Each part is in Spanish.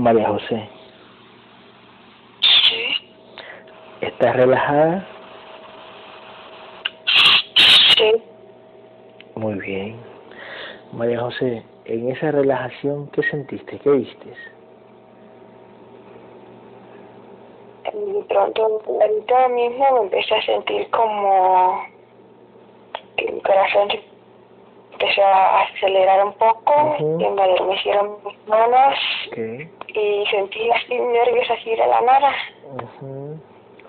María José, Sí. ¿estás relajada? Sí. Muy bien. María José, en esa relajación, ¿qué sentiste? ¿Qué viste? De pronto, ahorita mismo me empecé a sentir como que mi corazón empezó a acelerar un poco y me adormecieron mis manos Ok. Y sentí así nervios así de la nada. Ujú,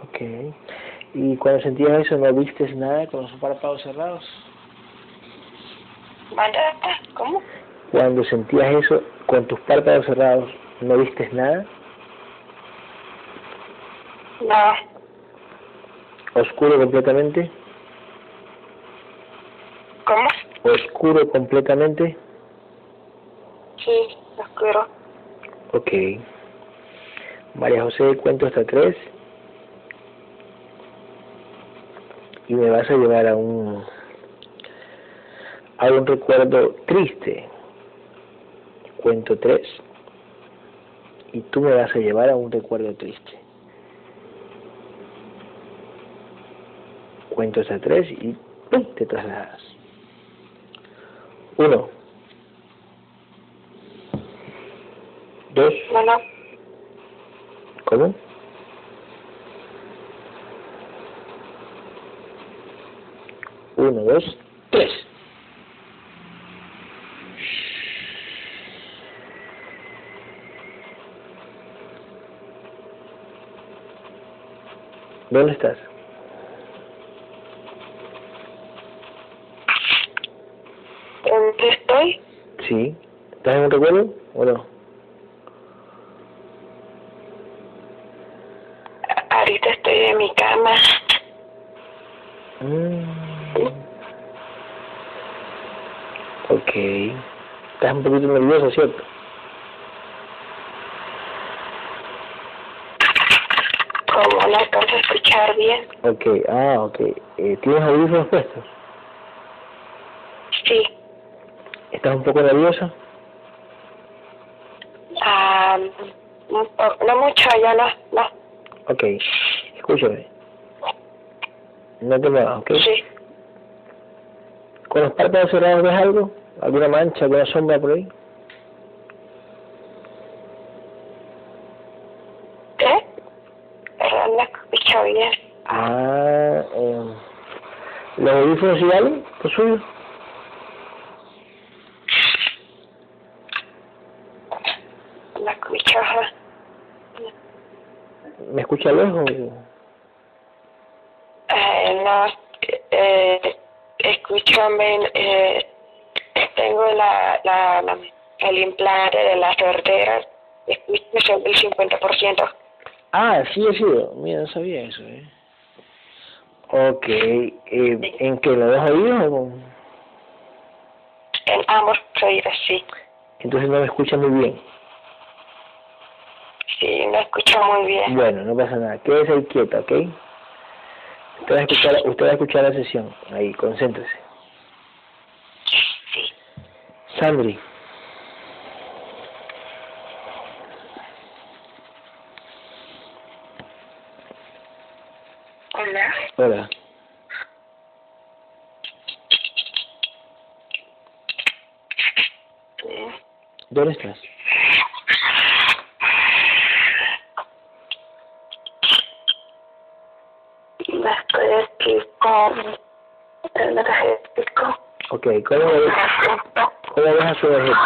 Ok. ¿Y cuando sentías eso no viste nada con los párpados cerrados? ¿Cómo? Cuando sentías eso con tus párpados cerrados, ¿no viste nada? No, ¿Oscuro completamente? ¿cómo? ¿Oscuro completamente? Sí, oscuro. Ok. María José, cuento hasta tres. Y me vas a llevar a un a un recuerdo triste. Cuento tres. Y tú me vas a llevar a un recuerdo triste. Cuento hasta tres y ¡pum! te trasladas. Uno. Dos. No, no. ¿Cómo? Uno, dos, tres. ¿Dónde estás? ¿Dónde estoy? Sí. ¿Estás en un recuerdo o no? A- Ahorita estoy en mi cama. Mm. Ok. Estás un poquito nervioso, ¿cierto? Como no alcanzo a escuchar bien. Ok, ah, ok. Eh, ¿Tienes audífonos puestos? Sí. ¿Estás un poco nerviosa? Ah, no mucho, ya no, no. Ok. Escúchame. No te muevas, ¿ok? Sí. ¿Con los párpados cerrados ves algo? ¿Alguna mancha, alguna sombra por ahí? ¿Qué? Perdón, no escucho bien. Ah, eh, ¿los audífonos y algo? ¿Los suyos? No escucho. ¿Me escucha lejos? Eh, no, eh, escúchame, eh, la, la, la- el implante de la sordera, escucho sobre el 50%. Ah, sí he sido. Mira, no sabía eso, ¿eh? Ok. Eh, ¿En qué? ¿Los dos oídos o con...? En ambos oídos, sí. Entonces no me escucha muy bien. Sí, me escucho muy bien. Bueno, no pasa nada. Quédese ahí quieta, ¿ok? Usted va a escuchar, usted va a escuchar la sesión. Ahí, concéntrese. Sandri. Hola. Hola. ¿Dónde estás? Estoy aquí con el. Ok, ¿cómo ves? ¿Cómo ves a su energético?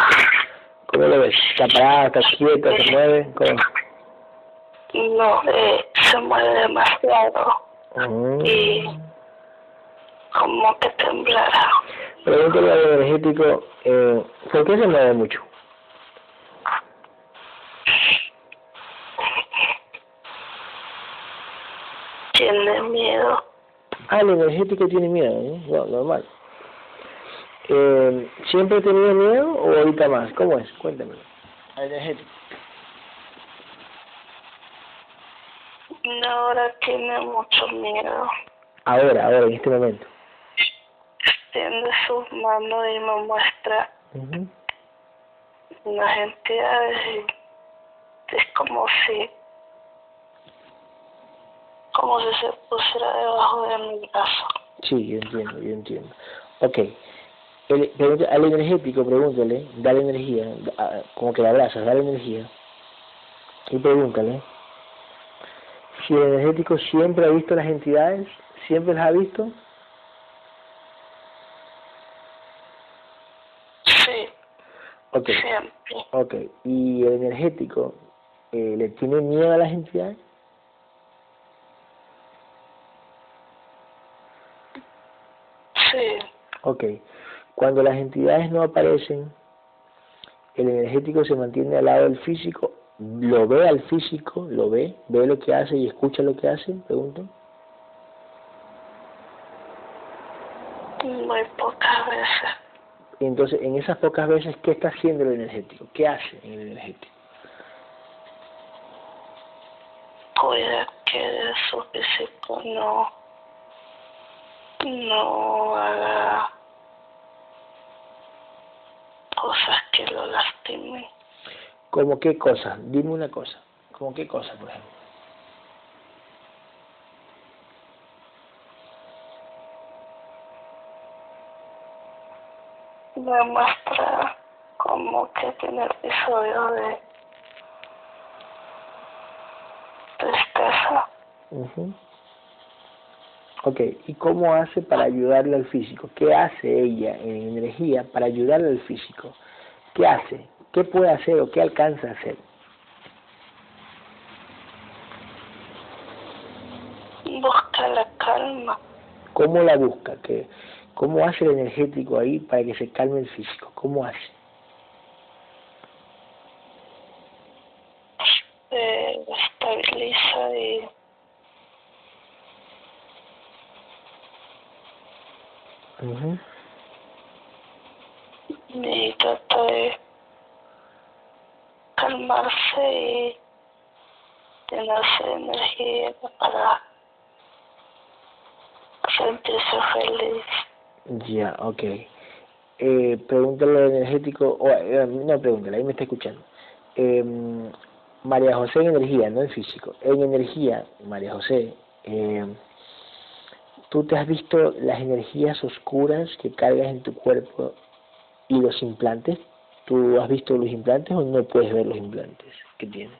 ¿Cómo lo ves? ¿Está parada, está quieta, se mueve? ¿Cómo? No, eh, se mueve demasiado Mm. y como que temblará. Pregúntale al energético, eh, ¿por qué se mueve mucho? Tiene miedo. Ah, el energético tiene miedo, ¿no? No, normal. Eh, ¿Siempre ha tenido miedo o ahorita más? ¿Cómo es? Cuéntame. El energético. No, ahora tiene mucho miedo. Ahora, ahora, en este momento. Extiende sus manos y me muestra unas entidades y es como si como si se pusiera debajo de mi brazo. Sí, yo entiendo, yo entiendo. Ok. El, al energético, pregúntale, dale energía, como que la abrazas, dale energía. Y pregúntale si el energético siempre ha visto las entidades, siempre las ha visto. Sí. Ok. Siempre. Ok. ¿Y el energético eh, le tiene miedo a las entidades? Sí. Ok. Cuando las entidades no aparecen, el energético se mantiene al lado del físico, lo ve al físico, lo ve, ve lo que hace y escucha lo que hace, pregunto. Muy pocas veces. Entonces, en esas pocas veces, ¿qué está haciendo el energético? ¿Qué hace en el energético? Puede que su físico no, no haga cosas que lo lastimen. ¿Cómo qué cosa? Dime una cosa. ¿Cómo qué cosa, por ejemplo? Me muestra como que tiene episodio de tristeza. Uh Ok, ¿y cómo hace para ayudarle al físico? ¿Qué hace ella en energía para ayudarle al físico? ¿Qué hace? ¿Qué puede hacer o qué alcanza a hacer? Busca la calma. ¿Cómo la busca? ¿Qué, ¿Cómo hace el energético ahí para que se calme el físico? ¿Cómo hace? Se estabiliza y Uh y trata de calmarse y llenarse de energía para sentirse feliz. Ya, ok. Eh, pregúntale al energético, o, eh, no pregúntale, ahí me está escuchando. Eh, María José en energía, no en físico. En energía, María José, eh, ¿tú te has visto las energías oscuras que cargas en tu cuerpo y los implantes? ¿Tú has visto los implantes o no puedes ver los implantes que tienes?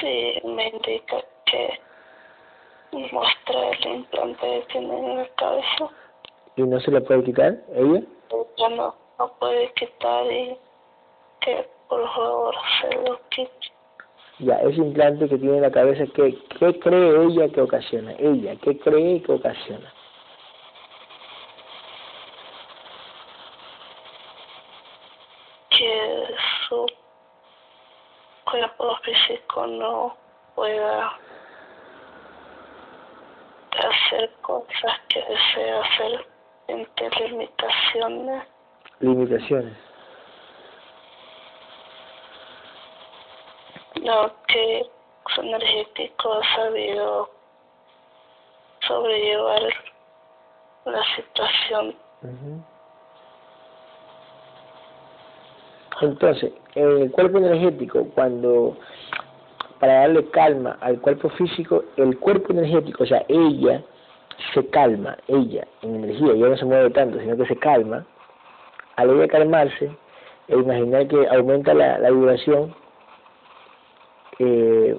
Sí, me indica que muestra el implante que tiene en la cabeza. ¿Y no se lo puede quitar ella? No lo puede quitar y que por favor se lo quite. Ya, ese implante que tiene en la cabeza, ¿qué, ¿qué cree ella que ocasiona? Ella, ¿qué cree que ocasiona? que su cuerpo físico no pueda hacer cosas que desea hacer entre limitaciones. Limitaciones. No, que su energético ha sabido sobrellevar la situación. Ujú. Entonces, en el cuerpo energético, cuando para darle calma al cuerpo físico, el cuerpo energético, o sea, ella se calma, ella en energía, ella no se mueve tanto, sino que se calma. Al ella calmarse, imaginar que aumenta la, la vibración, eh,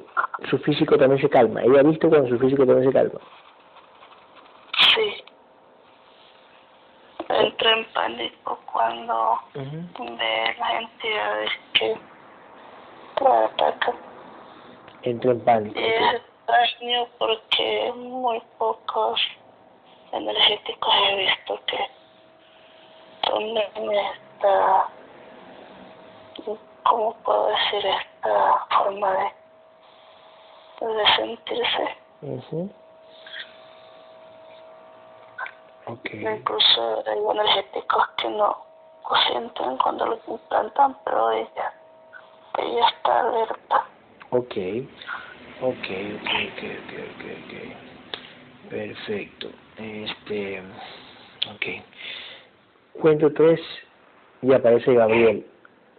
su físico también se calma. Ella ha visto cuando su físico también se calma. Sí. Entra en pánico cuando de las entidades que la atacan. Entra en pánico. Y es extraño porque muy pocos energéticos he visto que tomen esta, ¿cómo puedo decir? Forma de, de sentirse. Okay. Incluso hay energéticos que no lo sienten cuando los implantan, pero ella, ella está alerta. Ok, ok, ok, ok, ok, ok, ok. Perfecto. Este, ok. Cuento tres y aparece Gabriel.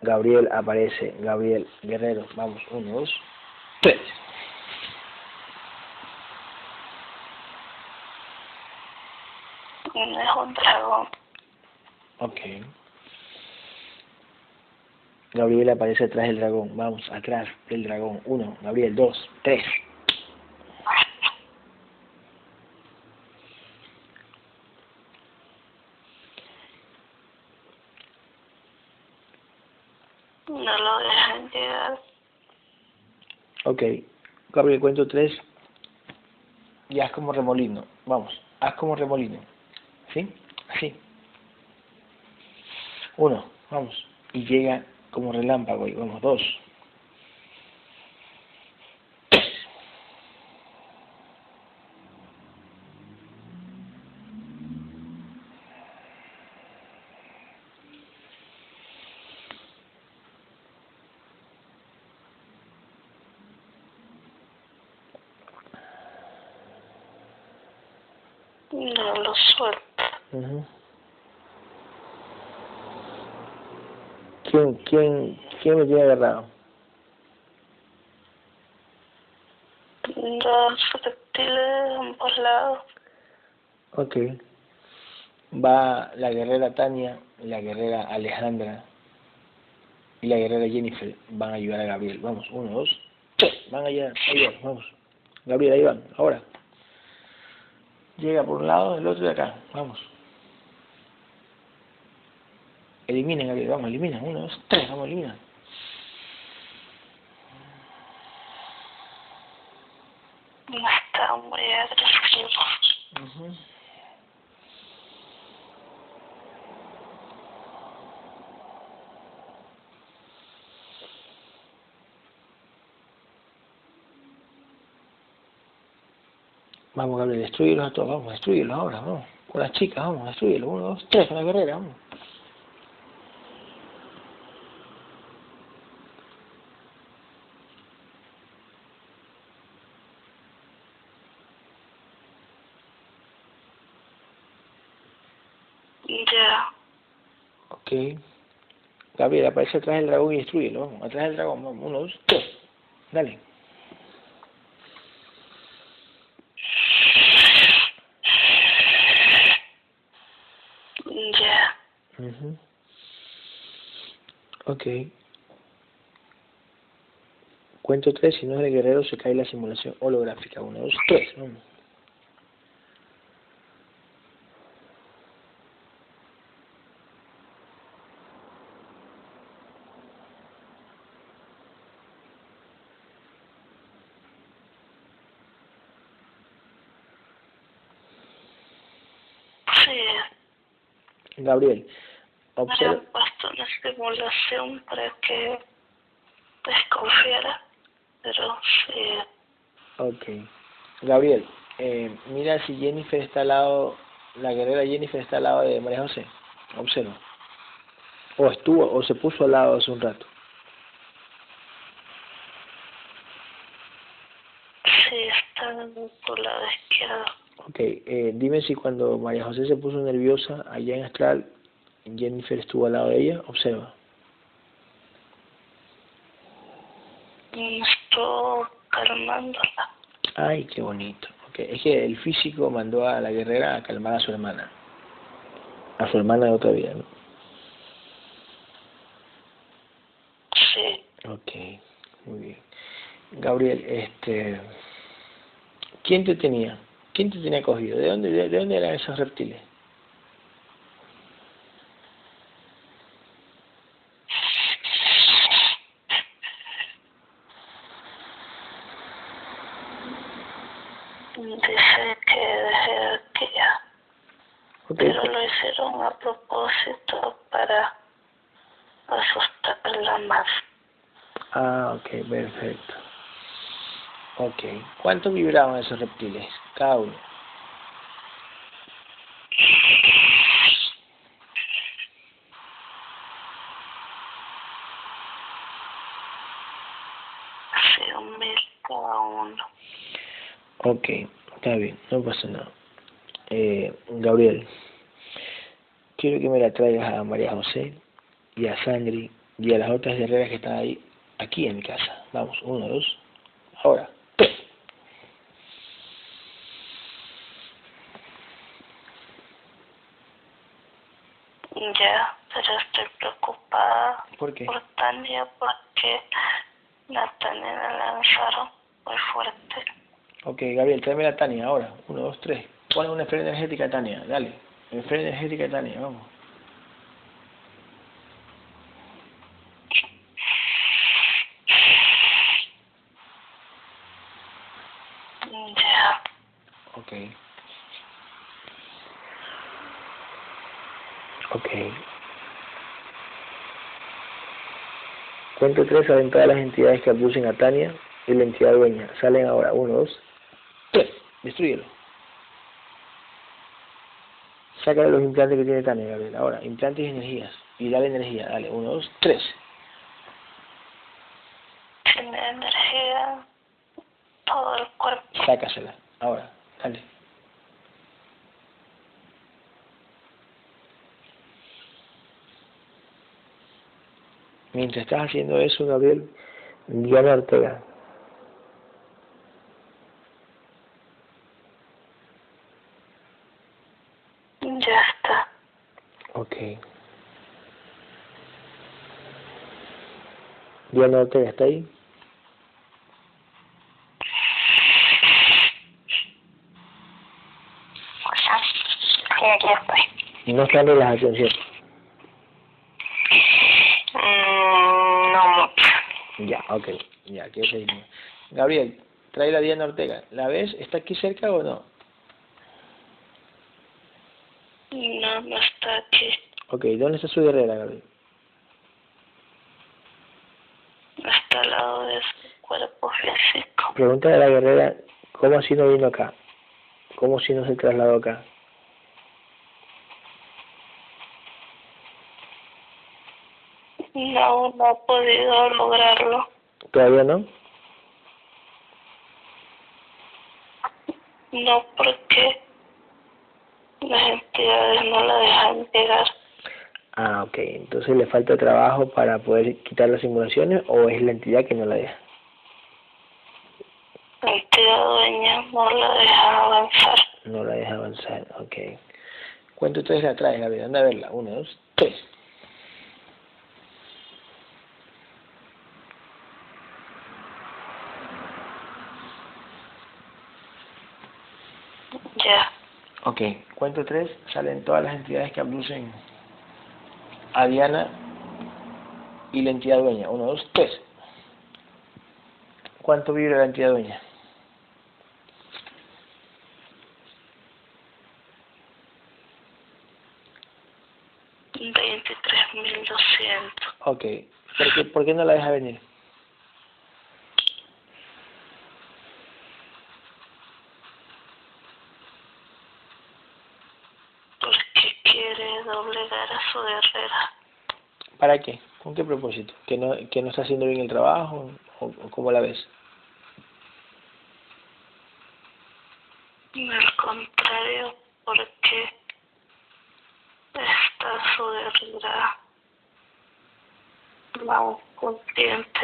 Gabriel aparece, Gabriel Guerrero, vamos, uno, dos, tres. Es un dragón. Ok. Gabriel aparece atrás del dragón, vamos, atrás del dragón, uno, Gabriel, dos, tres. No lo dejan llegar. Ok, Gabriel, cuento tres y haz como remolino. Vamos, haz como remolino. ¿Sí? Así. Uno, vamos. Y llega como relámpago y vamos, dos. No lo suelto. Ujú. ¿Quién, quién me tiene agarrado? Dos reptiles de ambos lados. Ok. Va la guerrera Tania, la guerrera Alejandra y la guerrera Jennifer. Van a ayudar a Gabriel. Vamos, uno, dos, tres. Van a ayudar, ayudar, vamos. Gabriel, ahí van, ahora. Llega por un lado, el otro de acá. Vamos. Eliminen, Gabriel, vamos, elimina. Uno, dos, tres, vamos, elimina. No está muy agresivo. Ujú. Vamos, Gabriel, destruyelos a todos, vamos, destruyelos ahora, vamos. Con las chicas, vamos, destruyelos. Uno, dos, tres, con la guerrera, vamos. Ya. Ok. Gabriel, aparece atrás del dragón y destruyelo, vamos, atrás del dragón, vamos. Uno, dos, tres. Dale. Ujú. Ok. Cuento tres, si no es el guerrero se cae la simulación holográfica. Uno, dos, tres. Vamos. Gabriel, observa. una simulación para que desconfiara. Pero sí. Ok. Gabriel, eh, mira si Jennifer está al lado, la guerrera Jennifer está al lado de María José. Observa. O estuvo, o se puso al lado hace un rato. Sí, está en tu lado izquierdo. Ok, eh, dime si cuando María José se puso nerviosa allá en Astral, Jennifer estuvo al lado de ella. Observa. Y estuvo calmándola. Ay, qué bonito. Okay. Es que el físico mandó a la guerrera a calmar a su hermana. A su hermana de otra vida, ¿no? Sí. Ok, muy bien. Gabriel, este, ¿quién te tenía? ¿Quién te tenía cogido? ¿De dónde, de, de dónde eran esos reptiles? Dice que de jerarquía. Ok, Pero lo hicieron a propósito para asustarla más. Ah, ok, perfecto. Ok, ¿cuánto vibraban esos reptiles? Cada uno. Cada uno. Ok, está bien, no pasa nada. Eh, Gabriel, quiero que me la traigas a María José y a Sandri y a las otras guerreras que están ahí, aquí en mi casa. Vamos, uno, dos, ahora, tres. Ya, pero estoy preocupada ¿Por qué? por Tania porque la Tania la lanzaron muy fuerte. Ok, Gabriel, tráeme la Tania ahora. Uno, dos, tres. Pon una esfera energética Tania, dale. Esfera energética Tania, vamos. Ya, Ok. Ok. Cuento tres, salen todas las entidades que abusen a Tania y la entidad dueña. Salen ahora. Uno, dos, tres. Destruyelo. Sácale los implantes que tiene Tania, Gabriel. Ahora, implantes y energías. Y dale energía. Dale. Uno, dos, tres. tiene energía todo el cuerpo. Sácasela. Ahora. Dale. Mientras estás haciendo eso, Gabriel, Diana Ortega. Ya está. Ok. Diana Ortega, ¿está ahí? Sí, aquí estoy. No está en relajación, ¿cierto? Mm, no mucho. Ya, ok. Ya, que seguimos. Gabriel, trae la Diana Ortega. ¿La ves? ¿Está aquí cerca o no? No, no está aquí. Ok, ¿dónde está su guerrera, Gabriel? Está al lado de su cuerpo físico. Pregúntale a la guerrera, ¿cómo así no vino acá? ¿Cómo si no se trasladó acá? No, no ha podido lograrlo. ¿Todavía no? No porque las entidades no la dejan llegar. Ah, ok. Entonces le falta trabajo para poder quitar las simulaciones o es la entidad que no la deja. La entidad dueña no la deja avanzar. No la deja avanzar, ok. ¿Cuánto ustedes la traes, Gabriel? Anda a verla. Uno, dos, tres. Ya, Ok. Cuento tres, salen todas las entidades que abducen a Diana y la entidad dueña. Uno, dos, tres. ¿Cuánto vibra la entidad dueña? veintitrés mil doscientos. Ok. ¿Por qué, ¿Por qué no la deja venir? Porque quiere doblegar a su guerrera. ¿Para qué? ¿Con qué propósito? ¿Que no, que no está haciendo bien el trabajo? ¿O, o cómo la ves? Al contrario, porque está su guerrera más consciente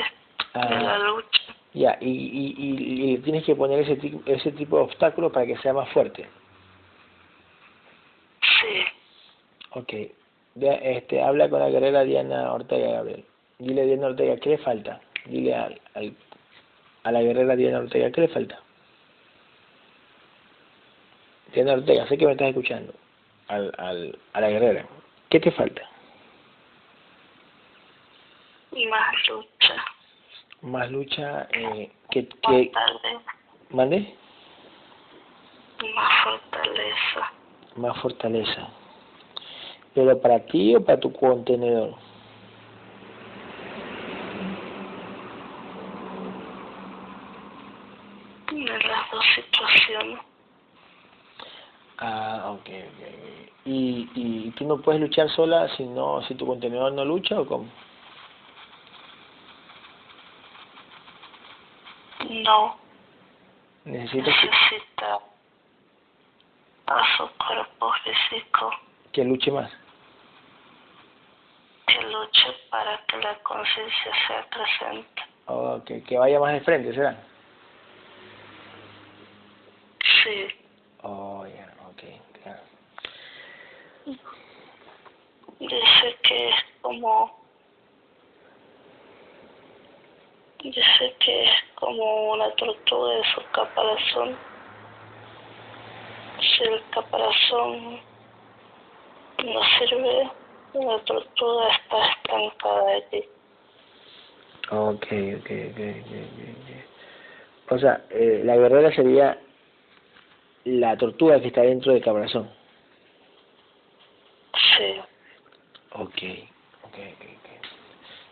de la Ah, lucha. ya, y, y, y, tienes que poner ese, ti- ese tipo de obstáculo para que sea más fuerte. Sí, Ok. Este, habla con la guerrera Diana Ortega, Gabriel. Dile a Diana Ortega, ¿qué le falta? Dile al, al- a la guerrera Diana Ortega, ¿qué le falta? Diana Ortega, sé que me estás escuchando. Al, al, a la guerrera, ¿qué te falta? más lucha, Más lucha, eh, que, que, ¿mande? más fortaleza. Más fortaleza. ¿Pero para ti o para tu contenedor? En las dos situaciones. Ah, ok, ok. ¿Y, ¿Y tú no puedes luchar sola si, no, si tu contenedor no lucha o cómo? No Necesitas necesita a su cuerpo físico que luche más. Que que luche para que la conciencia sea presente. Ok, que vaya más de frente, ¿será? Sí. Oh, ya, ok, claro. Dice que es como... Dice que es como una tortuga de su caparazón. Si el caparazón no sirve, la tortuga está estancada allí. Ok, ok, ok, ok, ok. O sea, eh, la guerrera sería la tortuga que está dentro del caparazón. Sí, Ok, ok, ok, ok.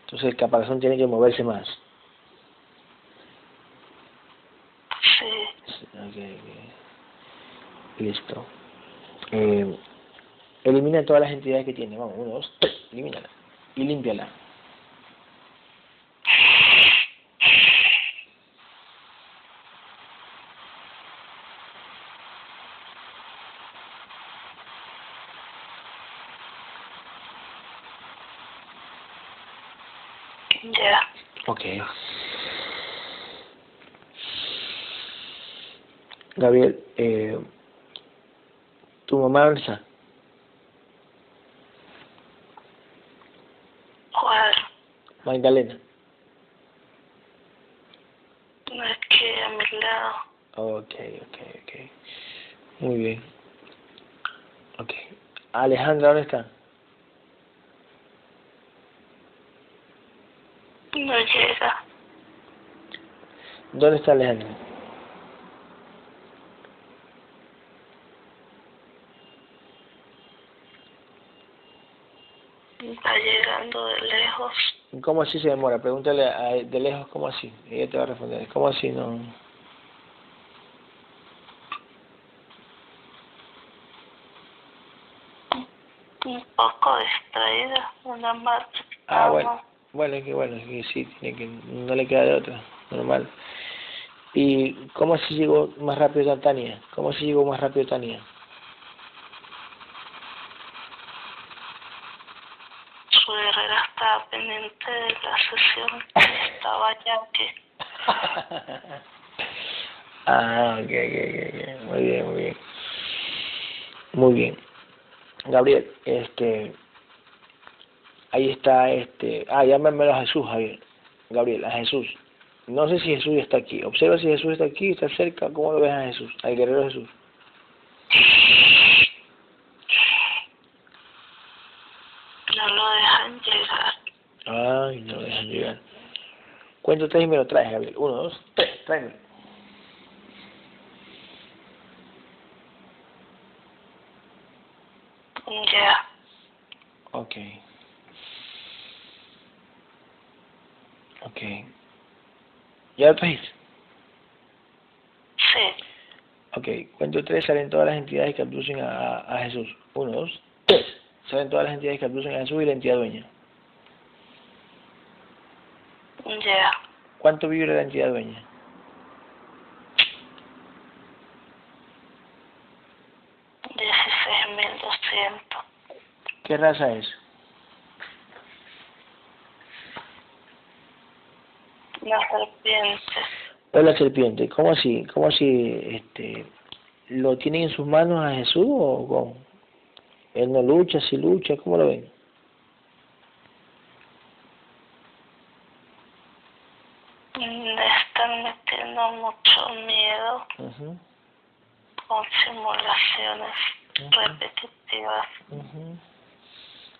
Entonces el caparazón tiene que moverse más. sí. Sí, Ok, ok. Listo. Eh, elimina todas las entidades que tiene. Vamos, uno, dos, tres. Elimínala. Y límpiala. Ya. Ok. Gabriel, eh, ¿tu mamá está? ¿Cuál? Magdalena. Que a mi lado. Ok, ok, ok. Muy bien. Ok. Alejandra, ¿dónde está? No llega. ¿Dónde está Alejandra? Está llegando de lejos. ¿Cómo así se demora? Pregúntale a, de lejos, ¿cómo así? Ella te va a responder. ¿Cómo así no? Un poco distraída. Una marcha. Ah, bueno. Bueno, es que bueno, es que sí, tiene que, no le queda de otra, normal. ¿Y cómo así llegó más rápido Tania? ¿Cómo así llegó más rápido Tania? Su guerrera estaba pendiente Estaba ya que. ah, ok, ok, ok. Muy bien, muy bien. Muy bien. Gabriel, este, ahí está, este, ah, llámamelo a Jesús, Javier. Gabriel, a Jesús. No sé si Jesús está aquí. Observa si Jesús está aquí, está cerca. ¿Cómo lo ves a Jesús? Al guerrero Jesús. No lo dejan llegar. Ay, no lo dejan llegar. Cuento tres y me lo traes, Gabriel. Uno, dos, tres, tráeme. Ya. Ok. Ok. ¿Ya lo trajiste? Sí. Ok, cuento tres, salen todas las entidades que abducen a, a Jesús. Uno, dos, tres. Salen todas las entidades que abducen a Jesús y la entidad dueña. Ya. ¿Cuánto vibra la entidad dueña? Dieciséis mil doscientos. ¿Qué raza es? Una serpiente. Es la serpiente. ¿Cómo así? ¿Cómo así? Este, ¿Lo tienen en sus manos a Jesús o cómo? Él no lucha, si lucha, ¿cómo lo ven? Le están metiendo mucho miedo Ujú, con simulaciones repetitivas ujú.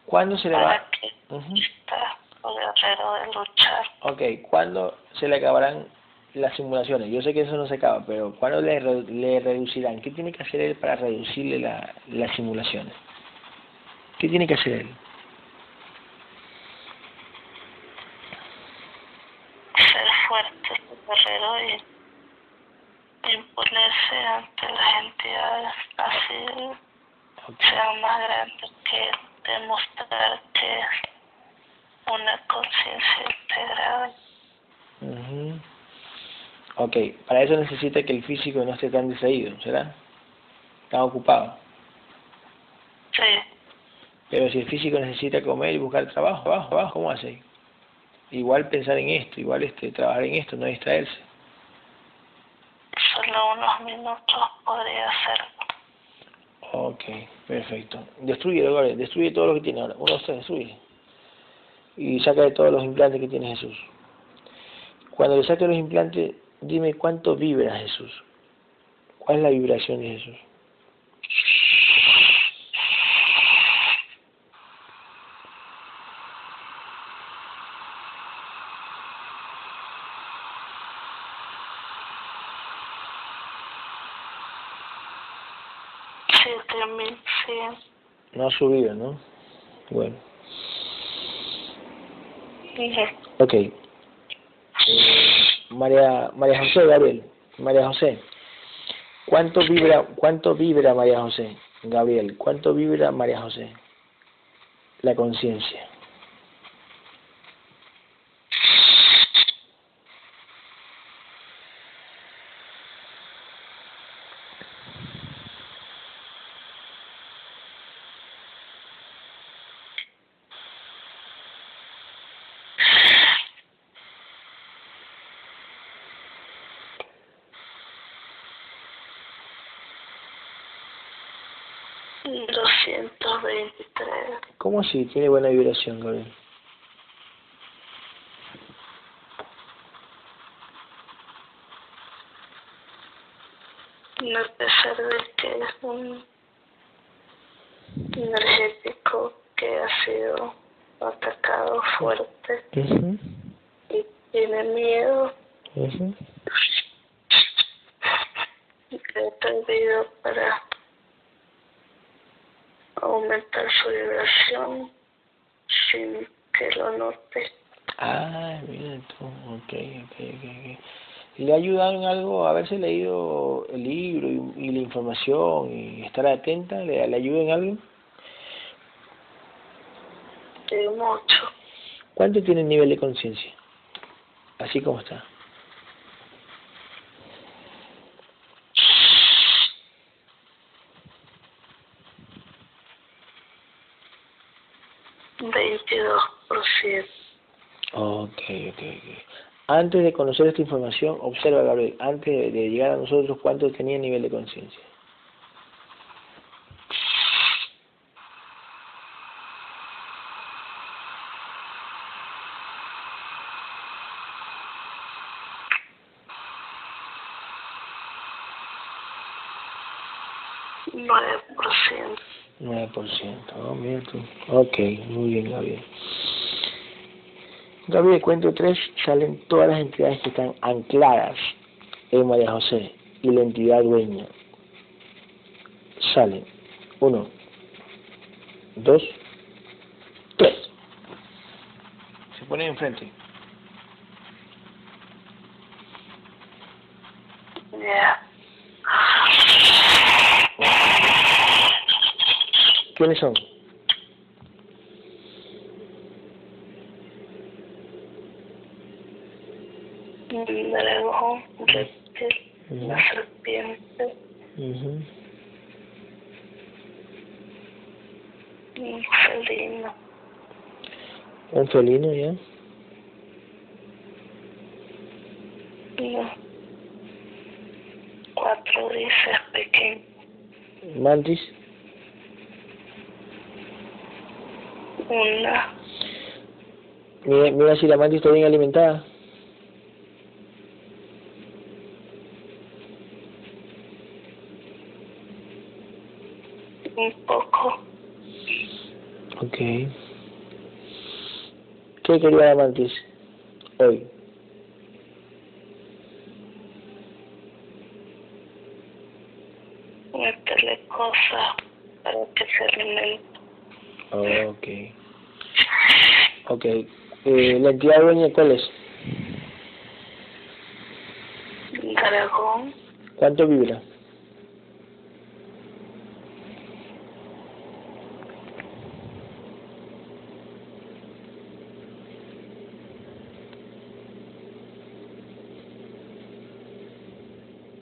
¿Cuándo se le va? para que está el guerrero de luchar. Ok, ¿cuándo se le acabarán las simulaciones? Yo sé que eso no se acaba, pero ¿cuándo le, re- le reducirán? ¿Qué tiene que hacer él para reducirle la, las simulaciones? ¿Qué tiene que hacer él? Ser fuerte, guerrero y imponerse ante las entidades así Ok, sean más grandes que demostrar que es una conciencia integrada. ujú. Ok, para eso necesita que el físico no esté tan distraído, ¿será? Está ocupado. Sí, Pero si el físico necesita comer y buscar trabajo, trabajo, trabajo, ¿cómo hace? Igual pensar en esto, igual este trabajar en esto, no distraerse. Unos minutos podría hacerlo. Ok, perfecto. Destruye, Gabriel, destruye todo lo que tiene ahora. Uno, tres, destruye. Y saca de todos los implantes que tiene Jesús. Cuando le saque los implantes, dime cuánto vibra Jesús. ¿Cuál es la vibración de Jesús? No ha subido, ¿no? Bueno, ok. María, María José, Gabriel. María José. ¿Cuánto vibra, cuánto vibra María José? Gabriel, ¿cuánto vibra María José? La conciencia. ¿Cómo así? Tiene buena vibración, Gabriel. A pesar de que es un energético que ha sido atacado fuerte y tiene miedo, ujú. le he pedido para aumentar su vibración sin que lo note. Ah, mira tú, ok, ok, ok. ¿Le ha ayudado en algo haberse leído el libro y, y la información y estar atenta? ¿Le, le ayuda en algo? De mucho. ¿Cuánto tiene el nivel de conciencia? Así como está. Veintidós por ciento. Ok, ok, ok. Antes de conocer esta información, observa, Gabriel, antes de, llegar a nosotros, ¿cuánto tenía el nivel de conciencia? Nueve por ciento. 9%. Oh, mira tú. Ok, muy bien, Gabriel. Cuento tres, salen todas las entidades que están ancladas en María José y la entidad dueña. Salen. Uno, dos, tres. Se ponen enfrente. ¿Quiénes son? Un una serpiente, Ujú. un felino, Un felino, ¿ya? unos cuatro grises pequeños, Mantis. una Mira, mira si la mantis está bien alimentada. un poco, Ok. ¿Qué quería la mantis hoy? meterle cosas para que se alimente. Ok. Ok. Eh, ¿La entidad dueña cuál es? Dragón, ¿Cuánto vibra?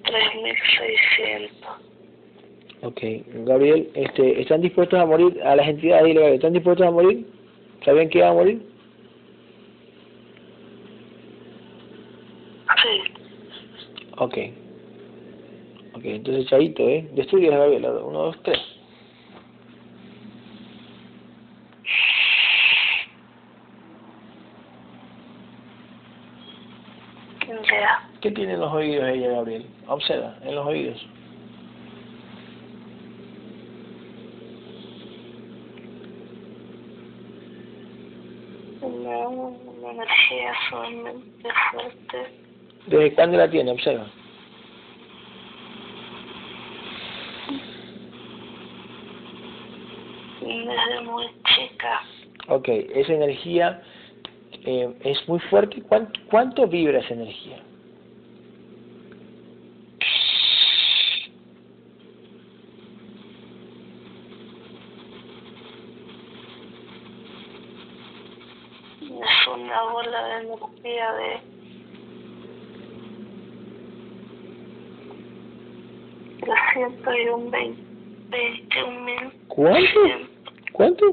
tres mil seiscientos, Ok, Gabriel, este, ¿están dispuestos a morir a las entidades? Dile, ¿están dispuestos a morir? ¿Sabían que iban a morir? Sí. Ok. Ok, entonces Chaito, ¿eh? Destruye a Gabriel. Uno, dos, tres. ¿Qué tiene en los oídos ella, Gabriel? Observa, en los oídos. Una, una energía sumamente fuerte. ¿Desde cuándo la tiene? Observa. Desde muy chica. Ok, esa energía eh, es muy fuerte. ¿Cuánto, ¿Cuánto vibra esa energía? Es una bola de energía de trescientos y un veinte, veintiún mil ¿Cuánto? ¿Cuánto?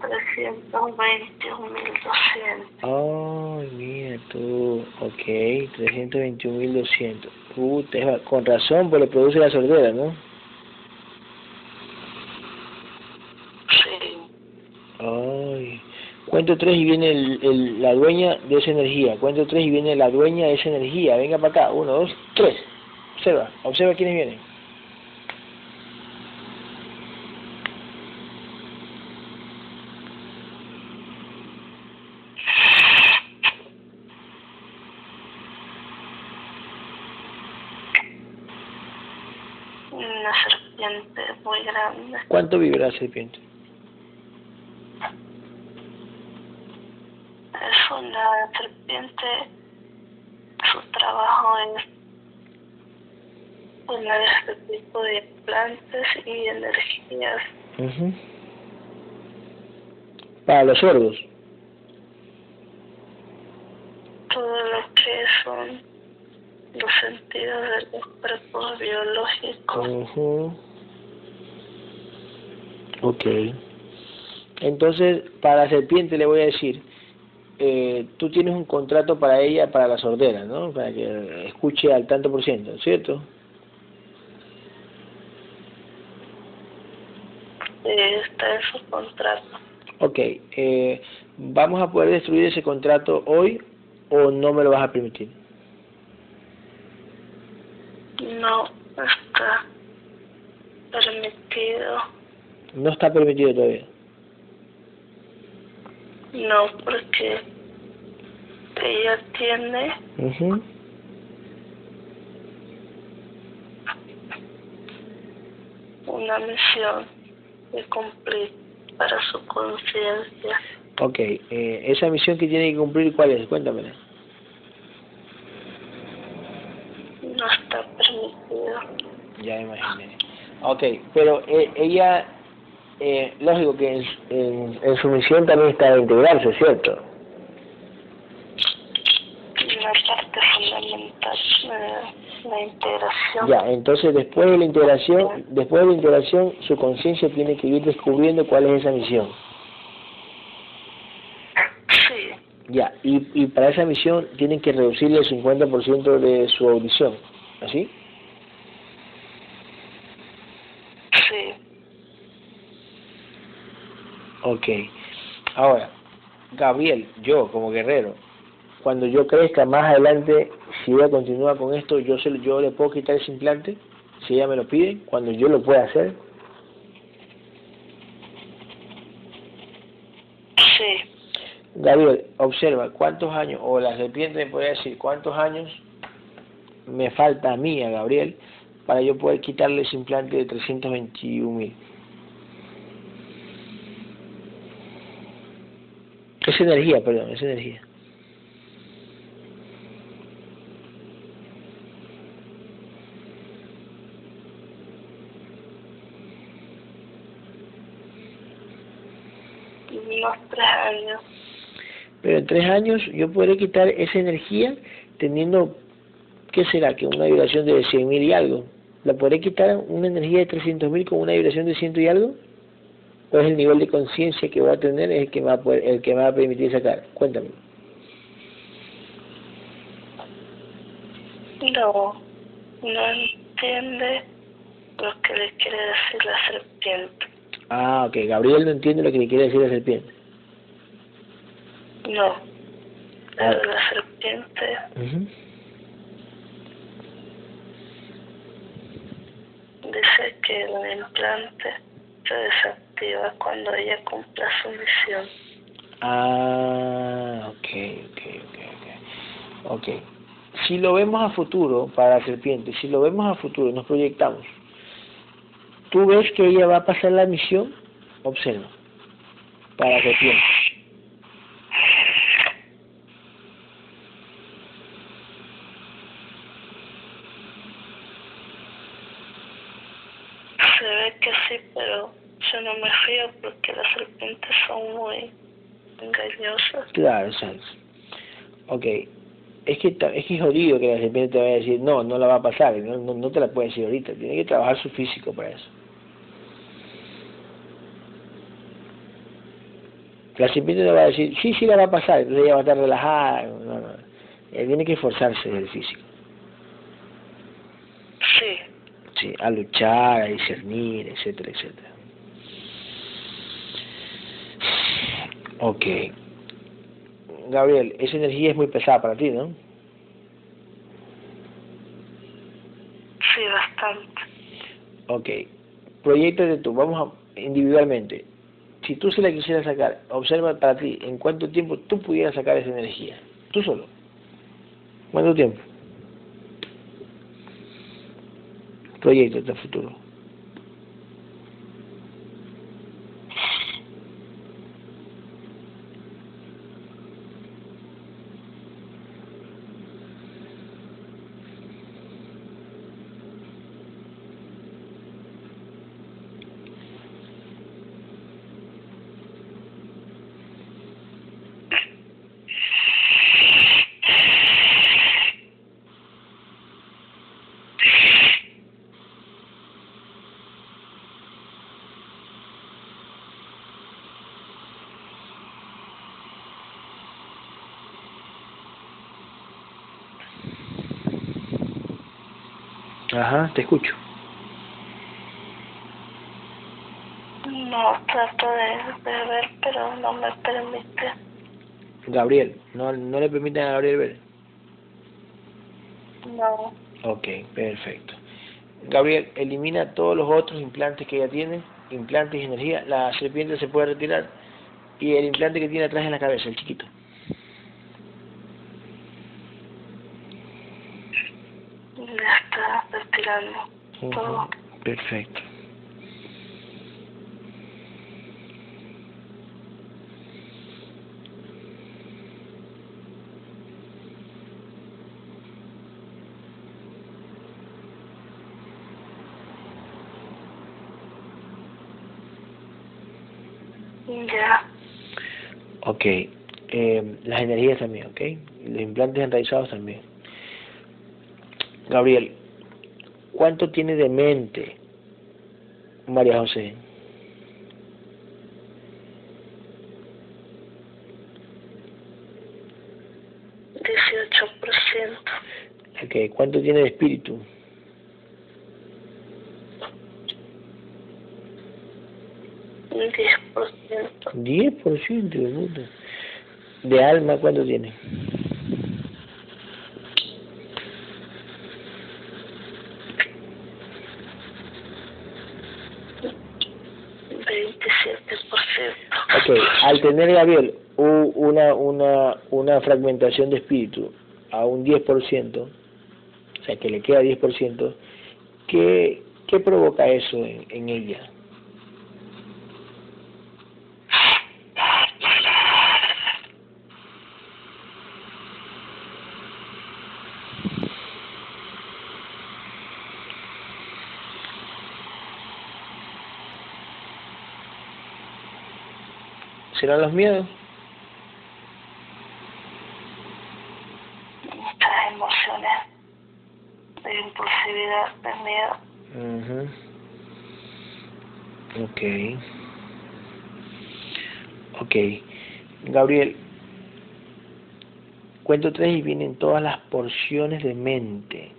trescientos veintiún mil doscientos. Ay, mira tú. Ok, 321.200. Puta, con razón, pues le produce la sordera, ¿no? Sí. Ay. Cuento tres y viene el, el- la dueña de esa energía. Cuento tres y viene la dueña de esa energía. Venga para acá. Uno, dos, tres. Observa. Observa quiénes vienen. Una serpiente muy grande. ¿Cuánto vibra la serpiente? Es una serpiente. Su trabajo es poner este tipo de plantas y energías. Ujú. Para los sordos. todo lo que son los sentidos de los cuerpos biológicos. Ujú. Ok. Entonces, para la serpiente le voy a decir, eh, tú tienes un contrato para ella, para la sordera, ¿no? Para que escuche al tanto por ciento, ¿cierto? En su contrato. Ok. Eh, ¿Vamos a poder destruir ese contrato hoy o no me lo vas a permitir? No está permitido. No está permitido todavía. No, porque ella tiene una misión de cumplir para su conciencia. Ok. Eh, ¿Esa misión que tiene que cumplir cuál es? Cuéntamela. No está permitido. Ya me imaginé. Ok, pero eh, ella, eh, lógico que en, en, en su misión también está de integrarse, ¿cierto? La integración. Ya, entonces después de la integración, después de la integración, su conciencia tiene que ir descubriendo cuál es esa misión. Sí, Ya, y, y para esa misión tienen que reducirle el 50% de su audición, ¿así? sí. Ok. Ahora, Gabriel, yo como guerrero, cuando yo crezca más adelante, si ella continúa con esto, yo, se, yo le puedo quitar ese implante, si ella me lo pide, cuando yo lo pueda hacer. Sí, Gabriel, observa cuántos años, o la serpiente me puede decir cuántos años me falta a mí, a Gabriel, para yo poder quitarle ese implante de 321 mil. Es energía, perdón, es energía. Unos tres años. Pero en tres años yo podré quitar esa energía teniendo, ¿qué será? Que una vibración de 100 mil y algo. ¿La podré quitar una energía de 300.000 con una vibración de ciento y algo? ¿O es el nivel de conciencia que voy a tener el que, me va a poder, el que me va a permitir sacar? Cuéntame. No, no entiende lo que le quiere decir la serpiente. Ah, ok. Gabriel no entiende lo que le quiere decir la serpiente. No, pero la serpiente dice que el implante se desactiva cuando ella cumpla su misión. Ah, ok, ok, ok, ok. Ok. Si lo vemos a futuro para la serpiente, si lo vemos a futuro, nos proyectamos. ¿Tú ves que ella va a pasar la misión? Observa. Para la serpiente. Se ve que sí, pero yo porque las serpientes son muy engañosas. Claro, exacto. Ok. Es que, es que es jodido que la serpiente te vaya a decir, no, no la va a pasar, no, no, no te la puede decir ahorita, tiene que trabajar su físico para eso. La serpiente no va a decir, sí, sí la va a pasar, entonces ella va a estar relajada, no, no. Ella tiene que esforzarse del físico, Sí, sí, a luchar, a discernir, etcétera, etcétera. Ok. Gabriel, esa energía es muy pesada para ti, ¿no? sí, bastante. Ok. Proyectate tú, vamos a, individualmente. Si tú se la quisieras sacar, observa para ti en cuánto tiempo tú pudieras sacar esa energía. Tú solo. ¿Cuánto tiempo? Proyectate a futuro. Ajá, te escucho. No, trato de, de ver, pero no me permite. Gabriel, ¿no, no le permiten a Gabriel ver? No, Ok, perfecto. Gabriel, elimina todos los otros implantes que ella tiene, implantes y energía. La serpiente se puede retirar. Y el implante que tiene atrás en la cabeza, el chiquito. ya está todo. Ujú, Perfecto. Ya, Ok. Eh, las energías también, ok. Los implantes enraizados también. Gabriel, ¿cuánto tiene de mente María José? dieciocho por ciento. Ok, ¿cuánto tiene de espíritu? Un diez por ciento. 10% de puta. ¿De alma cuánto tiene? veintisiete por ciento. Ok, al tener Gabriel una, una, una fragmentación de espíritu a un 10%, o sea que le queda 10%, ¿qué, qué provoca eso en ella? ¿Serán los miedos? Muchas emociones de impulsividad, de miedo. mhm Ok. Ok. Gabriel, cuento tres y vienen todas las porciones de mente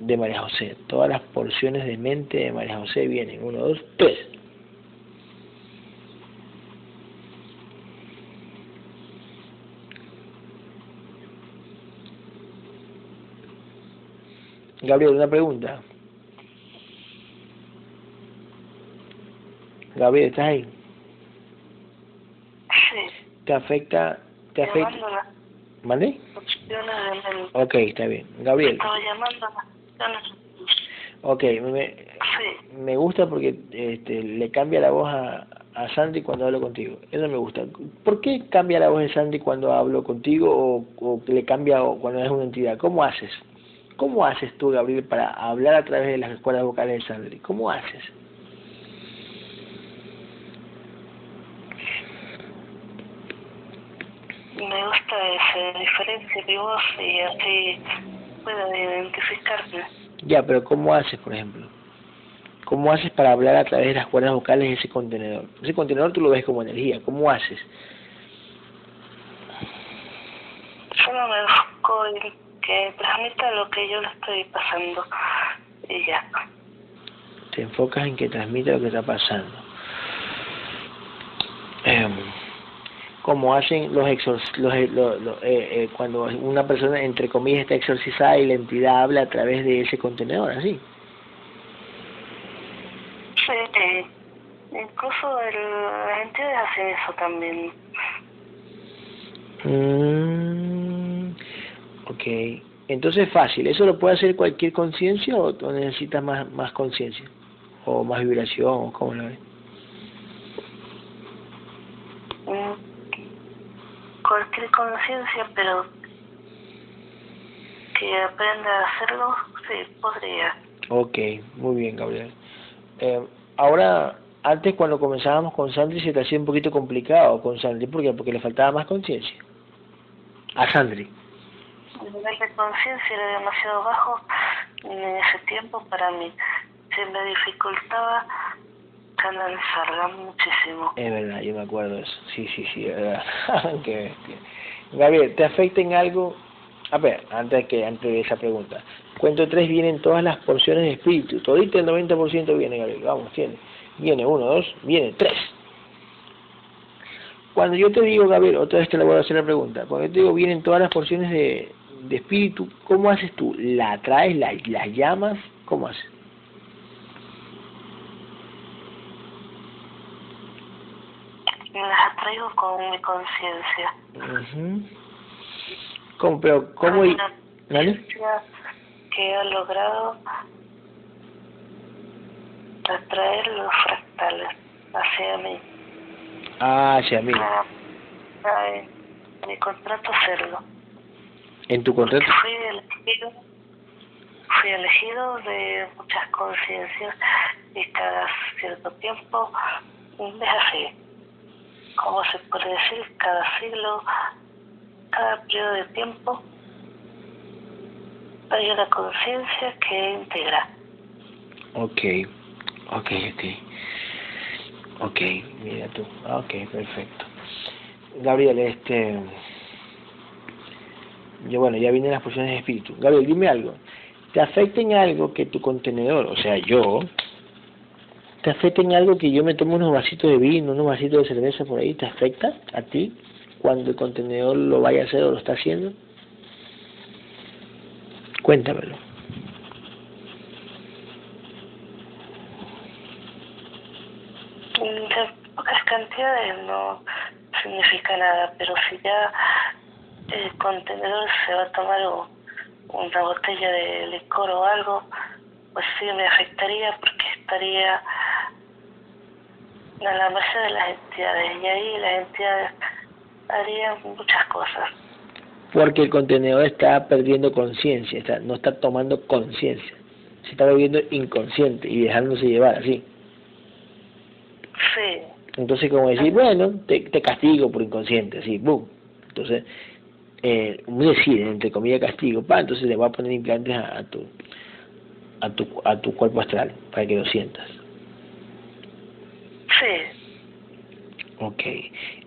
de María José. Todas las porciones de mente de María José vienen. Uno, dos, tres. Gabriel, una pregunta. Gabriel, ¿estás ahí? Sí. ¿Te afecta? ¿Te afecta? ¿Vale? Ok, está bien. Gabriel, Estaba llamando ok, me, gusta porque este, le cambia la voz a, a Sandy cuando hablo contigo. Eso me gusta. ¿Por qué cambia la voz de Sandy cuando hablo contigo o, o le cambia o cuando es una entidad? ¿Cómo haces? ¿Cómo haces tú, Gabriel, para hablar a través de las escuelas vocales de Sandy? ¿Cómo haces? Me gusta esa diferencia de voz y así puedo identificarme. Ya, pero ¿cómo haces, por ejemplo? ¿Cómo haces para hablar a través de las cuerdas vocales de ese contenedor? Ese contenedor tú lo ves como energía. ¿Cómo haces? Solo me enfoco en que transmita lo que yo le estoy pasando y ya. Te enfocas en que transmite lo que está pasando. Em, como hacen los exor los, eh, lo- lo- eh, eh, cuando una persona entre comillas está exorcizada y la entidad habla a través de ese contenedor, así. Sí, eh, incluso el, las entidades hacen eso también. Mm, ok. Entonces fácil. ¿Eso lo puede hacer cualquier conciencia o necesitas más, más conciencia? ¿O más vibración? ¿O cómo lo ves? Mm, Cualquier conciencia, pero que aprenda a hacerlo, sí, podría. Ok, muy bien, Gabriel. Eh, ahora, antes cuando comenzábamos con Sandri se te hacía un poquito complicado con Sandri. ¿Por qué? Porque le faltaba más conciencia. A Sandri. El nivel de conciencia era demasiado bajo en ese tiempo para mí. Se me dificultaba canalizarla muchísimo. Es verdad, yo me acuerdo eso. Sí, sí, sí, verdad. Qué. Gabriel, ¿te afecta en algo? A ver, antes que antes de esa pregunta. Cuento tres, vienen todas las porciones de espíritu. Todito el 90% viene, Gabriel. Vamos, tiene. Viene uno, dos, viene tres. Cuando yo te digo, Gabriel, otra vez te le voy a hacer la pregunta. Cuando yo te digo, vienen todas las porciones de, de espíritu, ¿cómo haces tú? ¿La atraes, la, las llamas? ¿Cómo haces? Las atraigo con mi conciencia. ¿Cómo, pero, cómo? Y- conciencia que ha logrado atraer los fractales hacia mí. Ah, hacia mí. Para, para en mi contrato hacerlo. En tu contrato. Fui elegido, fui elegido de muchas conciencias y cada cierto tiempo es así. Como se puede decir, cada siglo, cada periodo de tiempo hay una conciencia que integra. Ok, ok, ok. Ok, mira tú. Ok, perfecto. Gabriel, este... Yo, bueno, ya vienen las porciones de espíritu. Gabriel, dime algo. ¿Te afecta en algo que tu contenedor, o sea, yo, te afecta en algo que yo me tomo unos vasitos de vino, unos vasitos de cerveza por ahí? ¿Te afecta a ti cuando el contenedor lo vaya a hacer o lo está haciendo? Cuéntamelo. De pocas cantidades no significa nada, pero si ya el contenedor se va a tomar o- una botella de licor o algo, pues sí me afectaría porque estaría a la merced de las entidades y ahí las entidades harían muchas cosas. Porque el contenedor está perdiendo conciencia, está, no está tomando conciencia. Se está volviendo inconsciente y dejándose llevar así. Sí, Entonces, como decir, bueno, te, te castigo por inconsciente, así, boom. Entonces, eh, decir, entre comillas, castigo, pa, entonces le voy a poner implantes a, a tu a tu, a tu cuerpo astral, para que lo sientas. Sí. Ok.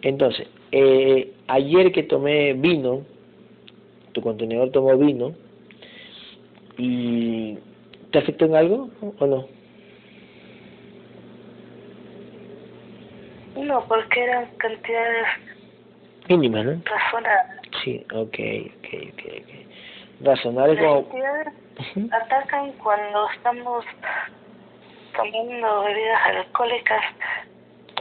Entonces, eh, ayer que tomé vino, tu contenedor tomó vino, y ¿te afectó en algo o no? No, porque eran cantidades Mínimas, ¿no? razonables. Sí, ok, ok, ok. okay. Razonable Las como... atacan cuando estamos tomando bebidas alcohólicas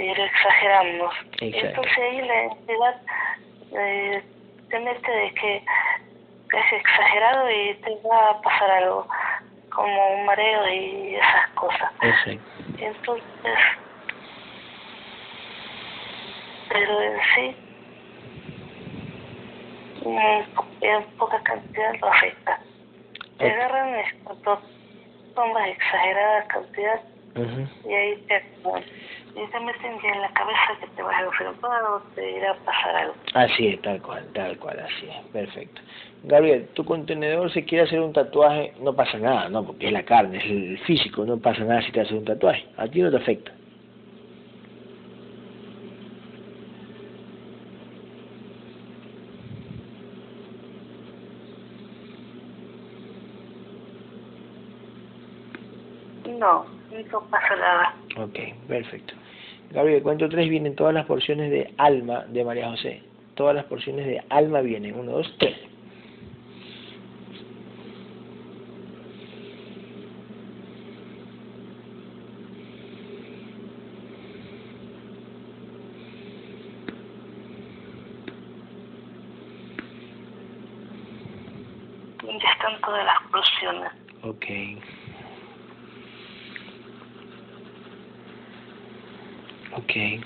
y lo exageramos. Exacto. Entonces ahí la entidad eh, te mete de que es exagerado y te va a pasar algo, como un mareo y esas cosas. Exacto. Entonces, pero en sí, en poca cantidad lo afecta. Te agarran cuando tomas exagerada cantidad Ujú. y ahí te. Y te meten ya en la cabeza que te vas a enfermar o te irá a pasar algo. Así es, tal cual, tal cual, así es, perfecto. Gabriel, tu contenedor se quiere hacer un tatuaje, no pasa nada, no, porque es la carne, es el físico, no pasa nada si te haces un tatuaje, a ti no te afecta. No pasa nada. Ok, perfecto. Gabriel, cuento tres vienen todas las porciones de alma de María José. Todas las porciones de alma vienen. Uno, dos, tres. Ya están todas las porciones. Ok. Ok.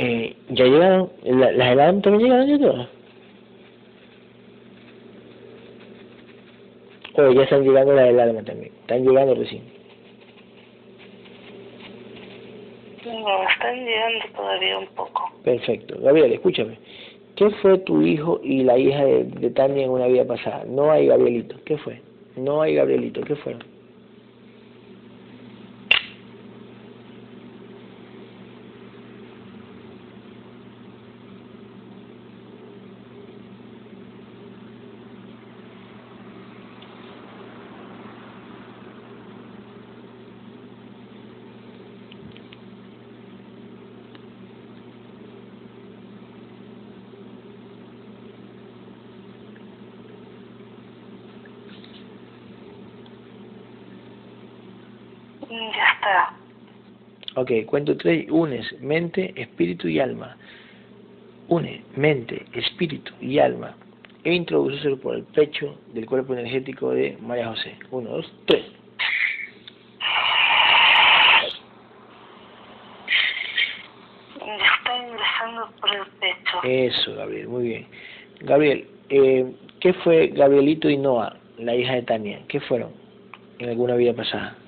Eh, ¿Ya llegaron? ¿La- ¿Las heladas también llegaron ya todas? O ya están llegando las alma también. Están llegando recién. No, están llegando todavía un poco. Perfecto. Gabriel, escúchame. ¿Qué fue tu hijo y la hija de, de Tania en una vida pasada? No hay Gabrielito. ¿Qué fue? No hay Gabrielito. ¿Qué fueron? Mm, Ya está. Ok, cuento tres. Unes mente, espíritu y alma. Une mente, espíritu y alma. E introducíselo por el pecho del cuerpo energético de María José. Uno, dos, tres. Está ingresando por el pecho. Eso, Gabriel, muy bien. Gabriel, eh, ¿qué fue Gabrielito y Noah, la hija de Tania? ¿Qué fueron en alguna vida pasada?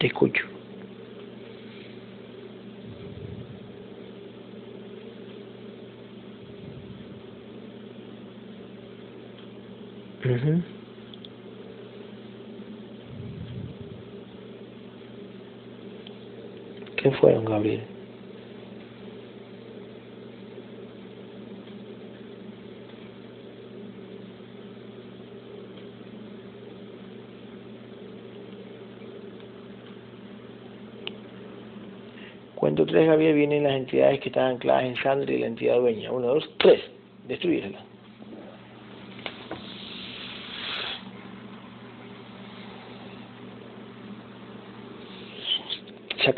Te escucho. Ujú. ¿Qué fueron, Gabriel? Cuento tres, Gabriel, vienen las entidades que están ancladas en Sandra y la entidad dueña. Uno, dos, tres.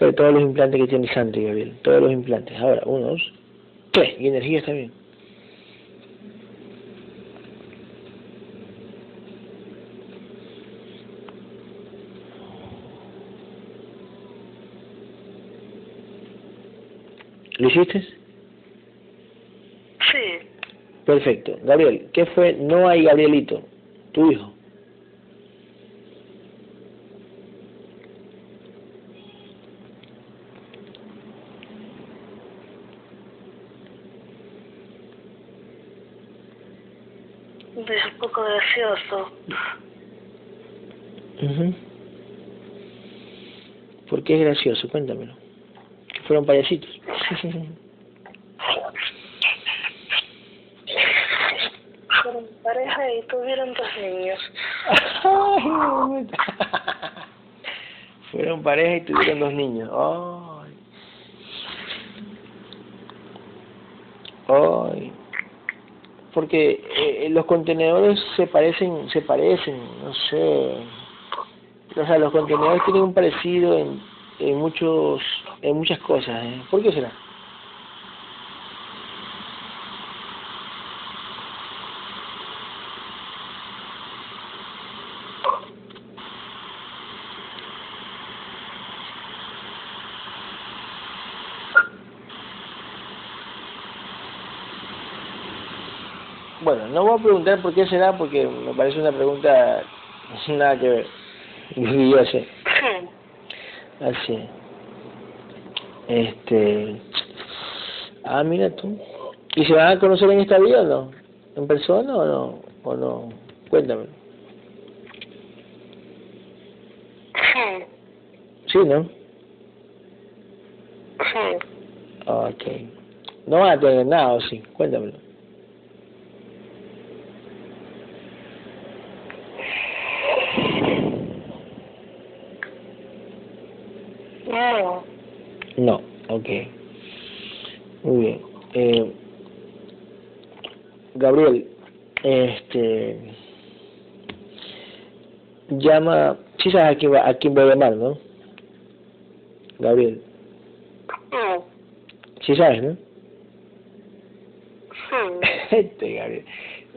Sacar todos los implantes que tiene Santi, Gabriel. Todos los implantes. Ahora, uno, dos, tres. Y energía está bien. ¿Lo hiciste? Sí. Perfecto. Gabriel, ¿qué fue? No hay Gabrielito, tu hijo. Es gracioso. Ujú. ¿Por qué es gracioso? Cuéntamelo. Que fueron payasitos. Fueron pareja y tuvieron dos niños. fueron pareja y tuvieron dos niños. Ay. Ay. Porque eh, los contenedores se parecen, se parecen, no sé. O sea, los contenedores tienen un parecido en, en muchos, en muchas cosas. ¿eh? ¿Por qué será? Bueno, no voy a preguntar por qué será, porque me parece una pregunta nada que ver. Y yo sé. Así. Este. Ah, mira tú. ¿Y se van a conocer en esta vida o no? ¿En persona o no? ¿O no? Cuéntame. Sí, ¿no? Ok. No van a tener nada, ¿o sí? Cuéntamelo. No. No, ok. Muy bien. Eh, Gabriel, este. Llama. Sí sabes a quién, va, a quién voy a llamar, ¿no? Gabriel. Sí sabes, ¿no? Este, Gabriel.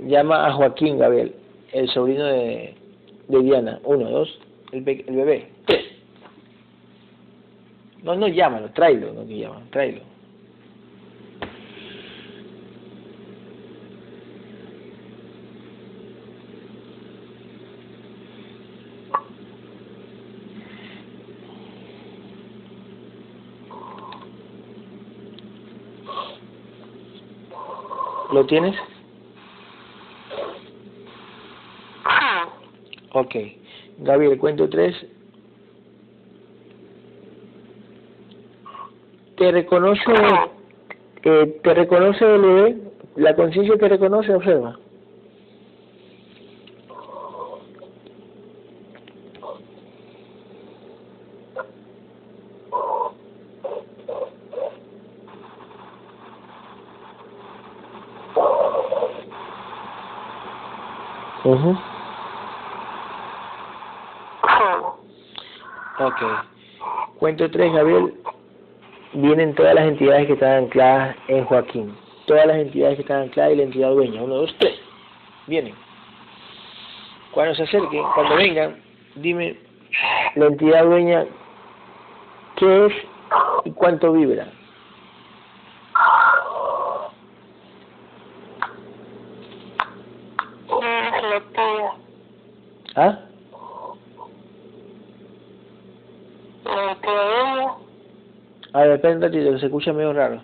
Llama a Joaquín, Gabriel, el sobrino de, de Diana. Uno, dos, el, el bebé. No, no llámalo, tráelo, no que llama, tráelo. ¿Lo tienes? Ok. Gabriel, cuento tres. ¿Te reconoce, eh, te reconoce el bebé? ¿La conciencia te reconoce? Observa. Ujú. Ok. Cuento tres, Gabriel. Vienen todas las entidades que están ancladas en Joaquín. Todas las entidades que están ancladas y la entidad dueña. Uno, dos, tres. Vienen. Cuando se acerquen, cuando vengan, dime la entidad dueña qué es y cuánto vibra. ¿Ah? La tuya. A ver, espera un ratito, que se escucha medio raro.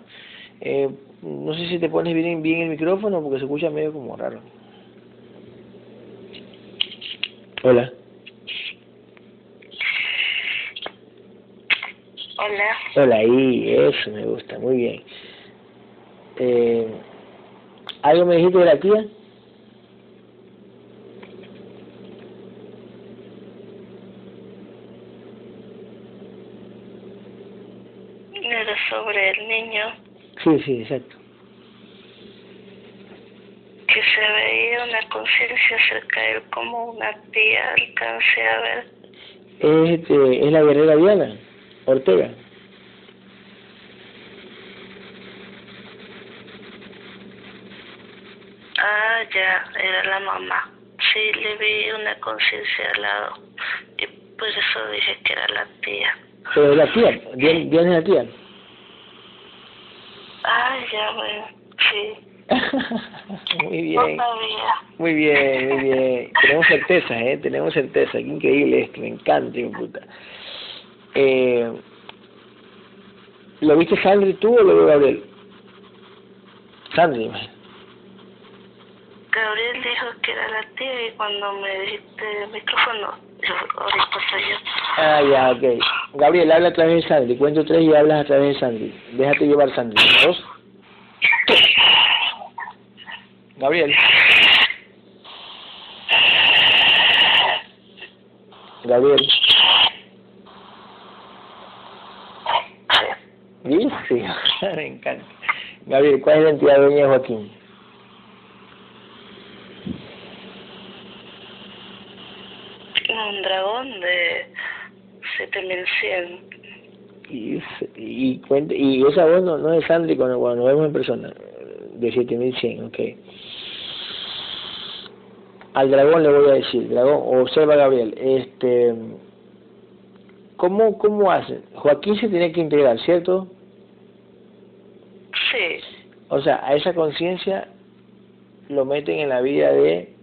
Eh, no sé si te pones bien, bien el micrófono porque se escucha medio como raro. Hola. Hola. Hola, ahí, eso me gusta, muy bien. Eh, ¿Algo me dijiste de la tía? Era Sí, sí, exacto. que se veía una conciencia cerca de él como una tía alcancé a ver. Es, este, es la guerrera Diana. Ortega. Ah, ya, era la mamá. Sí, le vi una conciencia al lado y por eso dije que era la tía. Pero la tía, ¿viene, viene la tía? Ya, sí. muy bien. No sabía. Muy bien, muy bien. Tenemos certeza, ¿eh? Tenemos certeza. Qué increíble esto, me encanta, hijo puta. Eh, ¿Lo viste Sandri tú o lo vio Gabriel? Sandri. Gabriel dijo que era la tía y cuando me dijiste el micrófono, yo, ahorita soy yo. Ah, ya, ok. Gabriel, habla a través de Sandri. Cuento tres y hablas a través de Sandri. Déjate llevar, Sandri. Dos. Gabriel. Gabriel. Dice, me encanta. Gabriel, ¿cuál es la entidad dueña de Joaquín? Un dragón de 7100. Y, y, cuente, y esa voz no, no es Sandri cuando, cuando nos vemos en persona, de 7100, ok. Al dragón le voy a decir, dragón, observa Gabriel, este, ¿cómo, cómo hacen? Joaquín se tiene que integrar, ¿cierto? Sí, O sea, a esa conciencia lo meten en la vida de,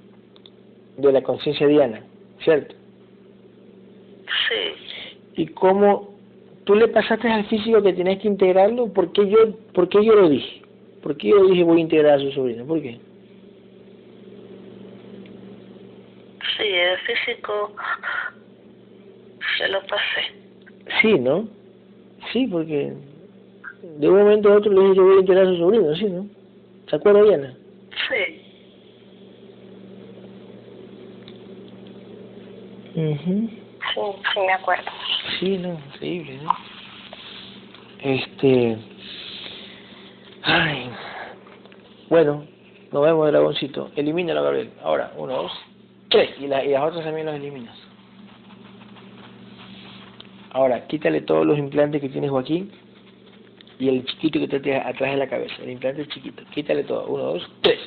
de la conciencia diana, ¿cierto? sí. ¿Y cómo tú le pasaste al físico que tenías que integrarlo? ¿Por qué yo, por qué yo lo dije? ¿Por qué yo dije voy a integrar a su sobrino? ¿Por qué? Sí, el físico se lo pasé. Sí, ¿no? Sí, porque de un momento a otro le dije yo voy a integrar a su sobrino, ¿sí, no? ¿Se acuerda, Diana? Sí, mhm Sí, sí, me acuerdo. Sí, no, increíble, ¿no? Este. Ay. Bueno, nos vemos, dragoncito. Elimínalo, Gabriel. Ahora, uno, dos, tres. Y, la- y las otras también las eliminas. Ahora, quítale todos los implantes que tiene Joaquín y el chiquito que te atrás de la cabeza. El implante chiquito. Quítale todo. Uno, dos, tres.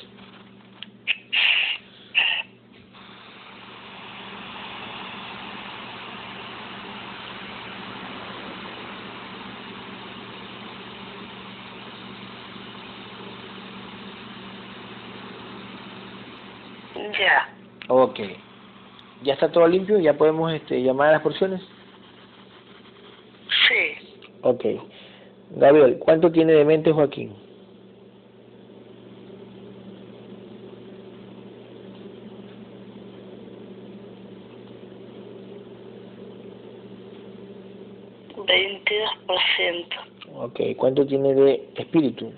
Ok. ¿Ya está todo limpio? ¿Ya podemos este, llamar a las porciones? Sí, Ok. Gabriel, ¿cuánto tiene de mente Joaquín? veintidós por ciento. Ok. ¿Cuánto tiene de espíritu?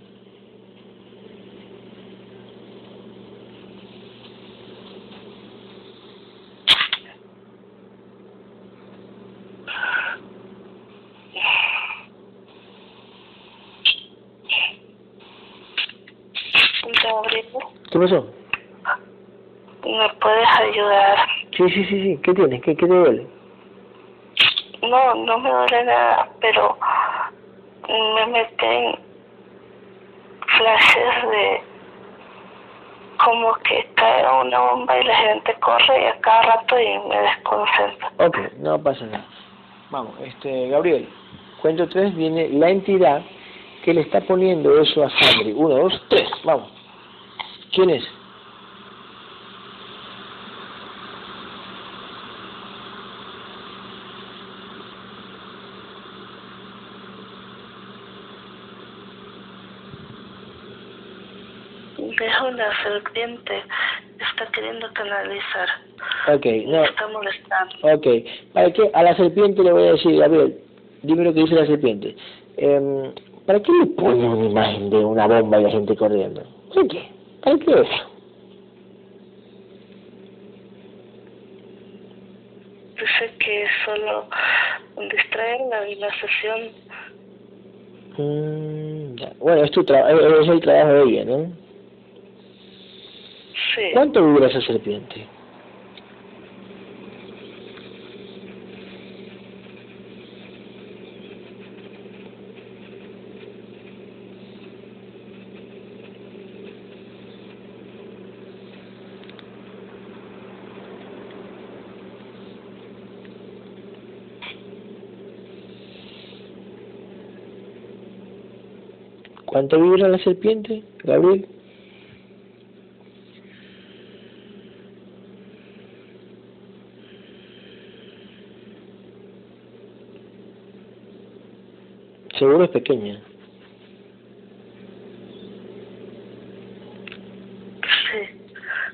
Gabriel, ¿Qué pasó? ¿me puedes ayudar? Sí, sí, sí, sí. ¿Qué tienes? ¿Qué, qué te duele? No, no me duele nada, pero me meten flashes de como que cae una bomba y la gente corre y a cada rato y me desconcentro. Ok, no pasa nada. Vamos, este, Gabriel, cuento tres, viene la entidad que le está poniendo eso a Sandri. Uno, dos, tres, vamos. ¿Quién es? Es una serpiente, está queriendo canalizar, Ok, no, está molestando. ok. ¿Para qué? A la serpiente le voy a decir, Gabriel, dime lo que dice la serpiente. Em, ¿Para qué le ponen una imagen de una bomba y la gente corriendo? ¿Para qué? ¿Para qué eso? Dice que es solo distraerla y la sesión, Mm. Bueno, es, tu tra- es el trabajo de ella, ¿no? sí, ¿Cuánto dura esa serpiente? ¿Cuánto vibra la serpiente, Gabriel? Seguro es pequeña. Sí.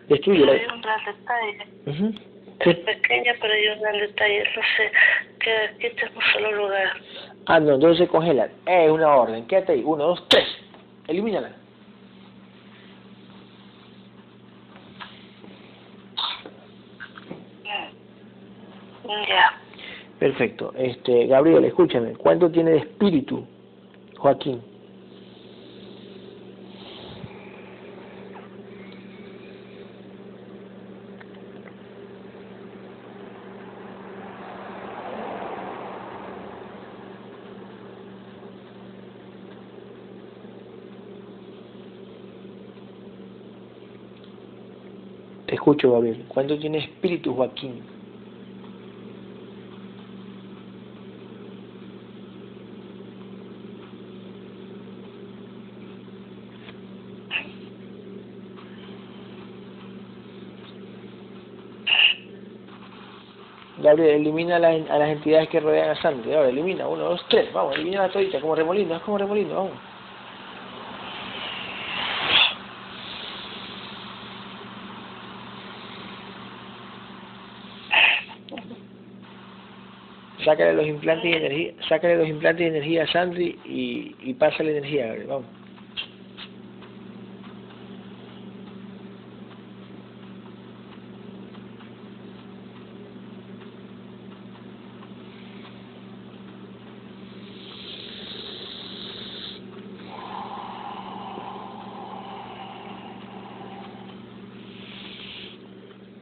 Destruyela. Hay un gran detalle. Ujú. Es pequeña, pero hay un gran detalle. No sé, que aquí es un solo lugar. Ah, no, entonces se congela. Es una orden. Quédate ahí. Uno, dos, tres. Elimínala. Perfecto. Este, Gabriel, escúchame. ¿Cuánto tiene de espíritu, Joaquín? Te escucho, Gabriel. ¿Cuánto tiene espíritu, Joaquín? Gabriel, elimina a las, a las entidades que rodean a Sandy. Ahora, elimina. Uno, dos, tres. Vamos, elimina la todita, como remolino. Es como remolino, vamos. Sácale los implantes de energía, sácale los implantes de energía a Sandri y, y pásale energía, Gabriel, vamos.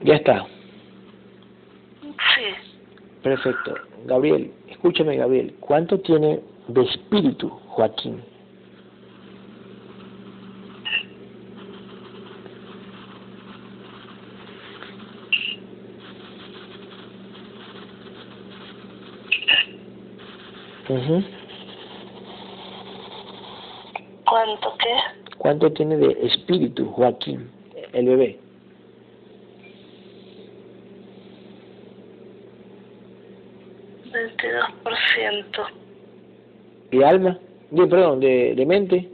Ya está. Sí. Perfecto. Gabriel, escúchame, Gabriel. ¿Cuánto tiene de espíritu Joaquín? ¿Cuánto qué? ¿Cuánto tiene de espíritu Joaquín, el bebé? Veintidós ¿De alma? De, perdón, de, de mente.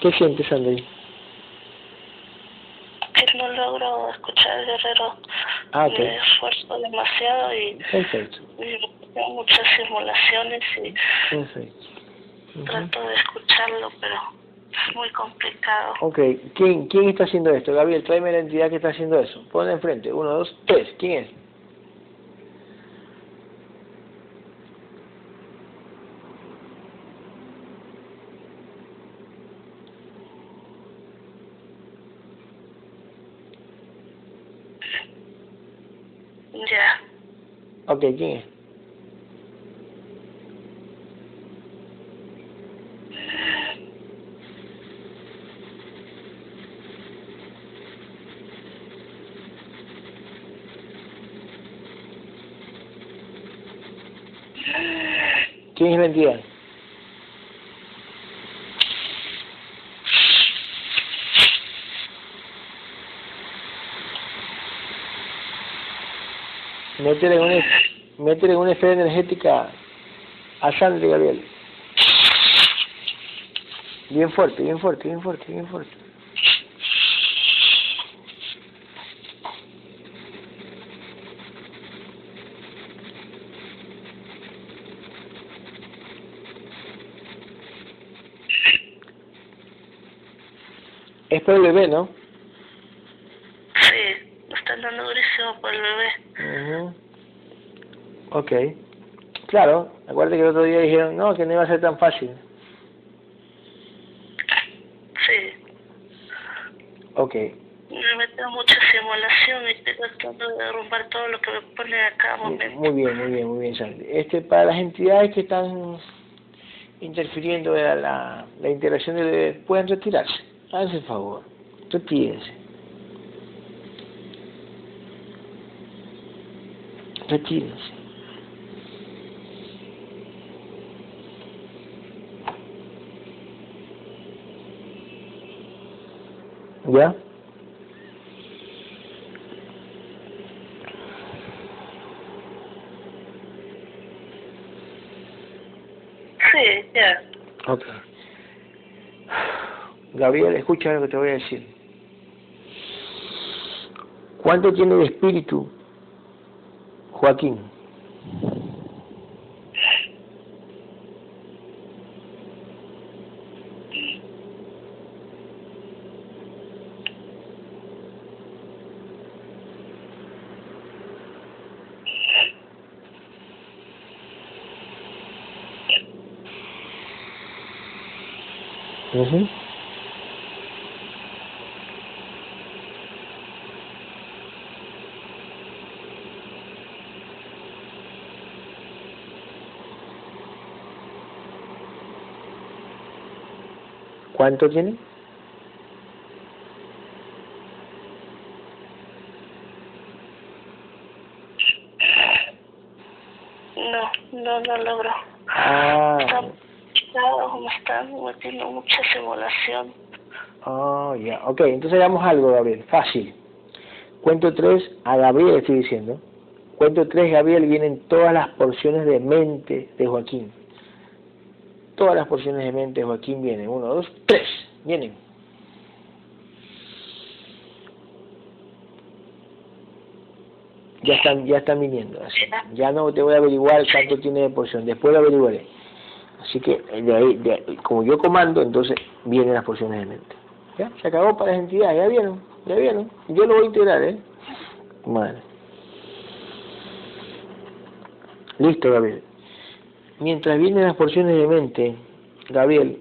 ¿Qué sientes, André? Que no logro escuchar el guerrero. Ah, ok. Me esfuerzo demasiado y, Perfecto, y tengo muchas simulaciones y perfecto. Ujú. trato de escucharlo, pero es muy complicado. Ok, ¿Quién, ¿quién está haciendo esto? Gabriel, tráeme la entidad que está haciendo eso. Pon enfrente. Uno, dos, tres. ¿Quién es? Ya. Ok, ¿quién es? ¿Quién es Métele en una, métele en una esfera energética a Sandra Gabriel. Bien fuerte, bien fuerte, bien fuerte, bien fuerte. Es por el bebé, ¿no? Sí, me están dando durísimo por el bebé. Ok. Claro, acuérdate que el otro día dijeron, no, que no iba a ser tan fácil. Sí. Ok. me meto mucha simulación y estoy tratando de derrumbar todo lo que me pone acá momento. Muy bien, muy bien, muy bien, Sandy. Este, para las entidades que están interfiriendo en la, la integración de pueden retirarse. Háganse el favor, retírense. Retírense. ¿Ya? Sí, ya. Ok. Gabriel, escucha lo que te voy a decir. ¿Cuánto tiene de espíritu Joaquín? ¿Cuánto tiene? No, no, no logro. Ah, Está como está metiendo mucha simulación. oh, ya. Ok, entonces hagamos algo, Gabriel. Fácil. Cuento tres, a Gabriel estoy diciendo. Cuento tres, Gabriel, vienen todas las porciones de mente de Joaquín. Todas las porciones de mente Joaquín vienen. Uno, dos, tres. Vienen. Ya están, ya están viniendo. así. Ya no te voy a averiguar cuánto tiene de porción. Después lo averiguaré. Así que de ahí, de ahí, como yo comando, entonces vienen las porciones de mente. ¿Ya? Se acabó para las entidades, ya vieron, ya vieron. Yo lo voy a integrar, ¿eh? Vale. Listo, Gabriel. Mientras vienen las porciones de mente, Gabriel,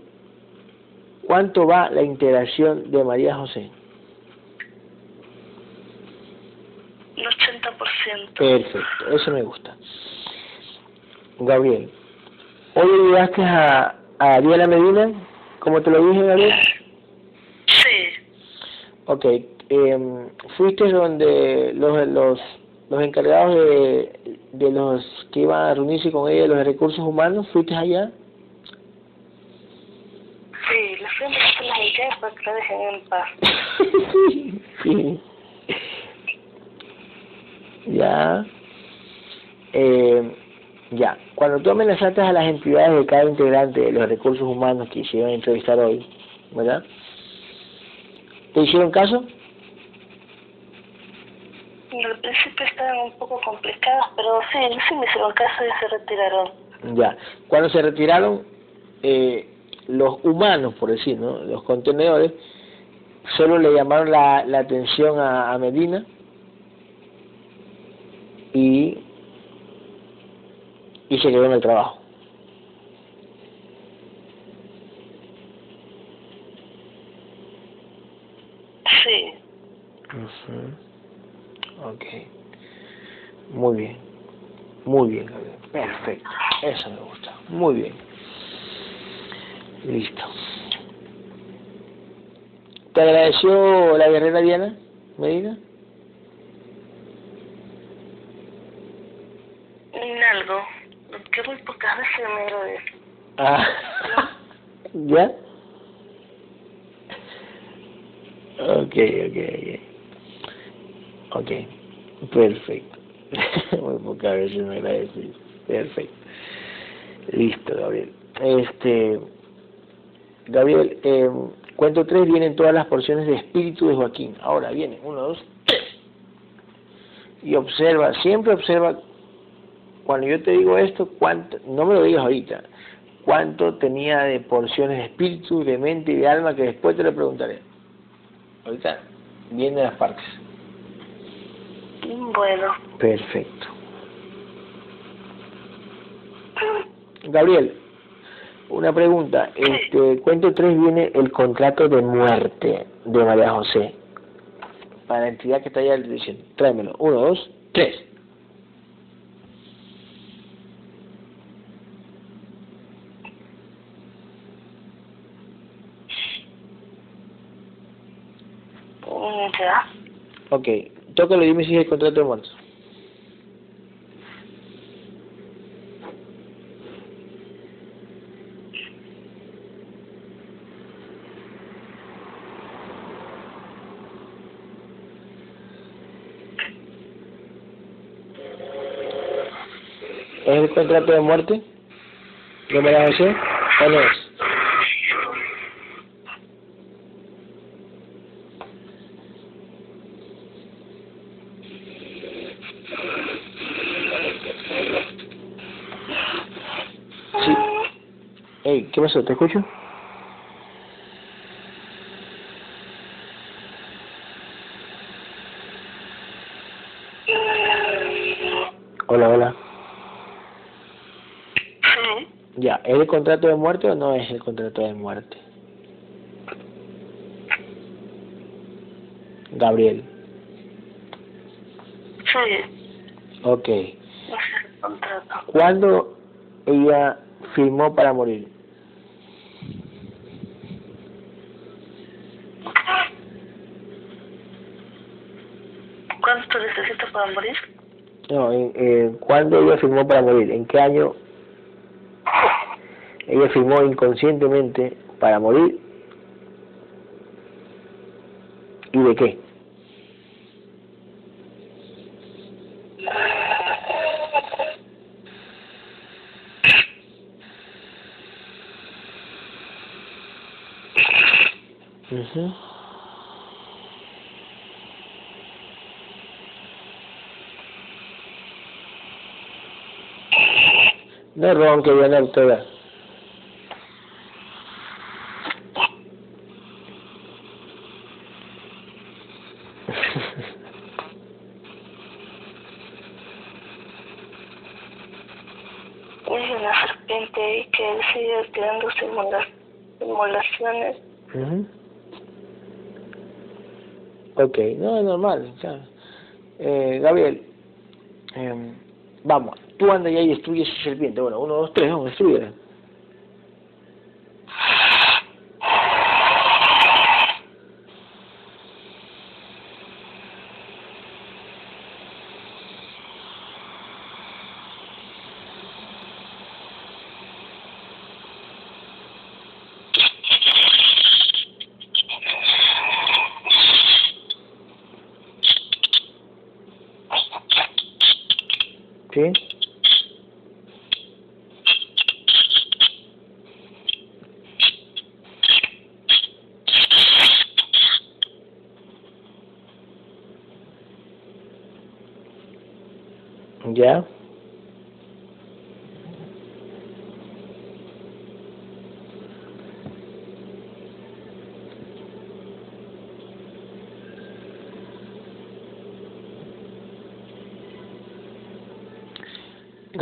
¿cuánto va la integración de María José? Un 80%. Perfecto, eso me gusta. Gabriel, ¿hoy llegaste a, a Ariela Medina? Como te lo dije, Gabriel. Sí, Ok, eh, fuiste donde los, los, los encargados de, de los que iban a reunirse con ella, los de recursos humanos, fuiste allá. sí, le fui a meter las ideas para que la dejen en paz. sí. Ya. Eh, ya. Cuando tú amenazaste a las entidades de cada integrante de los recursos humanos que se iban a entrevistar hoy, ¿verdad? ¿Te hicieron caso? Al principio estaban un poco complicados, pero sí, sí me hicieron caso y se retiraron. Ya. Cuando se retiraron, eh, los humanos, por decir, ¿no? Los contenedores, solo le llamaron la, la atención a, a Medina y, y se quedó en el trabajo. Sí, Ujú. Ok. Muy bien. Muy bien, Gabriel. Perfecto. Eso me gusta. Muy bien. Listo. ¿Te agradeció la guerrera Diana Medina? algo, que muy pocas veces me agradece. Ah. ¿Ya? Ok, ok, ok. Ok, perfecto. Muy pocas veces me agradeces. Perfecto. Listo, Gabriel. Este, Gabriel, eh, cuento tres, vienen todas las porciones de espíritu de Joaquín. Ahora vienen, uno, dos, tres. Y observa, siempre observa, cuando yo te digo esto, cuánto, no me lo digas ahorita, cuánto tenía de porciones de espíritu, de mente y de alma, que después te lo preguntaré. Ahorita vienen las partes. Bueno, Perfecto. Gabriel, una pregunta. Este, cuento tres viene el contrato de muerte de María José. para la entidad que está allá diciendo. Tráemelo. Uno, dos, tres. Ya. Ok, tócalo y dime si es el contrato de muerte. ¿Es el contrato de muerte? ¿Qué me vas a decir? ¿O no es? ¿Qué pasó? ¿Te escucho? Hola, hola. Sí. Ya, ¿es el contrato de muerte o no es el contrato de muerte? Gabriel. Sí. Ok. Ese es el contrato. ¿Cuándo ella firmó para morir? ¿Cuánto necesitas para morir? No, eh, ¿cuándo ella firmó para morir? ¿En qué año ella firmó inconscientemente para morir? ¿Y de qué? Ujú. No ronque, Diana Ortega. Es una serpiente ahí que él sigue creando simula- simulaciones. Ujú. Ok, no es normal. sea, eh, Gabriel, eh, vamos, tú anda ya y destruye esa serpiente. Bueno, uno, dos, tres, vamos, destruyela.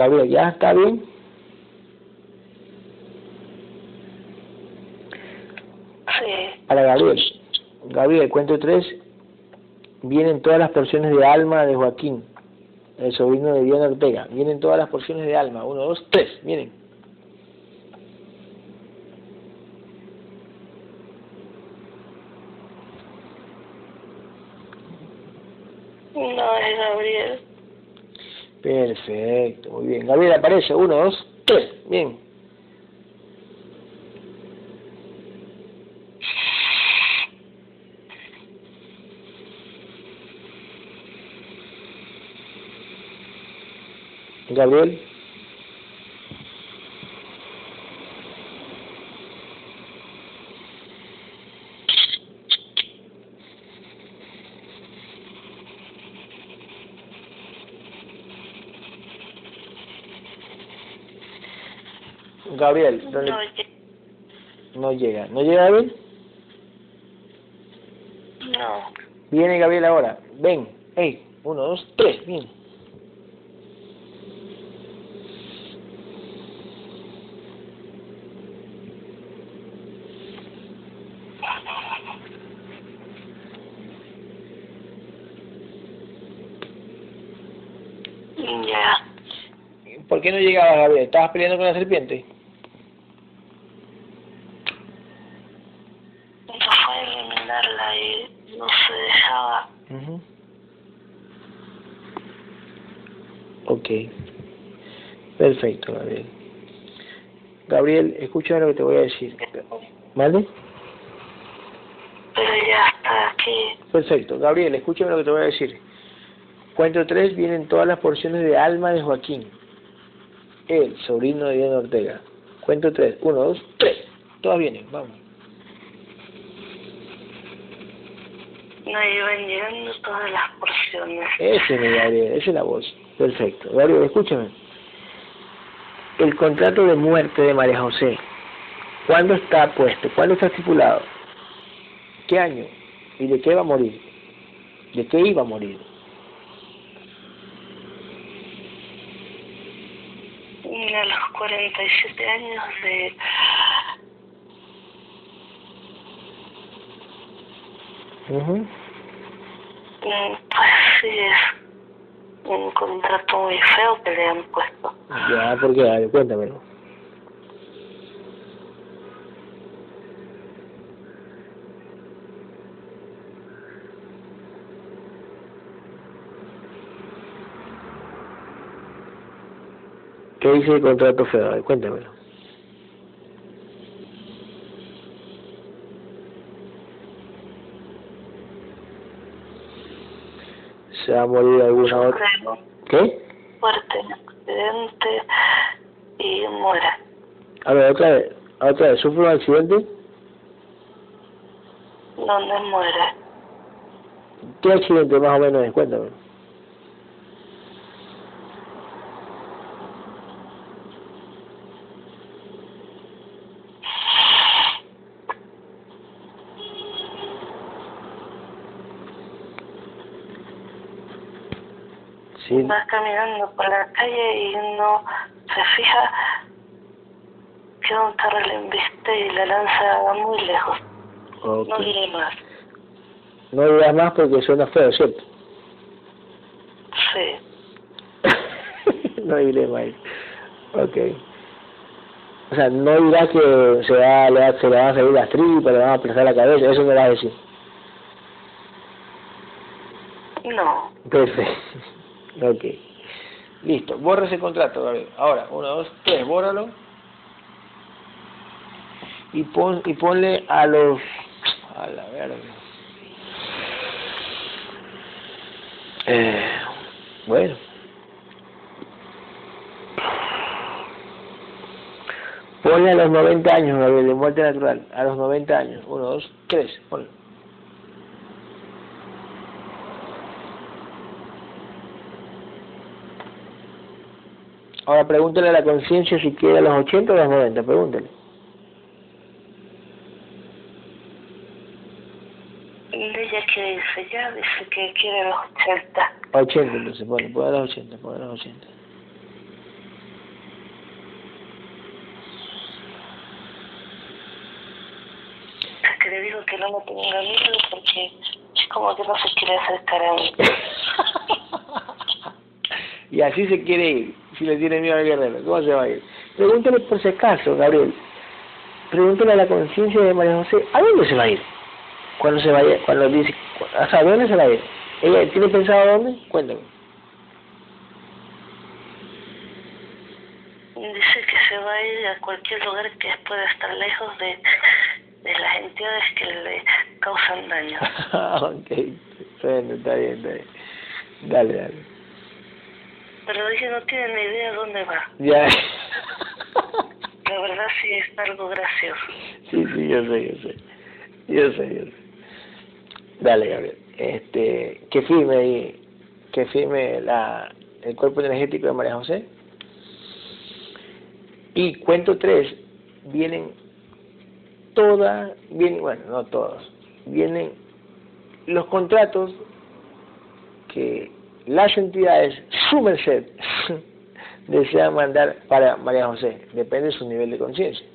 Gabriel, ¿ya está bien? Sí. Para Gabriel. Gabriel, cuento tres. Vienen todas las porciones de alma de Joaquín, el sobrino de Diana Ortega. Vienen todas las porciones de alma. Uno, dos, tres. Vienen. No es Gabriel. Perfecto, muy bien. Gabriel aparece. Uno, dos, tres. Bien. Gabriel. Gabriel. No, llega. ¿No llega Gabriel? No. Viene Gabriel ahora. Ven. Ey. Uno, dos, tres. Bien. Ya. ¿Por qué no llegabas, Gabriel? ¿Estabas peleando con la serpiente? Perfecto, Gabriel. Gabriel, escucha lo que te voy a decir. ¿Vale? Pero ya está aquí. Perfecto. Gabriel, escúchame lo que te voy a decir. Cuento tres, vienen todas las porciones de alma de Joaquín. El sobrino de Diana Ortega. Cuento tres. Uno, dos, tres. Todas vienen, vamos. No iban llegando todas las porciones. Ese es mi Gabriel, esa es la voz. Perfecto. Gabriel, escúchame. El contrato de muerte de María José, ¿cuándo está puesto? ¿Cuándo está estipulado? ¿Qué año? ¿Y de qué va a morir? ¿De qué iba a morir? A los 47 años de... Mm, Pues sí, es un contrato muy feo que le han puesto. Ya, ¿por qué? Gabriel? Cuéntamelo. ¿Qué dice el contrato? A ver, Cuéntamelo. ¿Se va a morir alguna otra? ¿Qué? Accidente y muere. A ver, otra vez. Otra vez. ¿Sufre un accidente? ¿Dónde muere? ¿Qué accidente más o menos es? Cuéntame. Sí. Va caminando por la calle y no se fija que un carro le embiste y la lanza muy lejos. No diré más. No digas más porque suena feo, ¿cierto? Sí. no diré más. Ok. O sea, no dirás que se, va, le, va- se le van a salir las tripas, le van a aplastar la cabeza, eso me vas a decir. No. Perfecto. Ok. Listo. Borra ese contrato, Gabriel. Ahora, uno, dos, tres, bórralo. Y, pon, y ponle a los... A la verga. Eh, bueno. Ponle a los 90 años, Gabriel, de muerte natural. A los 90 años. Uno, dos, tres. Ponle. Ahora pregúntale a la conciencia si quiere a los 80 o a los 90, pregúntale. Y ella que dice, ya dice que quiere los 80. A 80 entonces, pone, pone a los 80, pone a los 80. Es que le digo que no me tenga miedo porque es como que no se quiere acercar a mí. y así se quiere ir, si le tiene miedo al guerrero, ¿cómo se va a ir? Pregúntale por si acaso, Gabriel. Pregúntale a la conciencia de María José, ¿a dónde se va a ir? Cuando se vaya, cuando dice, ¿a dónde se va a ir? ¿Ella tiene pensado a dónde? Cuéntame. Dice que se va a ir a cualquier lugar que pueda estar lejos de, de las entidades que le causan daño. ok, bueno, está bien, está bien. Dale, dale. Pero ella no tiene ni idea dónde va. Ya. La verdad sí es algo gracioso. Sí, sí, yo sé, yo sé. Yo sé, yo sé. Dale, Gabriel. Este, que firme ahí, que firme la, el cuerpo energético de María José. Y cuento tres, vienen todas, vienen, bueno, no todos, vienen los contratos que las entidades su merced desean mandar para María José, depende de su nivel de conciencia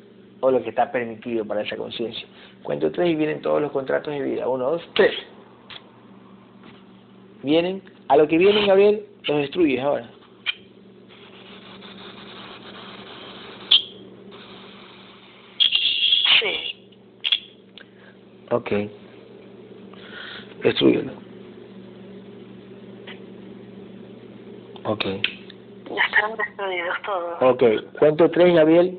o lo que está permitido para esa conciencia. Cuento tres y vienen todos los contratos de vida. Uno, dos, tres. Vienen, a lo que vienen, Gabriel, los destruyes ahora. Sí. Ok. Destruyelo. Ok. Ya están destruidos todos. Ok. Cuento tres, Gabriel.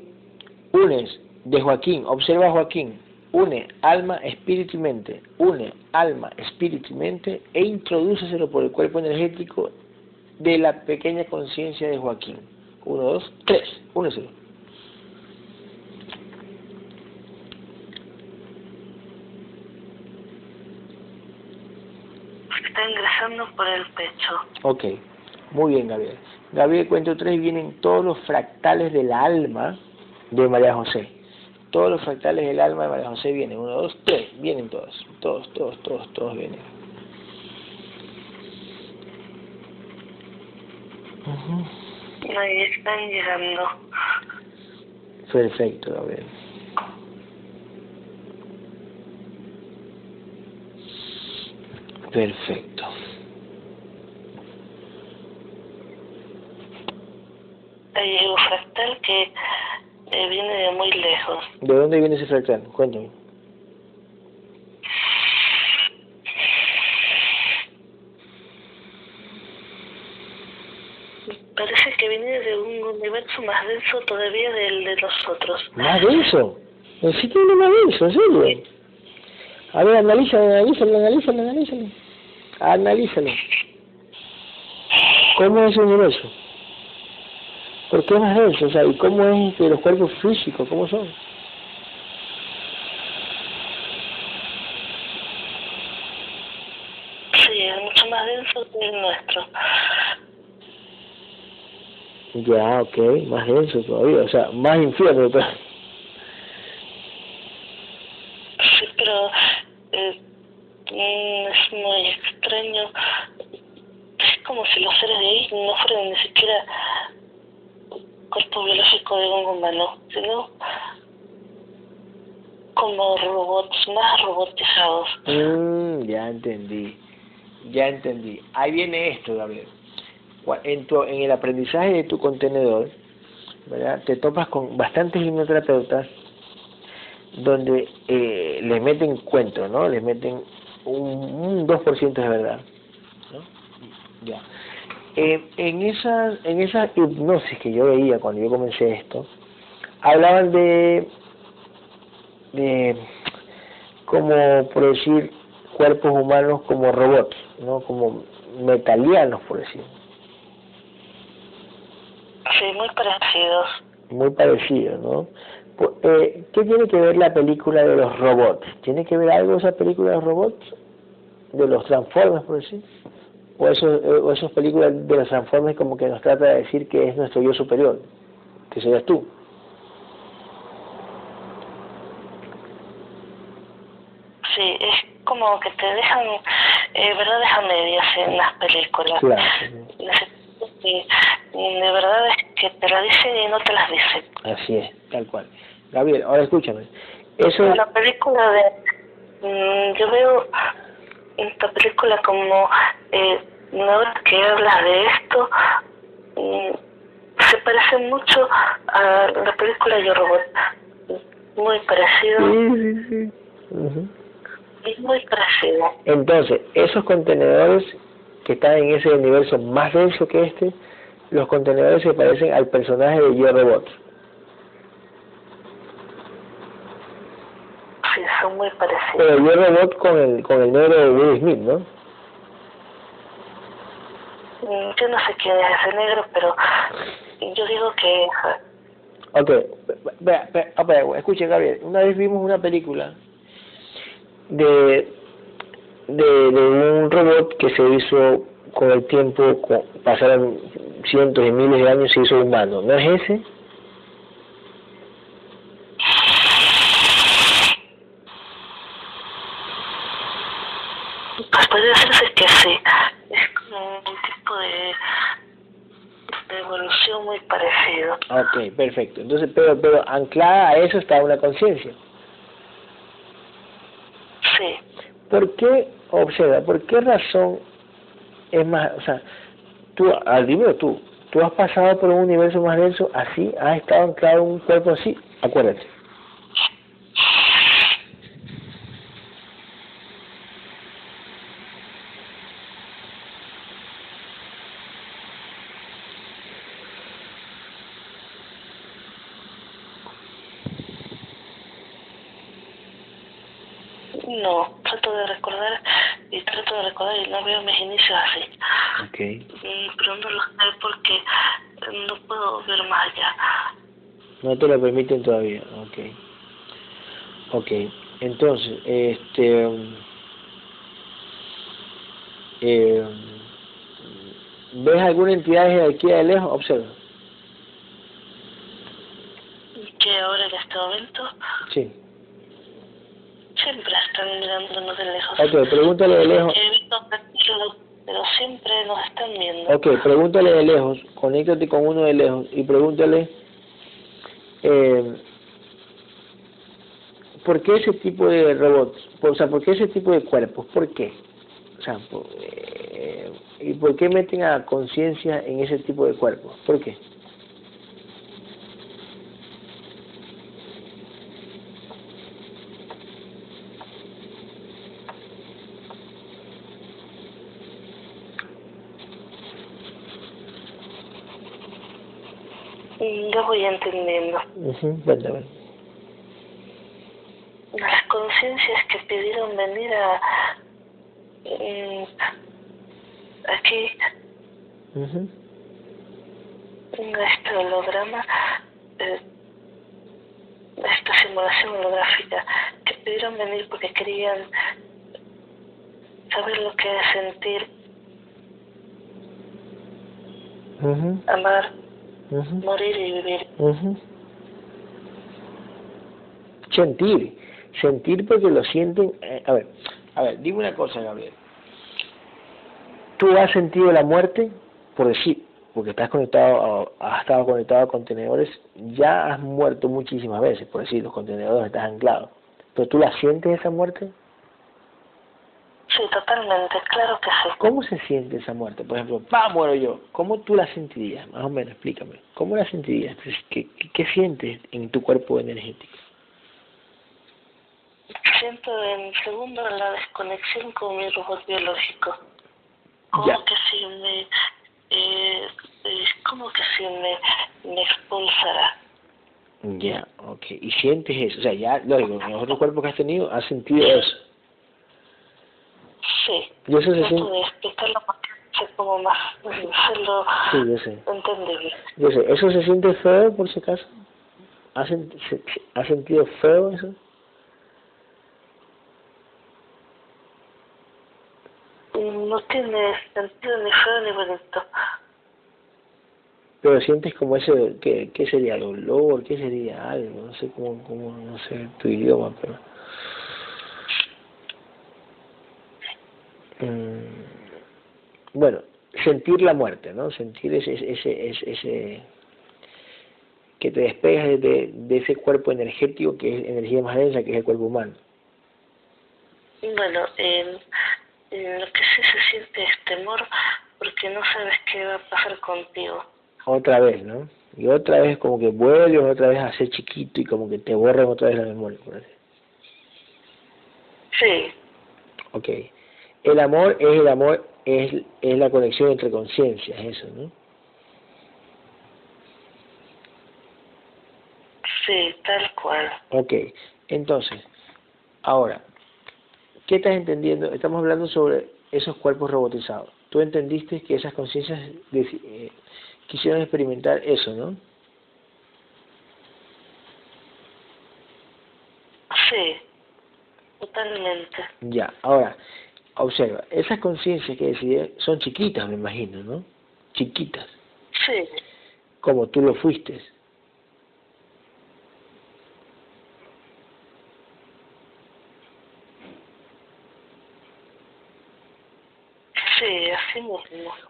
Unes de Joaquín. Observa a Joaquín. Une alma, espíritu y mente. Une alma, espíritu y mente e introdúceselo por el cuerpo energético de la pequeña conciencia de Joaquín. Uno, dos, tres. Úneselo. Está ingresando por el pecho. Ok, muy bien, Gabriel. Gabriel, cuento tres, vienen todos los fractales del alma de María José. Todos los fractales del alma de María José vienen. Uno, dos, tres, vienen todos. Todos, todos, todos, todos vienen. Ahí están llegando. Perfecto, Gabriel. Perfecto. Un fractal que eh, viene de muy lejos. ¿De dónde viene ese fractal? Cuéntame. Parece que viene de un universo más denso todavía del de nosotros. ¿Más denso? ¿En sí tiene más denso? ¿En serio? A ver, analízalo, analízalo, analízalo, analízalo. Analízalo. ¿Cómo es ese universo? ¿Por qué es más denso? O sea, ¿y cómo es de los cuerpos físicos? ¿Cómo son? Sí, es mucho más denso que el nuestro. Ya, ok, más denso todavía, o sea, más infierno todavía. Sí, pero eh, mm, es muy extraño. Es como si los seres de ahí no fueran ni siquiera cuerpo biológico de un humano, sino como robots, más robotizados. Mm, ya entendí, ya entendí. Ahí viene esto, Gabriel. En, tu, en el aprendizaje de tu contenedor, ¿verdad? Te topas con bastantes hipnoterapeutas donde eh, les meten cuentos, ¿no? Les meten un, un 2% de verdad, ¿no? Ya. Eh, en esa en esa hipnosis que yo veía cuando yo comencé esto, hablaban de de como por decir cuerpos humanos como robots, ¿no? Como metalianos por decir, Sí, muy parecidos. muy parecidos, ¿no? Eh, ¿Qué tiene que ver la película de los robots? ¿Tiene que ver algo esa película de los robots? ¿De los Transformers, por decir? ¿O, eso, eh, o esas películas de los Transformers como que nos trata de decir que es nuestro yo superior? Que serías tú. Sí, es como que te dejan eh, verdades a medias en las películas. Claro. Mm, de verdad es que te la dicen y no te las dicen. Así es, tal cual. Gabriel, ahora escúchame. Eso la película de... mm, yo veo esta película como... Eh, que hablas de esto, mm, se parece mucho a la película Yo Robot. Muy parecido. Sí, sí, sí. Ujú. Es muy parecido. Entonces, esos contenedores que están en ese universo más denso que este, los contenedores se parecen al personaje de Yo Robot. Sí, son muy parecidos. Pero Yo Robot con el, con el negro de Will Smith, ¿no? Mm, Yo no sé quién es ese negro, pero yo digo que Ok, vea, vea, ah, vea, escuche Gabriel, una vez vimos una película de, de, de un robot que se hizo con el tiempo, con- pasaron cientos y miles de años, se hizo humano, ¿no es ese? pues puede decirse que sí. Es como un tipo de, de evolución muy parecido. Ok, perfecto. Entonces, pero, pero anclada a eso está una conciencia. Sí. ¿Por qué, observa, por qué razón es más, o sea, tú, ah, dímelo tú, tú has pasado por un universo más denso así, has estado anclado en un cuerpo así, acuérdate. No, trato de recordar y trato de recordar y no veo mis inicios así. Ok. Mm, Pero no lo sé porque no puedo ver más allá. No te lo permiten todavía. Ok. Ok. Entonces, este... Eh, ¿Ves alguna entidad desde aquí de lejos? Observa. Que ahora en este momento Sí. Siempre están mirándonos de lejos. Ok, pregúntale de lejos. He visto pero, pero siempre nos están viendo. Ok, pregúntale de lejos, conéctate con uno de lejos y pregúntale eh, ¿por qué ese tipo de robots? O sea, ¿por qué ese tipo de cuerpos? ¿Por qué? O sea, por- eh, ¿y por qué meten a conciencia en ese tipo de cuerpos? ¿Por qué? Yo voy entendiendo. Ujú, cuéntame. Las conciencias que pidieron venir a mm, aquí a este holograma, eh, esta simulación holográfica, que pidieron venir porque querían saber lo que es sentir, amar, morir y vivir. Sentir, sentir porque lo sienten. eh, a ver, a ver, dime una cosa, Gabriel. ¿Tú has sentido la muerte? Por decir, porque estás conectado, a- has estado conectado a contenedores, ya has muerto muchísimas veces, por decir, los contenedores estás anclado. ¿Pero tú la sientes esa muerte? Sí, totalmente, claro que sí. ¿Cómo se siente esa muerte? Por ejemplo, ¡pah! muero yo. ¿Cómo tú la sentirías? Más o menos, explícame. ¿Cómo la sentirías? ¿Qué, qué, qué sientes en tu cuerpo energético? Siento en segundo la desconexión con mi robot biológico. Como Ya. que si me... Eh, eh, como que si me, me expulsara. Ya, ok. Y sientes eso. O sea, ya, lógico, en los otros cuerpos que has tenido, has sentido eso. Sí. Y eso se siente... explicarlo porque como más Sí, yo sé. entendible. Yo sé. ¿Eso se siente feo, por si acaso? ¿Has, sen- se- se- ¿has sentido feo eso? No tiene sentido ni feo ni bonito. Pero sientes como ese, ¿qué, qué sería? ¿Dolor? ¿Qué sería? Algo, no sé cómo, cómo, no sé tu idioma, pero... Mm, bueno, sentir la muerte, ¿no? Sentir ese, ese, ese, ese que te despegas de, de ese cuerpo energético que es energía más densa, que es el cuerpo humano. Bueno, en, en lo que sí se siente es temor porque no sabes qué va a pasar contigo. Otra vez, ¿no? Y otra vez como que vuelves otra vez a ser chiquito y como que te borran otra vez la memoria. Sí, Ok. El amor es el amor, es, es la conexión entre conciencias, eso, ¿no? sí, tal cual. Ok. Entonces, ahora, ¿qué estás entendiendo? Estamos hablando sobre esos cuerpos robotizados. Tú entendiste que esas conciencias eh, quisieron experimentar eso, ¿no? Sí, totalmente. Ya. Ahora, observa, esas conciencias que decidieron son chiquitas, me imagino, ¿no? Chiquitas, Sí, como tú lo fuiste. sí, así mismo.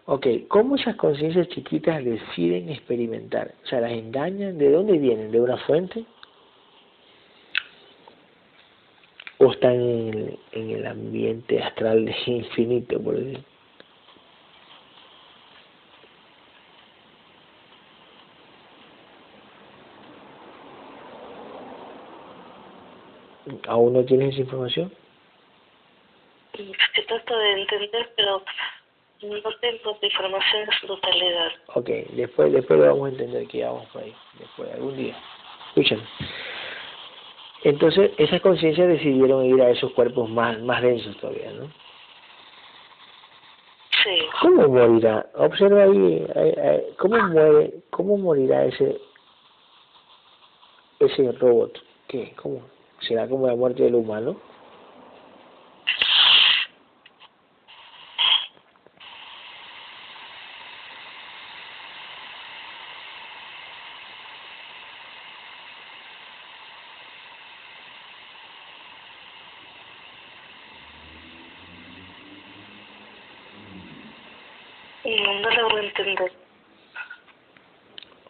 Ok, ¿cómo esas conciencias chiquitas deciden experimentar? O sea, ¿las engañan? ¿De dónde vienen? ¿De una fuente? ¿O están en el, en el ambiente astral de infinito, por decir? ¿Aún no tienes esa información? Que trato de entender, pero no tengo información en su totalidad. Ok, después, después lo vamos a entender que vamos por ahí, después, algún día. Escúchame. Entonces, esas conciencias decidieron ir a esos cuerpos más, más densos todavía, ¿no? Sí. ¿Cómo morirá? Observa ahí, ¿cómo muere, cómo morirá ese ese robot? ¿Qué? ¿Cómo? ¿Será como la muerte del humano?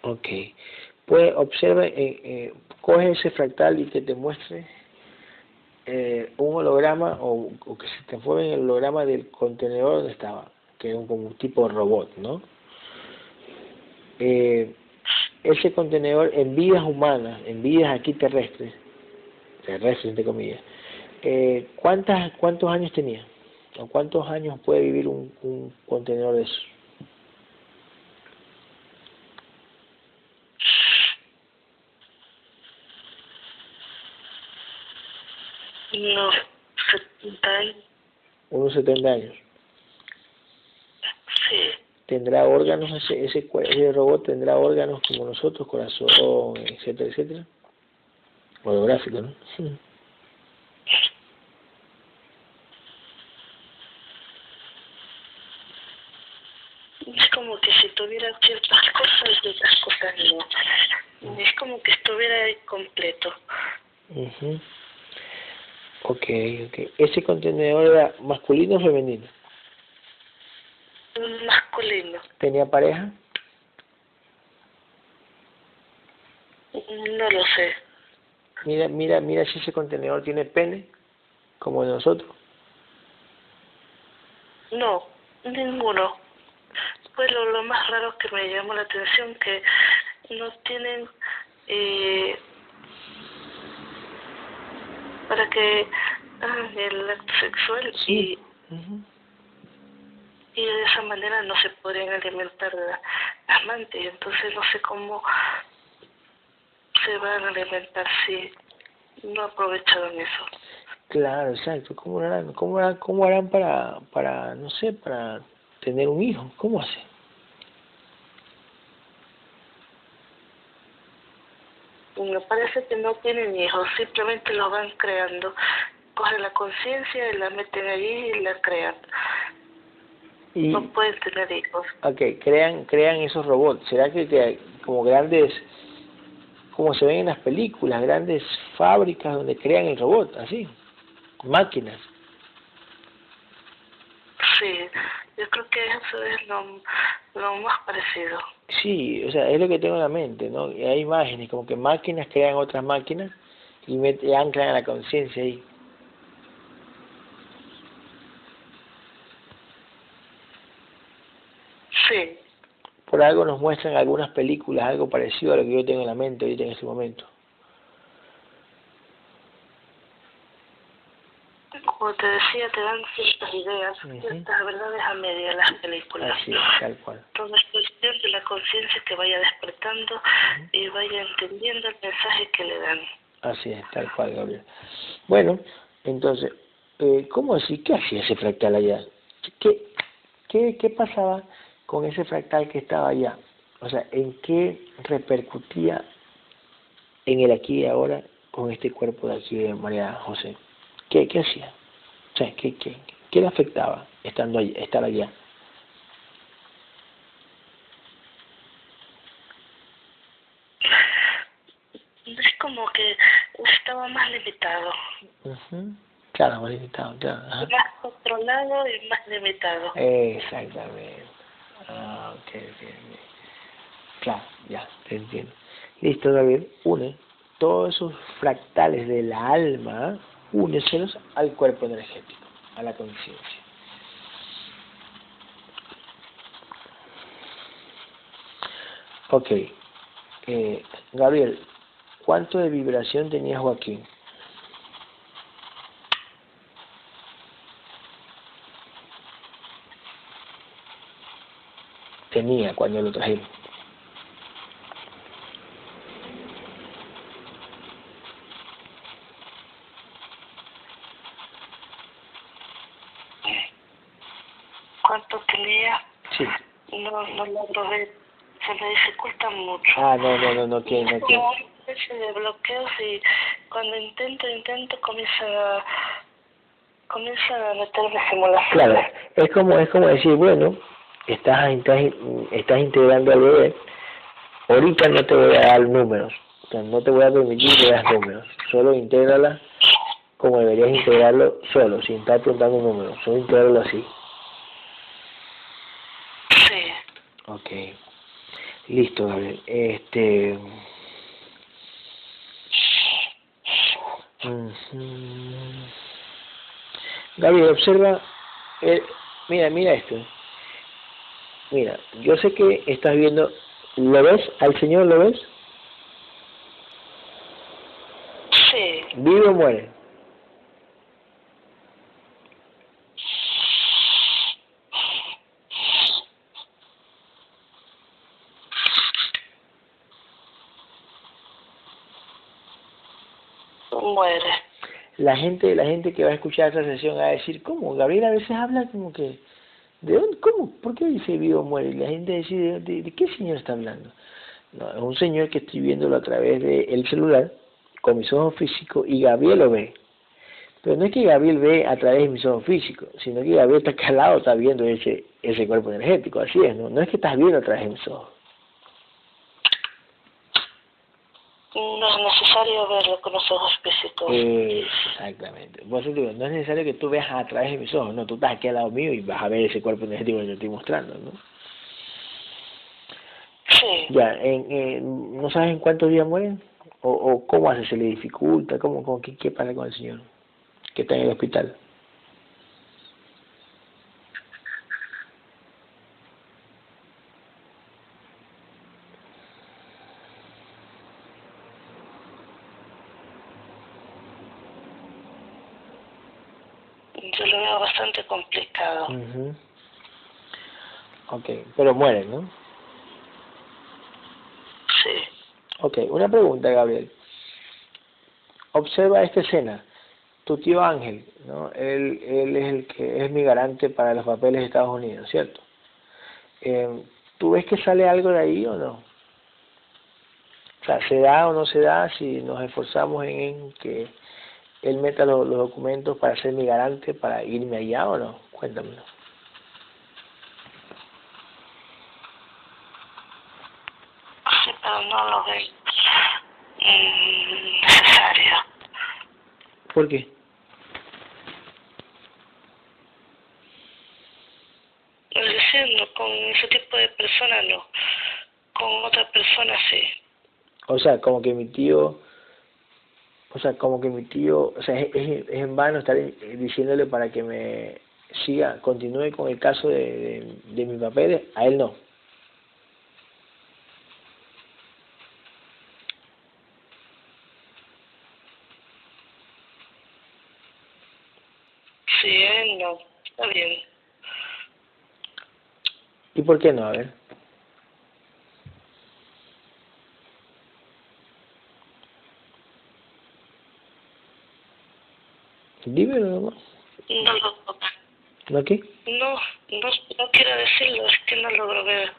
Ok. Pues observa, eh, eh, coge ese fractal y que te muestre eh, un holograma o, que se te en el holograma del contenedor donde estaba, que es un, como un tipo robot, ¿no? Eh, ese contenedor en vidas humanas, en vidas aquí terrestres, terrestres entre comillas, eh, ¿cuántas, ¿cuántos años tenía? ¿O cuántos años puede vivir un, un contenedor de eso? Unos 70 años. Unos 70 años. Sí. ¿Tendrá órganos ese, ese, ese robot? ¿Tendrá órganos como nosotros, corazón, etcétera, etcétera? Holográfico, ¿no? Sí. Es como que si tuviera ciertas cosas y otras cosas no. Es como que estuviera completo. mhm Ok, ok. ¿Ese contenedor era masculino o femenino? Masculino. ¿Tenía pareja? No lo sé. Mira, mira, mira si ese contenedor tiene pene, como nosotros. No, ninguno. Pues lo, lo más raro que me llamó la atención que no tienen eh, para que hagan el acto sexual y, y de esa manera no se podrían alimentar de las mantis. Entonces no sé cómo se van a alimentar si no aprovecharon eso. Claro, exacto. ¿Cómo harán, cómo harán, cómo harán para, para, no sé, para tener un hijo? ¿Cómo hacen? Me parece que no tienen hijos, simplemente los van creando. Cogen la conciencia y la meten allí y la crean. Y, no pueden tener hijos. Ok, crean, crean esos robots. ¿Será que, que como grandes, como se ven en las películas, grandes fábricas donde crean el robot, así, máquinas? Sí, yo creo que eso es lo, lo más parecido. Sí, o sea, es lo que tengo en la mente, ¿no? Hay imágenes, como que máquinas crean otras máquinas y, y anclan a la conciencia ahí. Sí. Por algo nos muestran algunas películas algo parecido a lo que yo tengo en la mente ahorita en ese momento. Como te decía, te dan ciertas ideas, ciertas verdades a media las películas. Así es, tal cual. Todo es cuestión de la conciencia que vaya despertando y vaya entendiendo el mensaje que le dan. Así es, tal cual, Gabriel. Bueno, entonces, eh, ¿cómo así? ¿Qué hacía ese fractal allá? ¿Qué, qué, ¿Qué pasaba con ese fractal que estaba allá? O sea, ¿en qué repercutía en el aquí y ahora con este cuerpo de aquí de María José? ¿Qué, qué hacía? O sea, ¿qué, qué, qué le afectaba estando allí, estar allá? Es como que estaba más limitado. Claro, más limitado, claro. Más controlado y más limitado. Exactamente. Ah, ok, ok, Claro, ya, te entiendo. Listo, David, une todos esos fractales de la alma úneselos al cuerpo energético, a la conciencia. Ok, eh, Gabriel, ¿cuánto de vibración tenía Joaquín? Tenía cuando lo trajimos. cuánto tenía. Sí. No, no logro ver. Se me dificulta mucho. Ah, no, no, no, no quiere, no. Como una especie de bloqueos y cuando intento, intento, comienza a, comienza a meterme simulaciones. Claro, es como, es como decir, bueno, estás, estás, estás integrando al bebé, ahorita no te voy a dar números, o sea, no te voy a permitir que veas números, solo intégrala como deberías integrarlo solo, sin estar preguntando números, solo integrarlo así. Sí. Ok. Listo, Gabriel. Este... Ujú. Gabriel, observa... eh, mira, mira esto. Mira, yo sé que estás viendo... ¿Lo ves? ¿Al Señor lo ves? Sí. ¿Vive o muere? La gente, la gente que va a escuchar esta sesión va a decir, ¿cómo? Gabriel a veces habla como que... ¿De dónde? ¿Cómo? ¿Por qué dice vive o muere? Y la gente decide, ¿de, de qué señor está hablando? No, es un señor que estoy viéndolo a través del celular, con mis ojos físicos, y Gabriel lo ve. Pero no es que Gabriel ve a través de mis ojos físicos, sino que Gabriel está calado, está viendo ese, ese cuerpo energético, así es, ¿no? No es que estás viendo a través de mis ojos. No es necesario verlo con los ojos físicos. Exactamente. Por eso digo, no es necesario que tú veas a través de mis ojos, no, tú estás aquí al lado mío y vas a ver ese cuerpo energético que te estoy mostrando, ¿no? Sí. Ya, en, en- ¿no sabes en cuántos días mueren? ¿O, o cómo hace? ¿Se le dificulta? ¿Cómo, cómo, qué, ¿Qué pasa con el señor que está en el hospital? Yo lo complicado. Ujú. Ok, pero mueren, ¿no? Sí. Ok, una pregunta, Gabriel. Observa esta escena. Tu tío Ángel, ¿no? Él, él es el que es mi garante para los papeles de Estados Unidos, ¿cierto? Eh, ¿Tú ves que sale algo de ahí o no? O sea, ¿se da o no se da si nos esforzamos en que él meta lo- los documentos para ser mi garante para irme allá o no? Cuéntamelo. Sí, pero no lo veo mm, necesario. ¿Por qué? Es decir, no, con ese tipo de personas no. Con otra persona sí. O sea, como que mi tío, o sea, como que mi tío, o sea, es, es, es en vano estar eh, diciéndole para que me siga, continúe con el caso de, de, de mis papeles, a él no. Sí, él no. Está bien. ¿Y por qué no? A ver. Dímelo nomás. No lo ¿No qué? no, no, no quiero decirlo, es que no logro ver.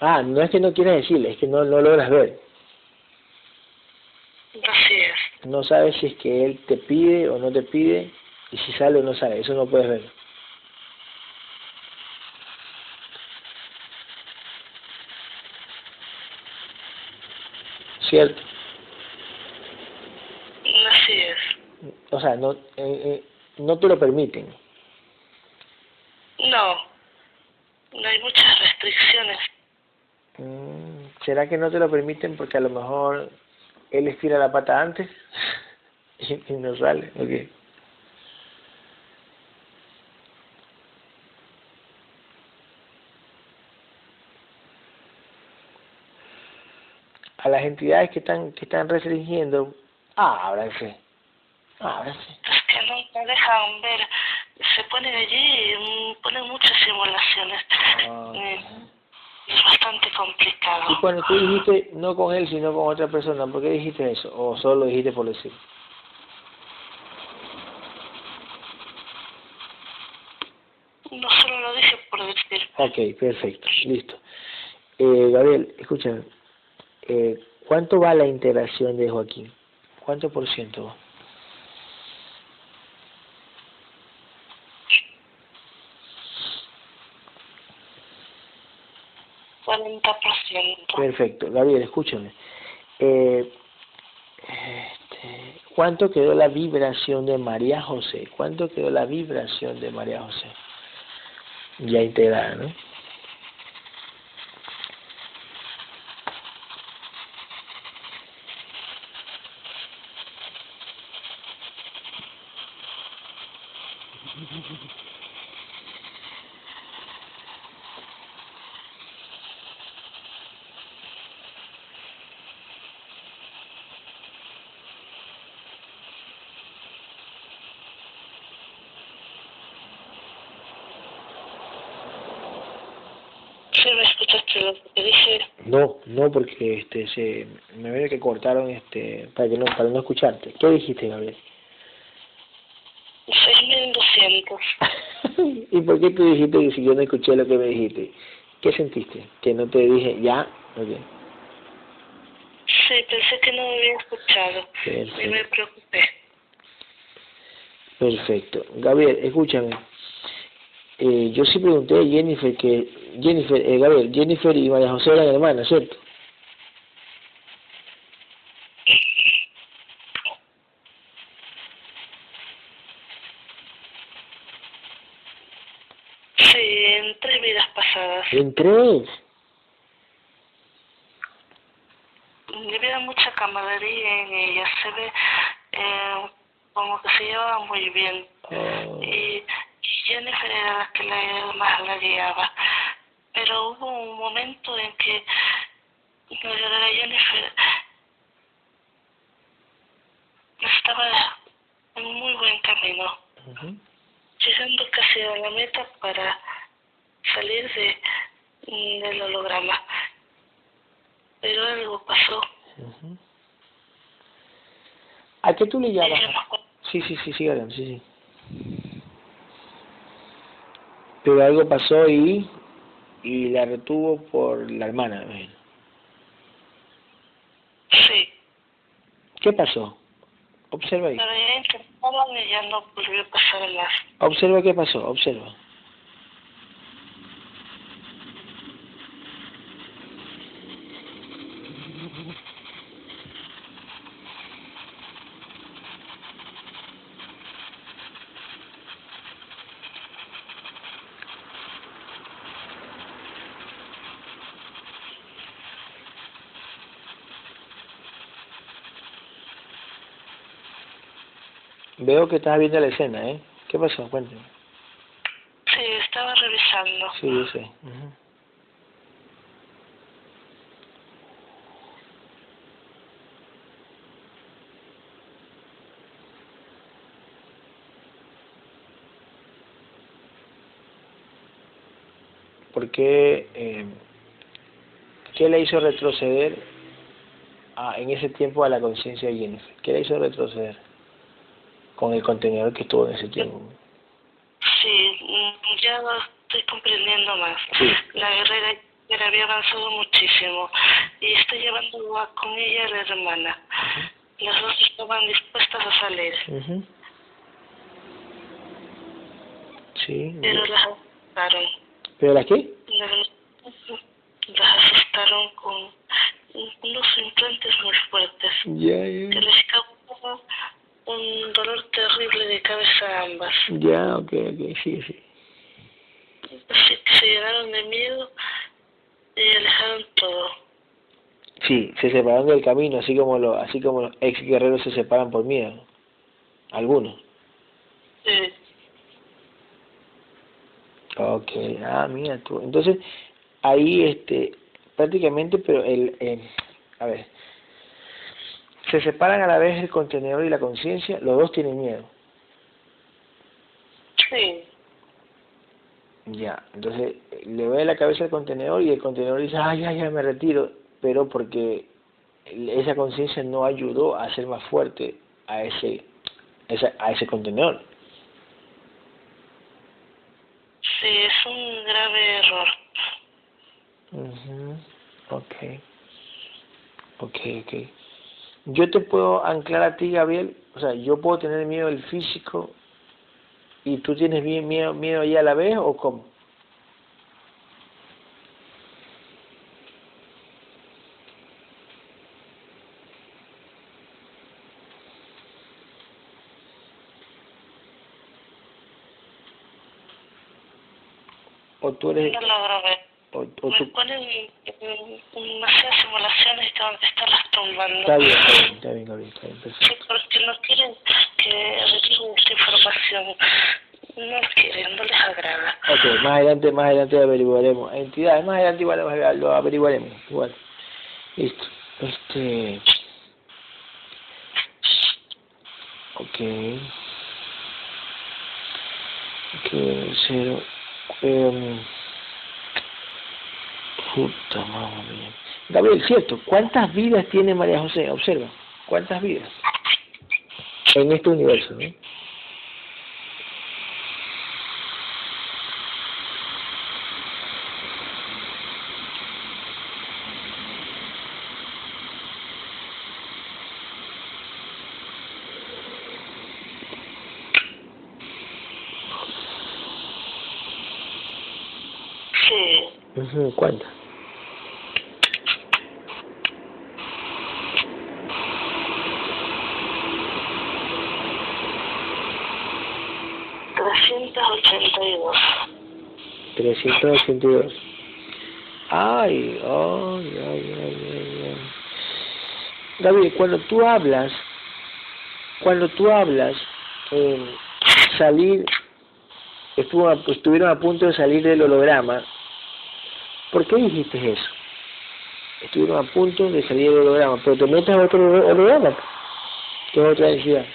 Ah, no es que no quieras decirle, es que no, no logras ver. Así es. No sabes si es que él te pide o no te pide, y si sale o no sale, eso no puedes ver. ¿Cierto? Así es. O sea, no, eh, eh, no te lo permiten. No. No hay muchas restricciones. Mm, ¿Será que no te lo permiten porque a lo mejor él estira la pata antes y, y no sale? Ok. A las entidades que están que están restringiendo, ábranse, ábranse. Es que nunca dejan ver. Se ponen allí y mm, ponen muchas simulaciones. Ah. Eh, Es bastante complicado. Y cuando tú dijiste no con él, sino con otra persona, ¿por qué dijiste eso? ¿O solo lo dijiste por decir? no solo lo dije por decir. Ok, perfecto, listo. Eh, Gabriel, escúchame, eh, ¿cuánto va la integración de Joaquín? ¿Cuánto por ciento va? Perfecto. Gabriel, escúchame. Eh, este, ¿Cuánto quedó la vibración de María José? ¿Cuánto quedó la vibración de María José? Ya integrada, ¿no no, porque este se me ve que cortaron este para que no para no escucharte. ¿Qué dijiste, Gabriel? 6.200. ¿Y por qué tú dijiste que si yo no escuché lo que me dijiste? ¿Qué sentiste? ¿Que no te dije ya? Okay. Sí, pensé que no me había escuchado Perfecto. y me preocupé. Perfecto. Gabriel, escúchame. Eh, yo sí pregunté a Jennifer que Jennifer, eh, Gabriel, Jennifer y María José eran hermanas, ¿cierto? Sí, en tres vidas pasadas. ¿En tres? Había mucha camaradería en ella, se ve eh, como que se llevaba muy bien. Oh. Y Jennifer era la que la, más la guiaba. Pero hubo un momento en que la Jennifer estaba en muy buen camino, llegando casi a la meta para salir de del holograma. Pero algo pasó. ¿A qué tú le llamas? Sí, sí, sí, sí, sí, sí. Pero algo pasó y, y la retuvo por la hermana. Sí. ¿Qué pasó? Observa ahí. ya no volvió a pasar más. Observa qué pasó, observa. Veo que estás viendo la escena, ¿eh? ¿Qué pasó? Cuéntame. Sí, estaba revisando. Sí, yo sé. ¿Por qué, eh, qué le hizo retroceder a, en ese tiempo a la conciencia de Jennifer? ¿Qué le hizo retroceder? Con el contenedor que estuvo en ese tiempo. Sí, ya lo estoy comprendiendo más. La guerrera había avanzado muchísimo y está llevando a, con ella a la hermana. Las dos estaban dispuestas a salir. Sí. Pero las asustaron. ¿Pero las qué? Las, asustaron con unos implantes muy fuertes. Ya, ya. Causó un dolor terrible de cabeza ambas. Ya, ok, ok, sí, sí. Que se llenaron de miedo y alejaron todo. Sí, se separaron del camino, así como los, así como los ex guerreros se separan por miedo. Algunos. Sí. Ok, ah, mira tú. Entonces, ahí, este, prácticamente, pero el, eh, a ver, se separan a la vez el contenedor y la conciencia, los dos tienen miedo. Sí. Ya, entonces le ve la cabeza al contenedor y el contenedor dice, ay, ya, ya me retiro, pero porque esa conciencia no ayudó a hacer más fuerte a ese, a ese contenedor. Sí, es un grave error. mhm okay Ok, ok. Yo te puedo anclar a ti, Gabriel, o sea, yo puedo tener miedo del físico y tú tienes miedo, miedo ahí a la vez o cómo? o tú eres... No logro. O, o Me ponen demasiadas simulaciones y que estarlas tumbando. Está bien, está bien, está bien, está bien, perfecto. Sí, porque no quieren que reciban esta información. No quieren, no les agrada. Ok, más adelante, más adelante averiguaremos. Entidades, más adelante igual lo- averiguaremos. Igual. Listo. Este. Ok. Ok, cero. Eh, puta mía. Gabriel, cierto, ¿cuántas vidas tiene María José? Observa, ¿cuántas vidas? En este universo, ¿no? 382. Ay, ay, ay, ay. David, cuando tú hablas, cuando tú hablas, eh, salir, estuvieron a punto de salir del holograma, ¿por qué dijiste eso? Estuvieron a punto de salir del holograma, pero te metes a otro holo- holograma, que es otra densidad.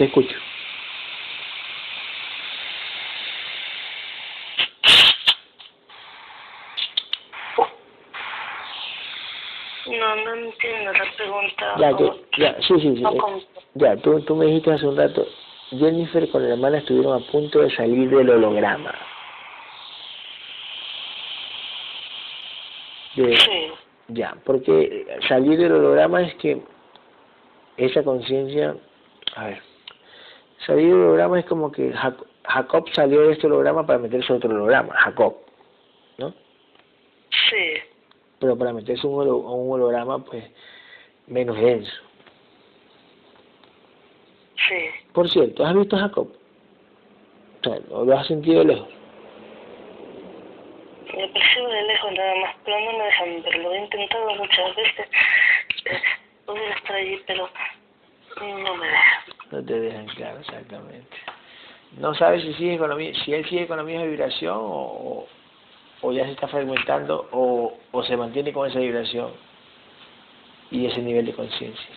Te escucho. No, no entiendo la pregunta. Ya, tú, ya, sí, sí, sí. No eh, Ya, tú, tú me dijiste hace un rato, Jennifer con la hermana estuvieron a punto de salir del holograma. De, Sí, ya, porque salir del holograma es que esa conciencia, a ver, salir del holograma es como que Jac- Jacob salió de este holograma para meterse a otro holograma, Jacob, ¿no? sí, Pero para meterse a un, holo- a un holograma, pues, menos denso. sí. Por cierto, ¿has visto a Jacob? O sea, ¿o lo has sentido lejos? Me percibo de lejos nada más, pero no me dejan verlo. Lo he intentado muchas veces. Pudiera estar allí, pero no me dejan. No te dejan claro, exactamente. No sabes si sigue mi- si él sigue con la misma vibración o, o ya se está fragmentando o, o se mantiene con esa vibración y ese nivel de conciencia.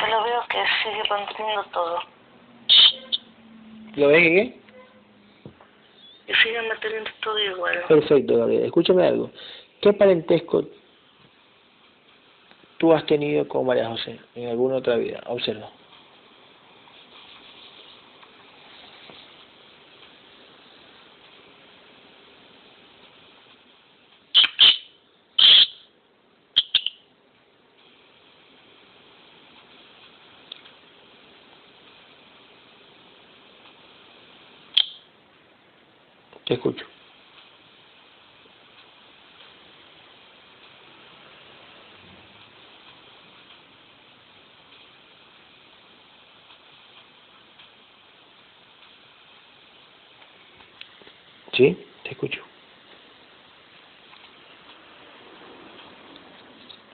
Solo veo que sigue todo. ¿Lo ves, qué? Y sigue manteniendo todo igual. Perfecto, Gabriel. Escúchame algo. ¿Qué parentesco tú has tenido con María José en alguna otra vida? Observa. Te escucho. ¿Sí? Te escucho.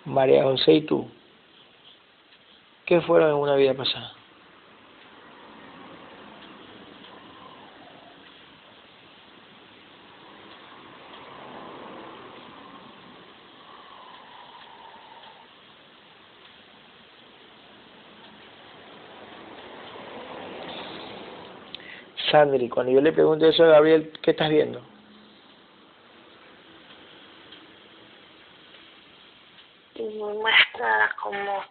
María José y tú, ¿qué fueron en una vida pasada? Sandri, cuando yo le pregunto eso a Gabriel, ¿qué estás viendo? muestra como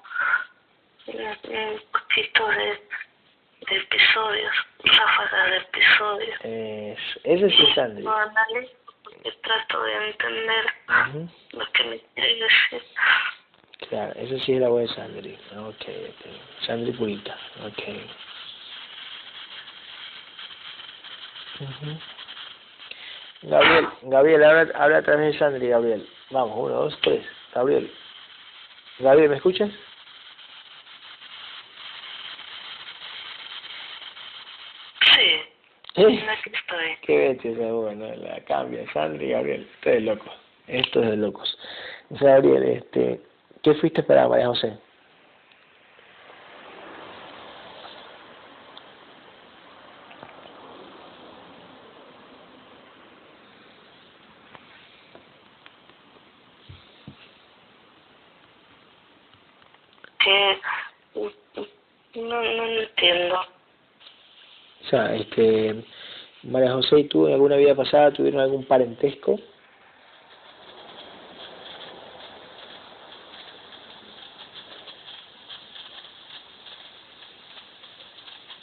un poquito de, de episodios, ráfagas de episodios. Es, ese sí es Sandri. Lo analizo porque trato de entender lo que me quiere decir. Claro, esa sí es la voz de Sandri. Ok, ok. Sandri Purita, ok. Gabriel, Gabriel, habla, habla de Sandri, Gabriel. Vamos, uno, dos, tres. Gabriel. Gabriel, ¿me escuchas? Sí. ¿Eh? Aquí estoy. Qué bestia esa voz, ¿no? La cambia, Sandri, Gabriel. Esto es loco. Esto es de locos. Gabriel, este, ¿qué fuiste para María José? Que no, no entiendo. O sea, este, María José y tú en alguna vida pasada tuvieron algún parentesco.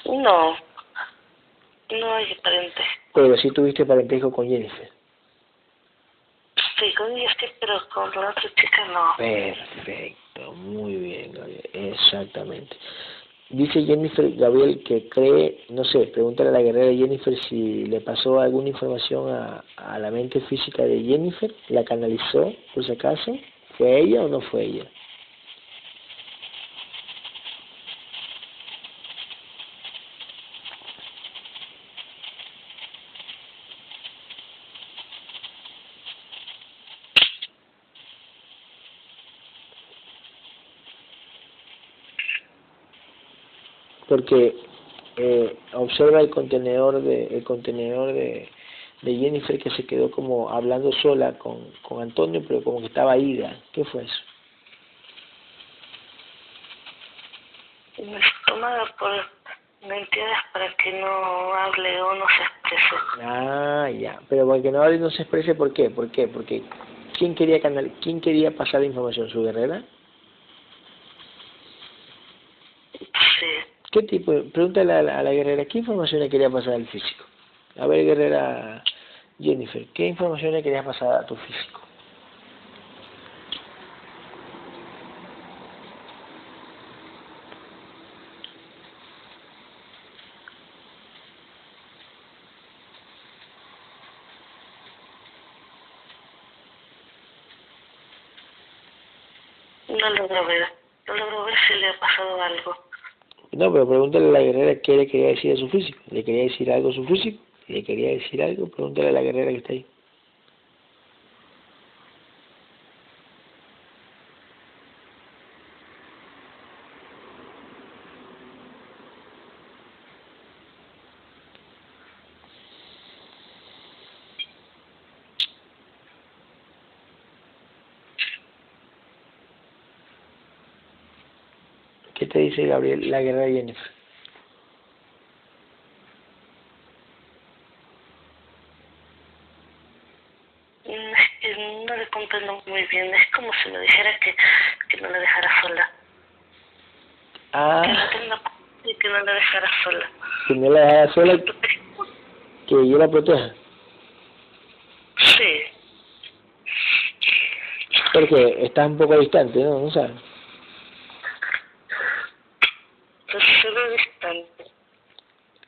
No. No hay parente. Pero sí tuviste parentesco con Jennifer. Sí, con sí, pero con la otra chica no. Perfecto, muy bien, Gabriel, exactamente. Dice Jennifer Gabriel que cree, no sé, pregúntale a la guerrera Jennifer si le pasó alguna información a, a la mente física de Jennifer, la canalizó, por si acaso, ¿fue ella o no fue ella? Porque eh, observa el contenedor de el contenedor de, de Jennifer que se quedó como hablando sola con, con Antonio pero como que estaba ida ¿qué fue eso? Tomada por mentiras para que no hable o no se exprese. ah ya pero porque no hable y no se exprese ¿por qué? ¿por qué? porque ¿quién quería canal quién quería pasar la información? ¿su guerrera? Sí. ¿Qué tipo? de- Pregúntale a la, a la guerrera, ¿qué información le quería pasar al físico? A ver, guerrera Jennifer, ¿qué información le querías pasar a tu físico? No logro ver. No logro ver si le ha pasado algo. No, pero pregúntale a la guerrera qué le quería decir a su físico. ¿Le quería decir algo a su físico? ¿Le quería decir algo? Pregúntale a la guerrera que está ahí. ¿Qué te dice Gabriel, la guerrera Jennifer? Mm, que no le comprendo muy bien. Es como si me dijera que, que no la dejara sola. Que Ah, tenga y que no la dejara sola. que no la dejara sola, que yo la proteja. Sí. Porque estás un poco distante, ¿no? No sabes. Pues se ve distante.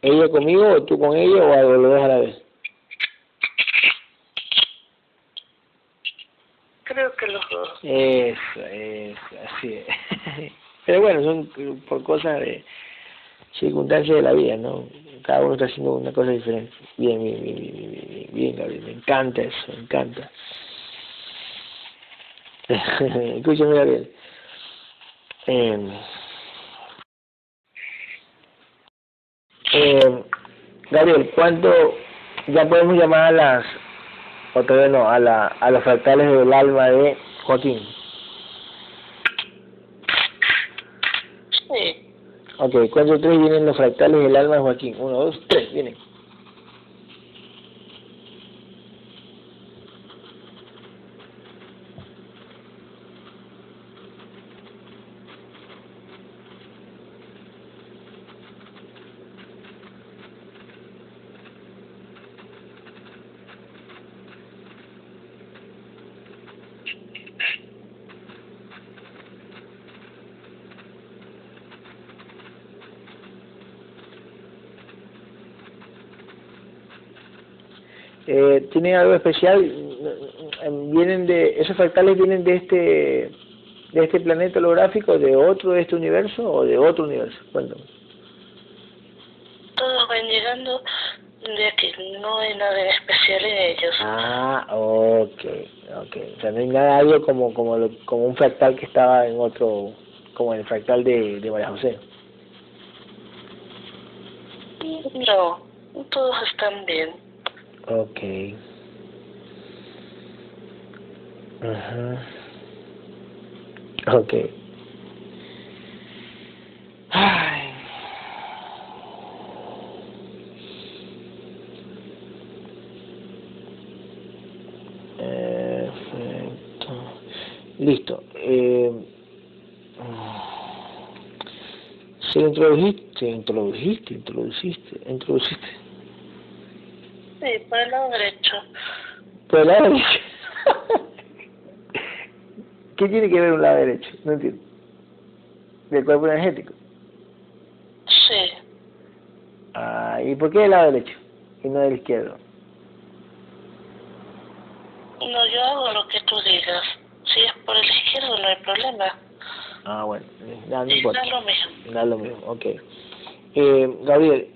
¿Ella conmigo o tú con ella o algo, lo dos a la vez? Creo que los dos. Eso, eso, así es. Pero bueno, son por cosas de circunstancias de la vida, ¿no? Cada uno está haciendo una cosa diferente. Bien, bien, bien, bien, bien, bien, bien, bien, Gabriel, me encanta eso, me encanta. Escúchame, Gabriel. Eh, eh, Gabriel, ¿cuánto ya podemos llamar a las, o todavía no, a, la, a los fractales del alma de Joaquín? Sí. Ok, cuando tres vienen los fractales del alma de Joaquín. Uno, dos, tres, vienen. ¿Tienen algo especial? ¿Vienen de, ¿Esos fractales vienen de este de este planeta holográfico, de otro de este universo o de otro universo? Cuéntame. Todos van llegando de aquí, no hay nada especial en ellos. Ah, ok, ok. O sea, no hay nada algo como como lo, como un fractal que estaba en otro, como el fractal de, de María José. No, todos están bien. Ok. Ajá. Ok. Ay. Perfecto. Listo. Eh, se introdujiste, introdujiste, introduciste, introduciste. Sí, por el lado derecho. Por el lado derecho. ¿Qué tiene que ver un lado derecho? No entiendo. ¿Del cuerpo energético? Sí. Ah, ¿y por qué el lado derecho y no del izquierdo? No, yo hago lo que tú digas. Si es por el izquierdo no hay problema. Ah, bueno, no, no importa. Da lo mismo. Da lo mismo, ok. Eh, Gabriel,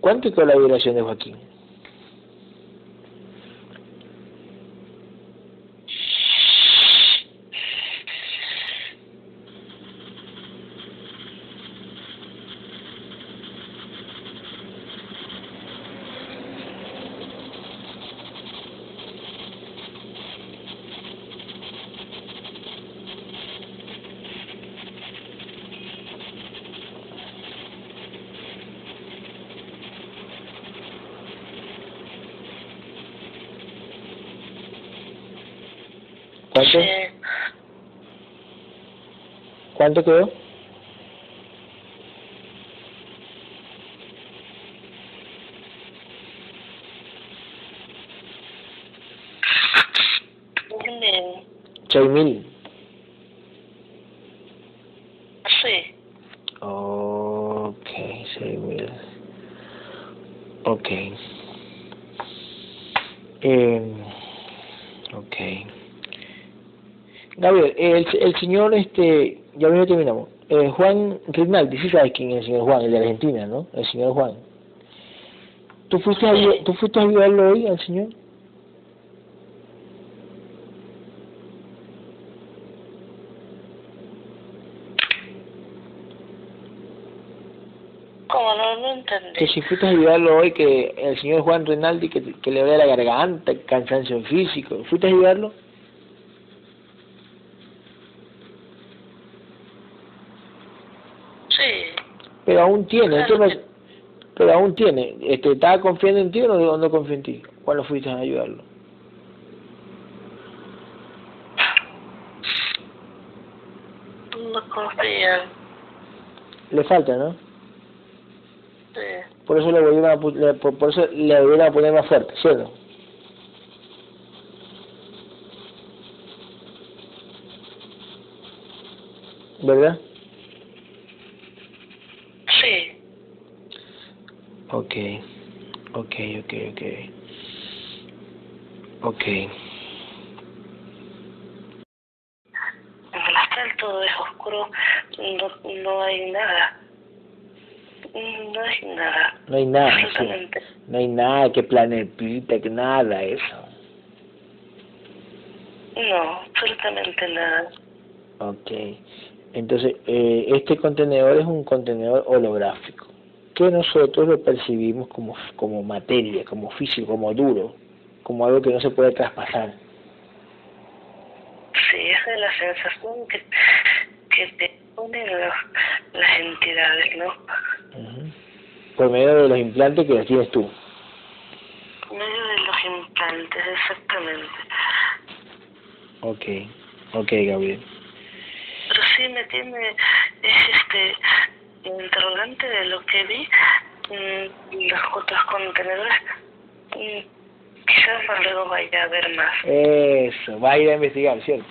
¿cuánto es la vibración de Joaquín? ¿Cuánto? Sí. ¿Cuánto quedó? Seis mil. Señor, este, ya mismo terminamos. Eh, Juan Rinaldi, sí sabes quién es el señor Juan, el de Argentina, ¿no? El señor Juan. ¿Tú fuiste, a, ¿tú fuiste a ayudarlo hoy al señor? ¿Cómo no, no Que entendí? si fuiste a ayudarlo hoy, que el señor Juan Rinaldi, que, que le duele la garganta, cansancio físico, ¿fuiste a ayudarlo? Sí. Pero aún tiene, ¿qué Claro? Pero aún tiene, este, ¿estaba confiando en ti o no, no confía en ti? ¿Cuándo fuiste a ayudarlo? No confían. Le falta, ¿no? Sí. Por eso le volvieron a, le- por, por eso le volvieron a poner más fuerte, ¿cierto? ¿Verdad? Sí. Ok, ok, ok, ok. Ok. En el astral todo es oscuro. No, no hay nada. No hay nada. No hay nada, sí. No hay nada, que planetita, que nada, eso. No, absolutamente nada. Ok. Entonces, eh, este contenedor es un contenedor holográfico, que nosotros lo percibimos como, como materia, como físico, como duro, como algo que no se puede traspasar. Sí, esa es la sensación que, que te ponen los, las entidades, ¿no? Por medio de los implantes que los tienes tú. En medio de los implantes, exactamente. Ok, ok, Gabriel. Pero sí me tiene, es este, interrogante de lo que vi, mm, los otros contenedores. Mm, quizás luego vaya a ver más. Eso, va a ir a investigar, ¿cierto?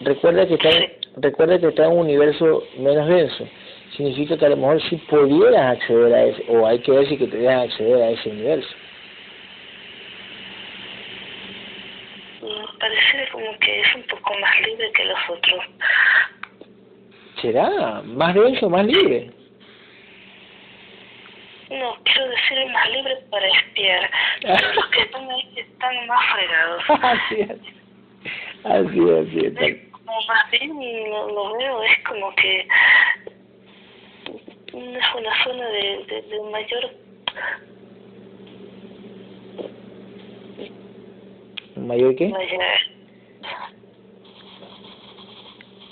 Recuerda que está, recuerda que está en un universo menos denso. significa que a lo mejor sí pudieras acceder a ese, o hay que ver si que te dejan acceder a ese universo. Mm, parece como que es un poco más libre que los otros. ¿Será? ¿Más denso, más libre? No, quiero decir más libre para espiar. los que están ahí están más fregados. así es. Así es, así es. Como más bien lo, lo veo, es como que es una zona de, de, de mayor ¿Mayor qué? mayor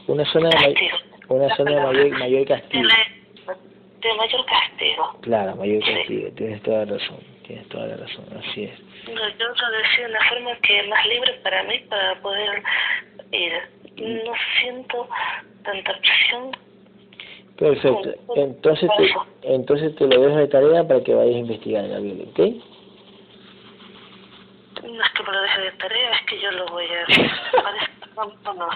Una zona de, castigo. una zona de mayor, mayor De, castigo. la- de mayor castigo. Claro, mayor Sí. castigo. Tienes toda la razón. Tienes toda la razón. Así es. No, yo lo decía de una forma que es más libre para mí para poder ir. No siento tanta presión. Perfecto. Entonces te, entonces te lo dejo de tarea para que vayas a investigar, Gabriel, ¿ok? No es que me lo deje de tarea, es que yo lo voy a hacer. Parece que no.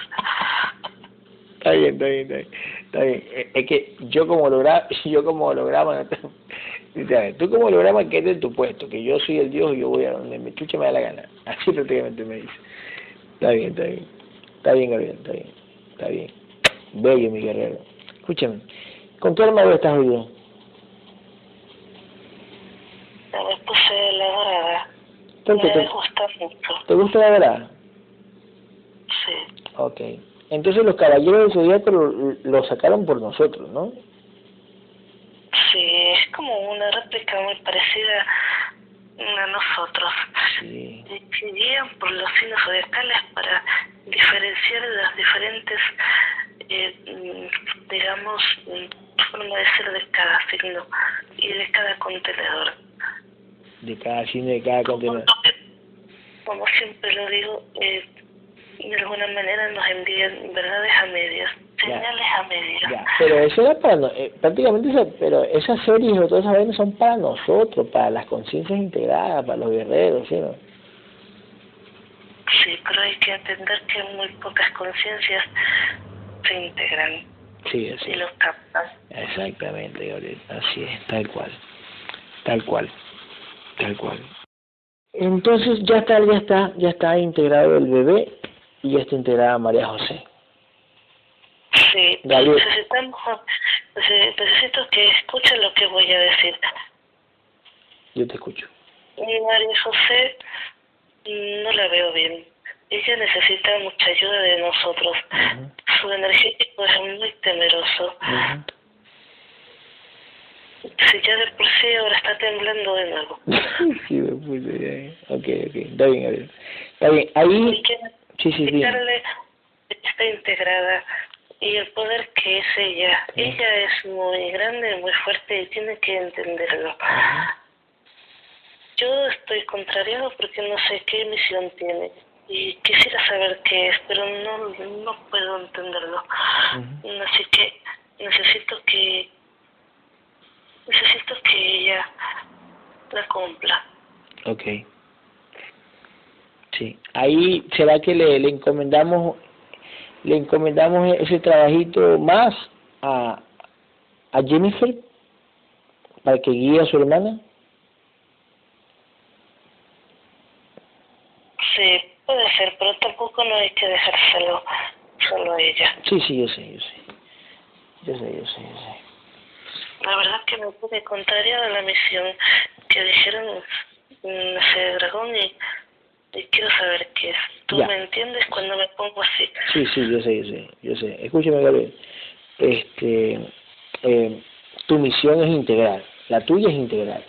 Está bien, está bien, está bien. Está bien. Eh, Es que yo como holograma, yo como holograma, tú como holograma quédate en tu puesto, que yo soy el Dios y yo voy a donde me chuche me da la gana. Así prácticamente me dice. Está bien, está bien. Está bien, Gabriel, está bien. Está bien. Bello, mi guerrero. Escúchame. ¿Con qué armadura estás hoy día? Me puse la dorada. ¿Por qué te, gusta mucho. te gusta la verdad? Sí. Ok. Entonces los caballeros del zodiaco lo, lo sacaron por nosotros, ¿no? Sí, es como una réplica muy parecida a nosotros. Sí. Guían por los signos zodiacales para diferenciar las diferentes, eh, digamos, forma de ser de cada signo y de cada contenedor. De cada cine, de cada contenedor. Como siempre lo digo, eh, de alguna manera nos envían verdades a medias, Ya. señales a medias. Ya, pero eso era para, no- eh, prácticamente, pero esas series o todas esas vainas son para nosotros, para las conciencias integradas, para los guerreros, ¿sí no? Sí, pero hay que entender que muy pocas conciencias se integran Sí, así y los captan. Exactamente, Gabriel, así es, tal cual, tal cual, tal cual. Entonces ya está, ya está, ya está integrado el bebé y ya está integrada María José. Sí, Gabriel. necesitamos, nece- necesito que escuchen lo que voy a decir. Yo te escucho. María José mm, no la veo bien. Ella necesita mucha ayuda de nosotros. Su energético es muy temeroso. Si ya de por sí ahora está temblando de nuevo. sí, me puse bien. Ok, ok, está bien, Gabriel. Está bien, ahí, sí, sí, sí. está integrada y el poder que es ella. Sí. Ella es muy grande, muy fuerte y tiene que entenderlo. Yo estoy contrariado porque no sé qué misión tiene y quisiera saber qué es, pero no, no puedo entenderlo. Ujú. Así que necesito que necesito que ella la cumpla. Ok. Sí. Ahí, ¿será que le, le encomendamos le encomendamos ese trabajito más a, a Jennifer para que guíe a su hermana? Sí, puede ser, pero tampoco no hay que dejárselo solo a ella. Sí, sí, yo sé, yo sé. Yo sé, yo sé, yo sé. La verdad que me pude contrariada la misión que dijeron mm, ese dragón y, y quiero saber qué es. ¿Tú Ya. me entiendes cuando me pongo así? Sí, sí, yo sé, yo sé, yo sé. Escúchame, Gabriel. Este, eh, tu misión es integrar. La tuya es integrar.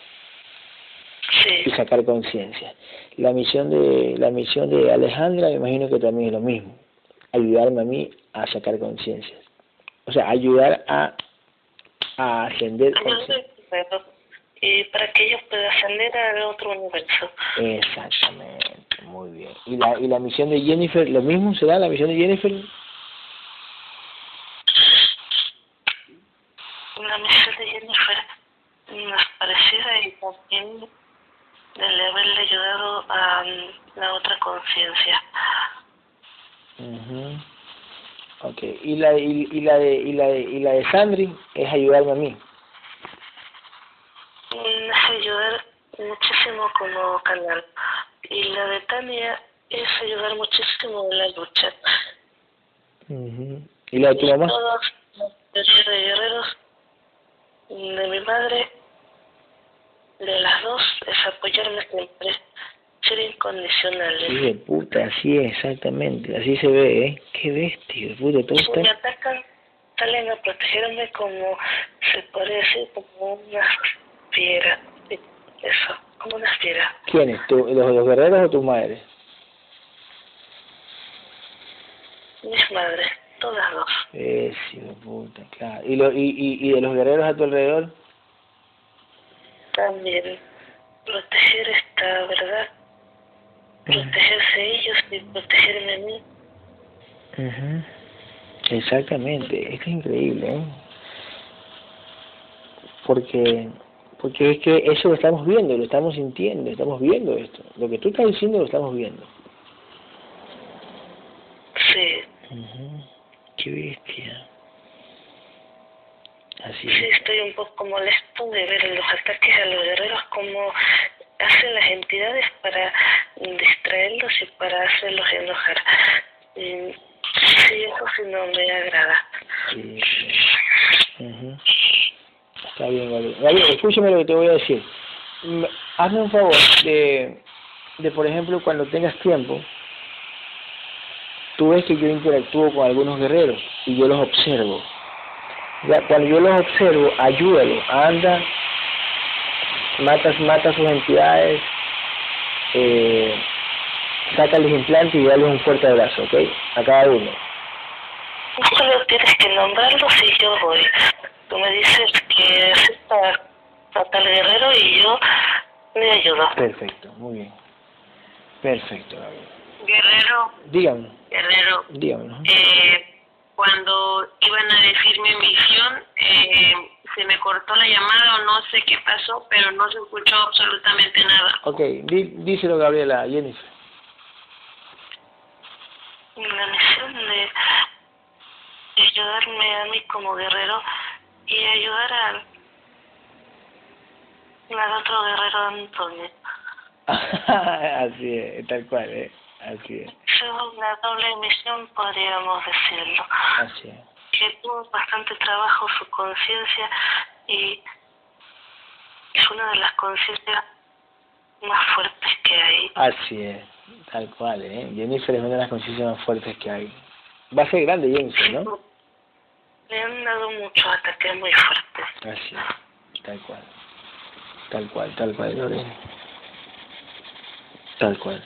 Sí, y sacar conciencia. La misión de la misión de Alejandra me imagino que también es lo mismo, ayudarme a mí a sacar conciencia. O sea, ayudar a a ascender y para que ellos puedan ascender al otro universo. Exactamente, muy bien. ¿Y la y la misión de Jennifer lo mismo será la misión de Jennifer? La misión de Jennifer nos parecida y también de haberle ayudado a la otra conciencia. Ujú. Ok, y la, y, y la de y la de y la de Sandri es ayudarme a mí. Mm, Es ayudar muchísimo como canal. Y la de Tania es ayudar muchísimo en la lucha. Ujú. ¿Y la de tu mamá? Todos los de guerreros de mi madre, de las dos, es apoyarme siempre, ser incondicionales. Hijo de puta, así es, exactamente, así se ve, ¿eh? Qué bestia, de puta, todo Y si me está... atacan, salen a protegerme como, se decir, como una fiera. Sí, Eso, como una fiera. ¿Quiénes? ¿Tú, los, ¿Los guerreros o tu madre? Mis madres, todas dos. Es, hijo de puta, claro. ¿Y, lo, y, y, ¿Y de los guerreros a tu alrededor? También proteger esta verdad, protegerse ellos y protegerme a mí. Ujú. Exactamente, es increíble, ¿eh? Porque, porque es que eso lo estamos viendo, lo estamos sintiendo, estamos viendo esto. Lo que tú estás diciendo lo estamos viendo. Sí, Ujú. Qué bestia. Así sí, es. estoy un poco molesto de ver los ataques a los guerreros, como hacen las entidades para distraerlos y para hacerlos enojar. Y sí, eso sí no me agrada. Sí. Está bien, Gabriel. Gabriel, escúchame lo que te voy a decir. Mm, Hazme un favor de, de, por ejemplo, cuando tengas tiempo, tú ves que yo interactúo con algunos guerreros y yo los observo. Ya, cuando yo los observo, ayúdalo, anda, mata, mata sus entidades, eh, sácales implantes y dale un fuerte abrazo, ¿ok? A cada uno. Tú solo tienes que nombrarlos y yo voy. Tú me dices que es tal guerrero y yo me ayudo. Perfecto, muy bien. Perfecto, Gabriel. Guerrero, Dígame, Guerrero, dígame. eh, cuando iban a decir mi misión, eh, se me cortó la llamada o no sé qué pasó, pero no se escuchó absolutamente nada. Ok, di, díselo, Gabriela, Jennifer. La misión de, de ayudarme a mí como guerrero y ayudar al, al otro guerrero Antonio. Así es, tal cual, ¿eh? Así es, Es una doble misión, podríamos decirlo. así es. Que tuvo bastante trabajo su conciencia y es una de las conciencias más fuertes que hay. Así es, tal cual, ¿eh? Jennifer es una de las conciencias más fuertes que hay. Va a ser grande Jennifer, ¿no? Le han dado muchos ataques muy fuertes. Así es, tal cual. Tal cual, tal cual, Lorena. Tal cual.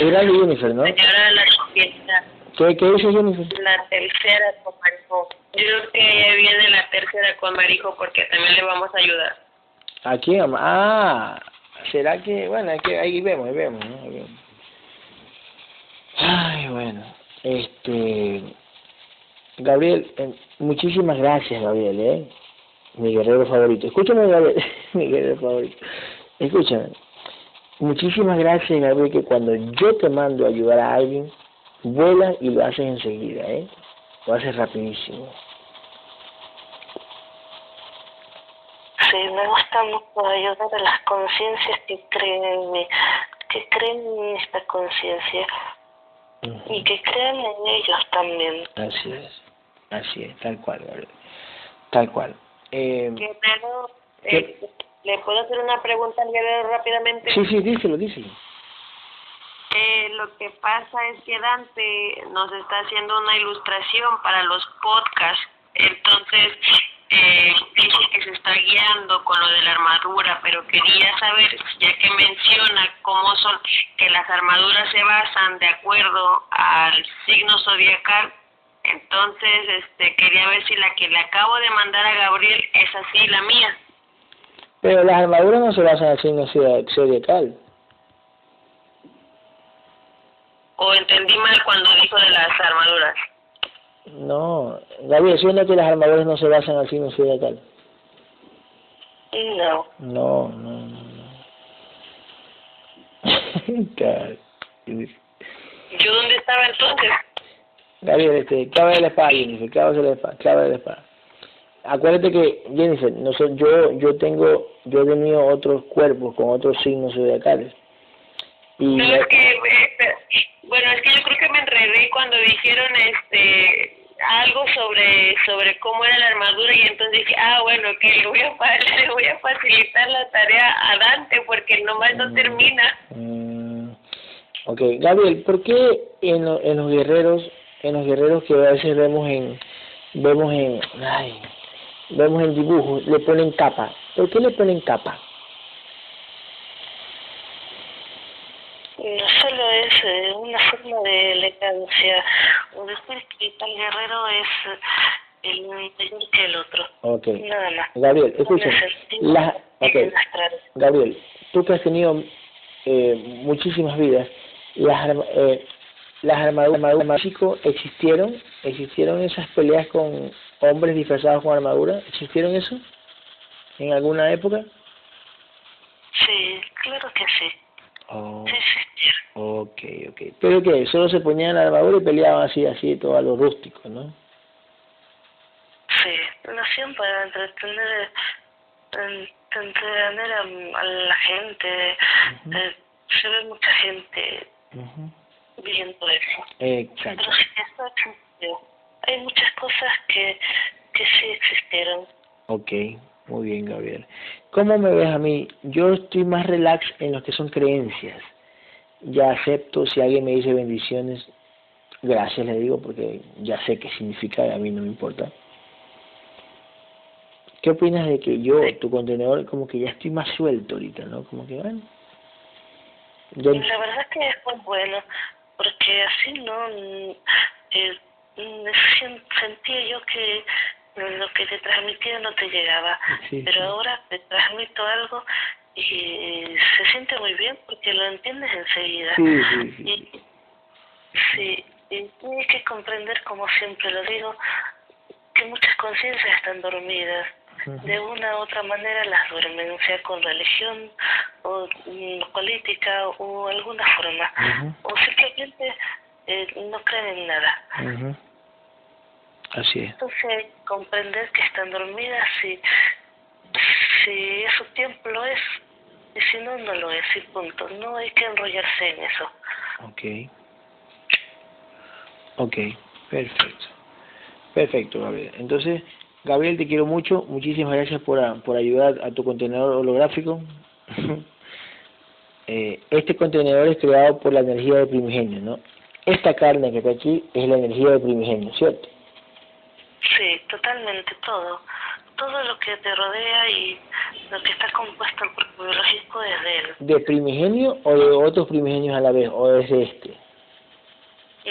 Grande Jennifer, ¿no? Señora la fiesta, ¿Qué, qué dice Jennifer? la tercera con Marijo. Yo creo que ya viene la tercera con Marijo porque también le vamos a ayudar. ¿A quién? Ah, ¿será que, bueno, es que ahí vemos, ahí vemos, ¿no? Ahí vemos. Ay, bueno, este, Gabriel, eh, muchísimas gracias, Gabriel, ¿eh? Mi guerrero favorito. Escúchame, Gabriel, mi guerrero favorito. Escúchame. Muchísimas gracias, Gabriel, que cuando yo te mando a ayudar a alguien, vuelas y lo haces enseguida, ¿eh? Lo haces rapidísimo. Sí, me gusta mucho ayudar a las conciencias que creen en mí, que creen en esta conciencia y que creen en ellos también. Así es, así es, tal cual, Gabriel. Tal cual. Eh, eh, ¿le puedo hacer una pregunta al guerrero rápidamente? sí, sí, díselo, díselo. Eh, lo que pasa es que Dante nos está haciendo una ilustración para los podcasts, entonces eh, dice que se está guiando con lo de la armadura, pero quería saber, ya que menciona cómo son, que las armaduras se basan de acuerdo al signo zodiacal, entonces este quería ver si la que le acabo de mandar a Gabriel es así la mía. Pero las armaduras no se basan el signo zodia- zodiacal. O entendí mal cuando dijo de las armaduras. No, Gabriel, ¿sí no que las armaduras no se basan el signo zodiacal? No, No, no, no. ¿Yo dónde estaba entonces? Gabriel, este, clava de la espada, Jennifer, clava de la espada, clava de la espada. Acuérdate que, Jennifer, no sé, yo, yo tengo, yo he tenido otros cuerpos con otros signos zodiacales. Y no, es que, eh, bueno, es que yo creo que me enredé cuando dijeron, este, algo sobre sobre cómo era la armadura y entonces dije, ah, bueno, que le voy a, le voy a facilitar la tarea a Dante porque nomás no mm, termina. Mm, ok, Gabriel, ¿por qué en, en los guerreros, en los guerreros que a veces vemos en, vemos en, ay, vemos en dibujos, le ponen capa? ¿Por qué le ponen capa? no solo es eh, una forma de elegancia, o decir que tal guerrero es eh, el mayor que el otro. Okay. Nada más. Gabriel, escucha. La, okay. Gabriel, tú que has tenido eh, muchísimas vidas, las, eh, las armaduras México existieron, existieron esas peleas con hombres disfrazados con armadura, ¿existieron eso en alguna época? Sí, claro que sí. Oh. Ok, ok. ¿Pero qué? Solo se ponían la armadura y peleaban así, así, todo a lo rústico, ¿no? Sí, lo hacían para entretener, entretener a, la gente. eh, se ve mucha gente viendo eso. Exacto. Pero sí, eso existió. Hay muchas cosas que, que sí existieron. Ok, muy bien, Gabriel. ¿Cómo me ves a mí? Yo estoy más relax en lo que son creencias ya acepto si alguien me dice bendiciones, gracias le digo porque ya sé qué significa y a mí no me importa. ¿Qué opinas de que yo, tu contenedor, como que ya estoy más suelto ahorita, ¿no? Como que, bueno. La verdad es que es muy bueno, porque así no. Eh, sentía yo que lo que te transmitía no te llegaba, pero ahora te transmito algo y se siente muy bien porque lo entiendes enseguida. Sí. Y, sí, y tienes que comprender, como siempre lo digo, que muchas conciencias están dormidas. De una u otra manera las duermen, sea con religión o mm, política o alguna forma. O simplemente eh, no creen en nada. Así es. Entonces, comprender que están dormidas y si su tiempo lo es, y si no, no lo es, y punto. No hay que enrollarse en eso. Ok. Ok, perfecto. Perfecto, Gabriel. Entonces, Gabriel, te quiero mucho. Muchísimas gracias por, por ayudar a tu contenedor holográfico. eh, este contenedor es creado por la energía de primigenio, ¿no? Esta carne que está aquí es la energía de primigenio, ¿cierto? Sí, totalmente todo todo lo que te rodea y lo que está compuesto el cuerpo biológico es de él. ¿De primigenio o de otros primigenios a la vez? ¿O es de este?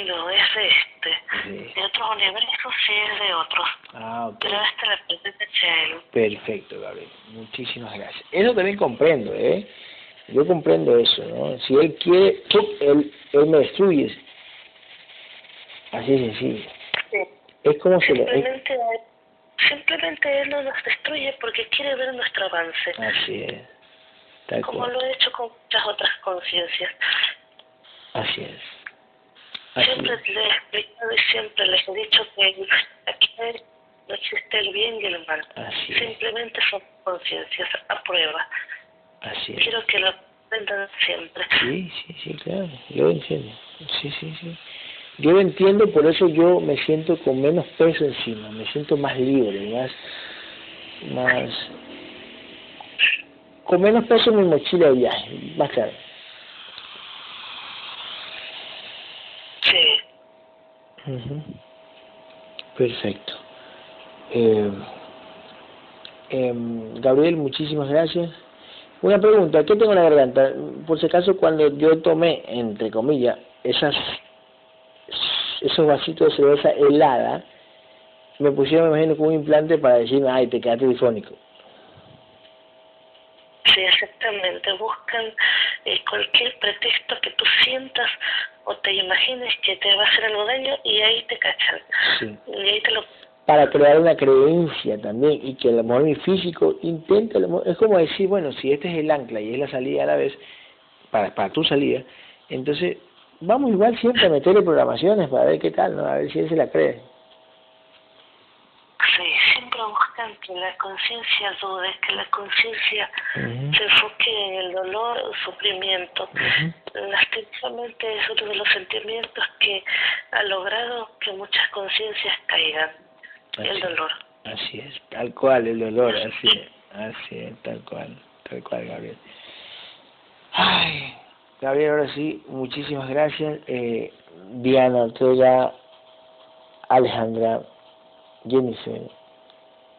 No, es de este. De otros universos sí es de otros. Ah, ok. Pero este representa a él. Perfecto, Gabriel. Muchísimas gracias. Eso también comprendo, ¿eh? Yo comprendo eso, ¿no? Si él quiere, él, él me destruye. Así es sencillo. Es como si... Simplemente Simplemente Él no nos destruye porque quiere ver nuestro avance. Así es. Tal como lo he hecho con muchas otras conciencias. Así es. siempre les he explicado y siempre les he dicho que aquí no existe el bien y el mal. Así Simplemente son conciencias a prueba. Así es. Quiero que lo aprendan siempre. Sí, sí, sí, claro. Yo entiendo. Sí, sí, sí. Yo lo entiendo, por eso yo me siento con menos peso encima, me siento más libre, más, más, con menos peso en mi mochila de viaje, más claro. Sí. Perfecto. Eh, eh, Gabriel, muchísimas gracias. Una pregunta, ¿qué tengo en la garganta? Por si acaso, cuando yo tomé, entre comillas, esas esos vasitos de cerveza helada, me pusieron, me imagino, con un implante para decirme, ay, te quedaste difónico. Sí, exactamente. Buscan eh, cualquier pretexto que tú sientas o te imagines que te va a hacer algo daño y ahí te cachan. Sí. Y ahí te lo... Para crear una creencia también y que a lo mejor mi físico intente, es como decir, bueno, si este es el ancla y es la salida a la vez, para, para tu salida, entonces vamos igual siempre a meterle programaciones para ver qué tal, ¿no? A ver si él se la cree. Sí, siempre buscan que la conciencia dude, que la conciencia se enfoque en el dolor o sufrimiento. Lastimosamente es uno de los sentimientos que ha logrado que muchas conciencias caigan, el dolor. Así es, tal cual, el dolor, así es, así es, tal cual, tal cual, Gabriel. Ay, Gabriel, ahora sí, muchísimas gracias. Eh, Diana Ortega, Alejandra, Jennifer,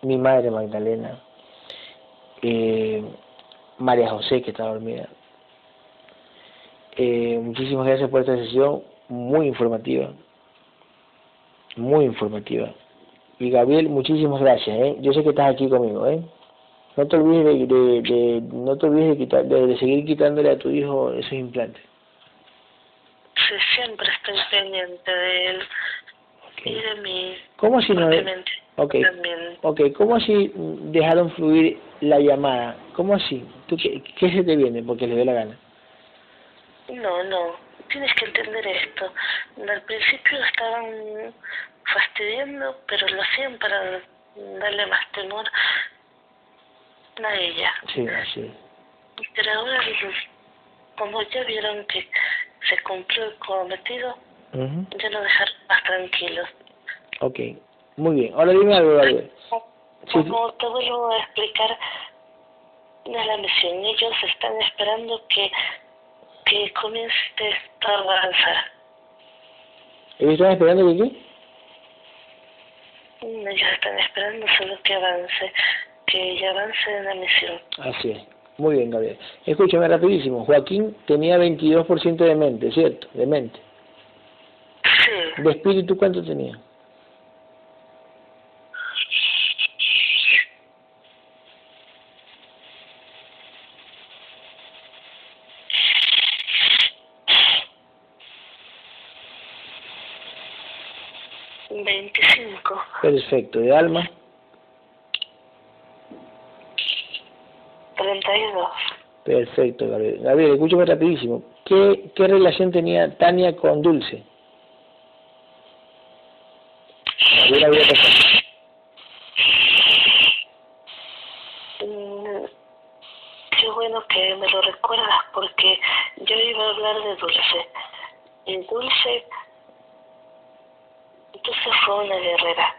mi madre Magdalena, eh, María José, que está dormida. Eh, muchísimas gracias por esta sesión, muy informativa, muy informativa. Y Gabriel, muchísimas gracias, ¿eh? Yo sé que estás aquí conmigo, ¿eh? No te olvides de, de, no te olvides de, quitar, de, seguir quitándole a tu hijo esos implantes. Sí, siempre estoy pendiente de él y de mí. ¿Cómo si no? Okay. ok, ¿cómo así dejaron fluir la llamada? ¿Cómo así? ¿Tú qué, qué se te viene porque le dé la gana? No, no, tienes que entender esto. Al principio estaban fastidiando, pero lo hacían para darle más temor a ella. Sí, así. Pero ahora, como ya vieron que se cumplió el cometido, ya lo dejaron más tranquilos. Ok, muy bien. Ahora dime algo, Gabriel. Como te vuelvo a explicar de la misión, ellos están esperando que, que comience a avanzar. ¿Ellos están esperando que qué? Ellos están esperando solo que avance, que ella avance en la misión. Así es. Muy bien, Gabriel. Escúchame rapidísimo. Joaquín tenía 22% de mente, ¿cierto? De mente. Sí. ¿De espíritu cuánto tenía? Perfecto. ¿De alma? 32. Perfecto, Gabriel. Gabriel, escúchame rapidísimo. ¿Qué, ¿Qué relación tenía Tania con Dulce? Mm, qué bueno que me lo recuerdas porque yo iba a hablar de Dulce. Y Dulce, Dulce fue una guerrera.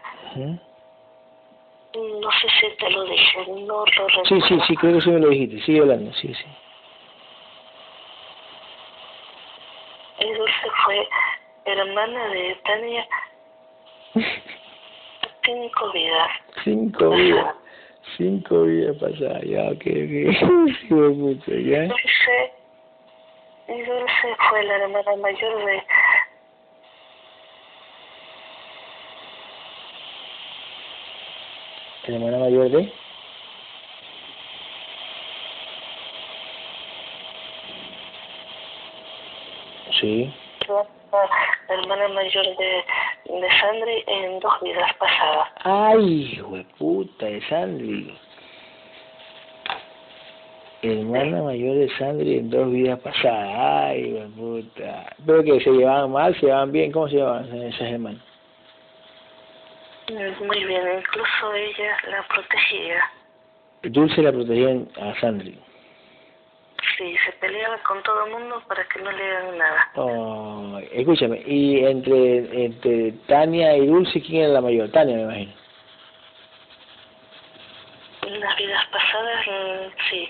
No sé si te lo dije, no lo recuerdo. Sí, sí, sí, creo que sí me lo dijiste. Sigue hablando, sí, sí. El dulce fue hermana de Tania. Cinco vidas. Cinco vidas. Cinco vidas pasadas, ya, ok, ok. Sí, mucho, ¿ya? Dulce, y Dulce fue la hermana mayor de la hermana mayor de sí la hermana mayor de, de Sandri en dos vidas pasadas. Ay, puta de Sandri. Hermana mayor de Sandri en dos vidas pasadas. Ay, puta. Pero que se llevaban mal, se llevaban bien. ¿Cómo se llevaban esas hermanas? Muy bien, incluso ella la protegía. Dulce la protegía a Sandri. Sí, se peleaba con todo el mundo para que no le hagan nada. Oh, escúchame, y entre, entre Tania y Dulce, ¿quién era la mayor? Tania, me imagino. En las vidas pasadas, mm, sí,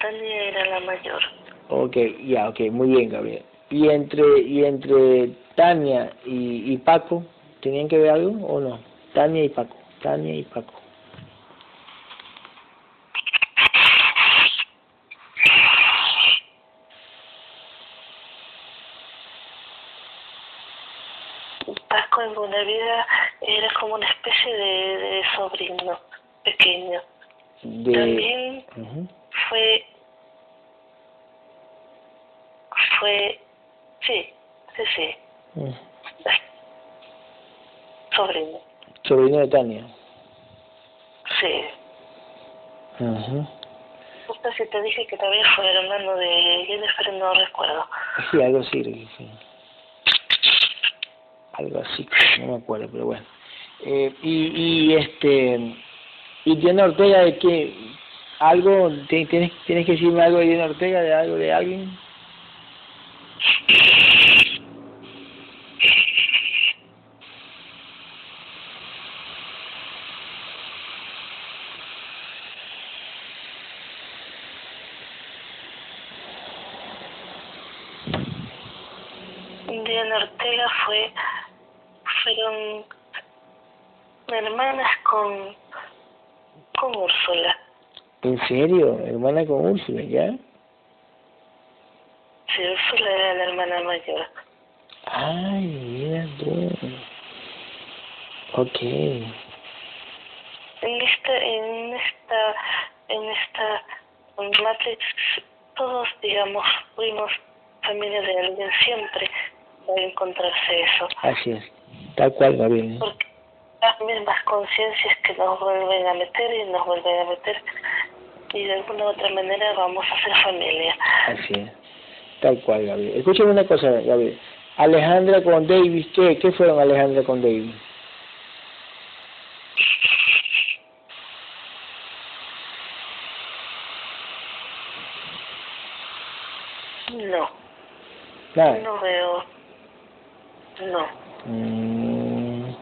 Tania era la mayor. Ok, ya, ok, muy bien, Gabriel. ¿Y entre, y entre Tania y, y Paco, tenían que ver algo o no? Tania y Paco, Tania y Paco. Paco en buena vida era como una especie de, de sobrino pequeño. También fue, fue, sí, sí, sí. Mm. Sobrino. Sobrino de Tania. Sí. Uh Justo si te dije que todavía fue hermano de Jennifer, no recuerdo. Sí, algo sí, sí. algo así, no me acuerdo, pero bueno. Eh, y, y este, y Diana Ortega, ¿de qué? ¿Algo, tienes, tienes que decirme algo de Diana Ortega, de algo de alguien? Diana Ortega fue, fueron hermanas con, con Úrsula. ¿En serio? ¿Hermana con Úrsula, ya? Sí, Úrsula era la hermana mayor. Ay, mira tú. Ok. En esta, en esta, en esta Matrix, todos, digamos, fuimos familia de alguien siempre va a encontrarse eso. Así es, tal cual, Gabriel. Porque las mismas conciencias que nos vuelven a meter y nos vuelven a meter y de alguna u otra manera vamos a ser familia. Así es, tal cual, Gabriel. Escúchame una cosa, Gabriel. Alejandra con David, ¿qué, qué fueron Alejandra con David? No, Nada. no veo. No. Mm,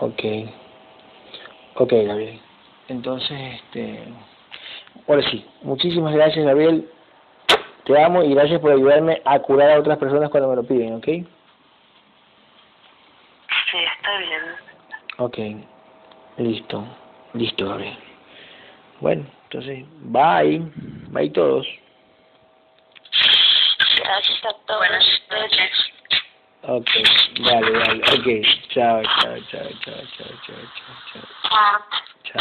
ok. Ok, Gabriel. Entonces, este... Ahora sí, muchísimas gracias, Gabriel. Te amo y gracias por ayudarme a curar a otras personas cuando me lo piden, ¿ok? Sí, está bien. Ok. Listo. Listo, Gabriel. Bueno, entonces, bye. Bye todos. Gracias a todos. Buenas noches. Ok, dale, dale. Ok, chao, chao, chao, chao, chao, chao, chao, chao. Ah. Chao.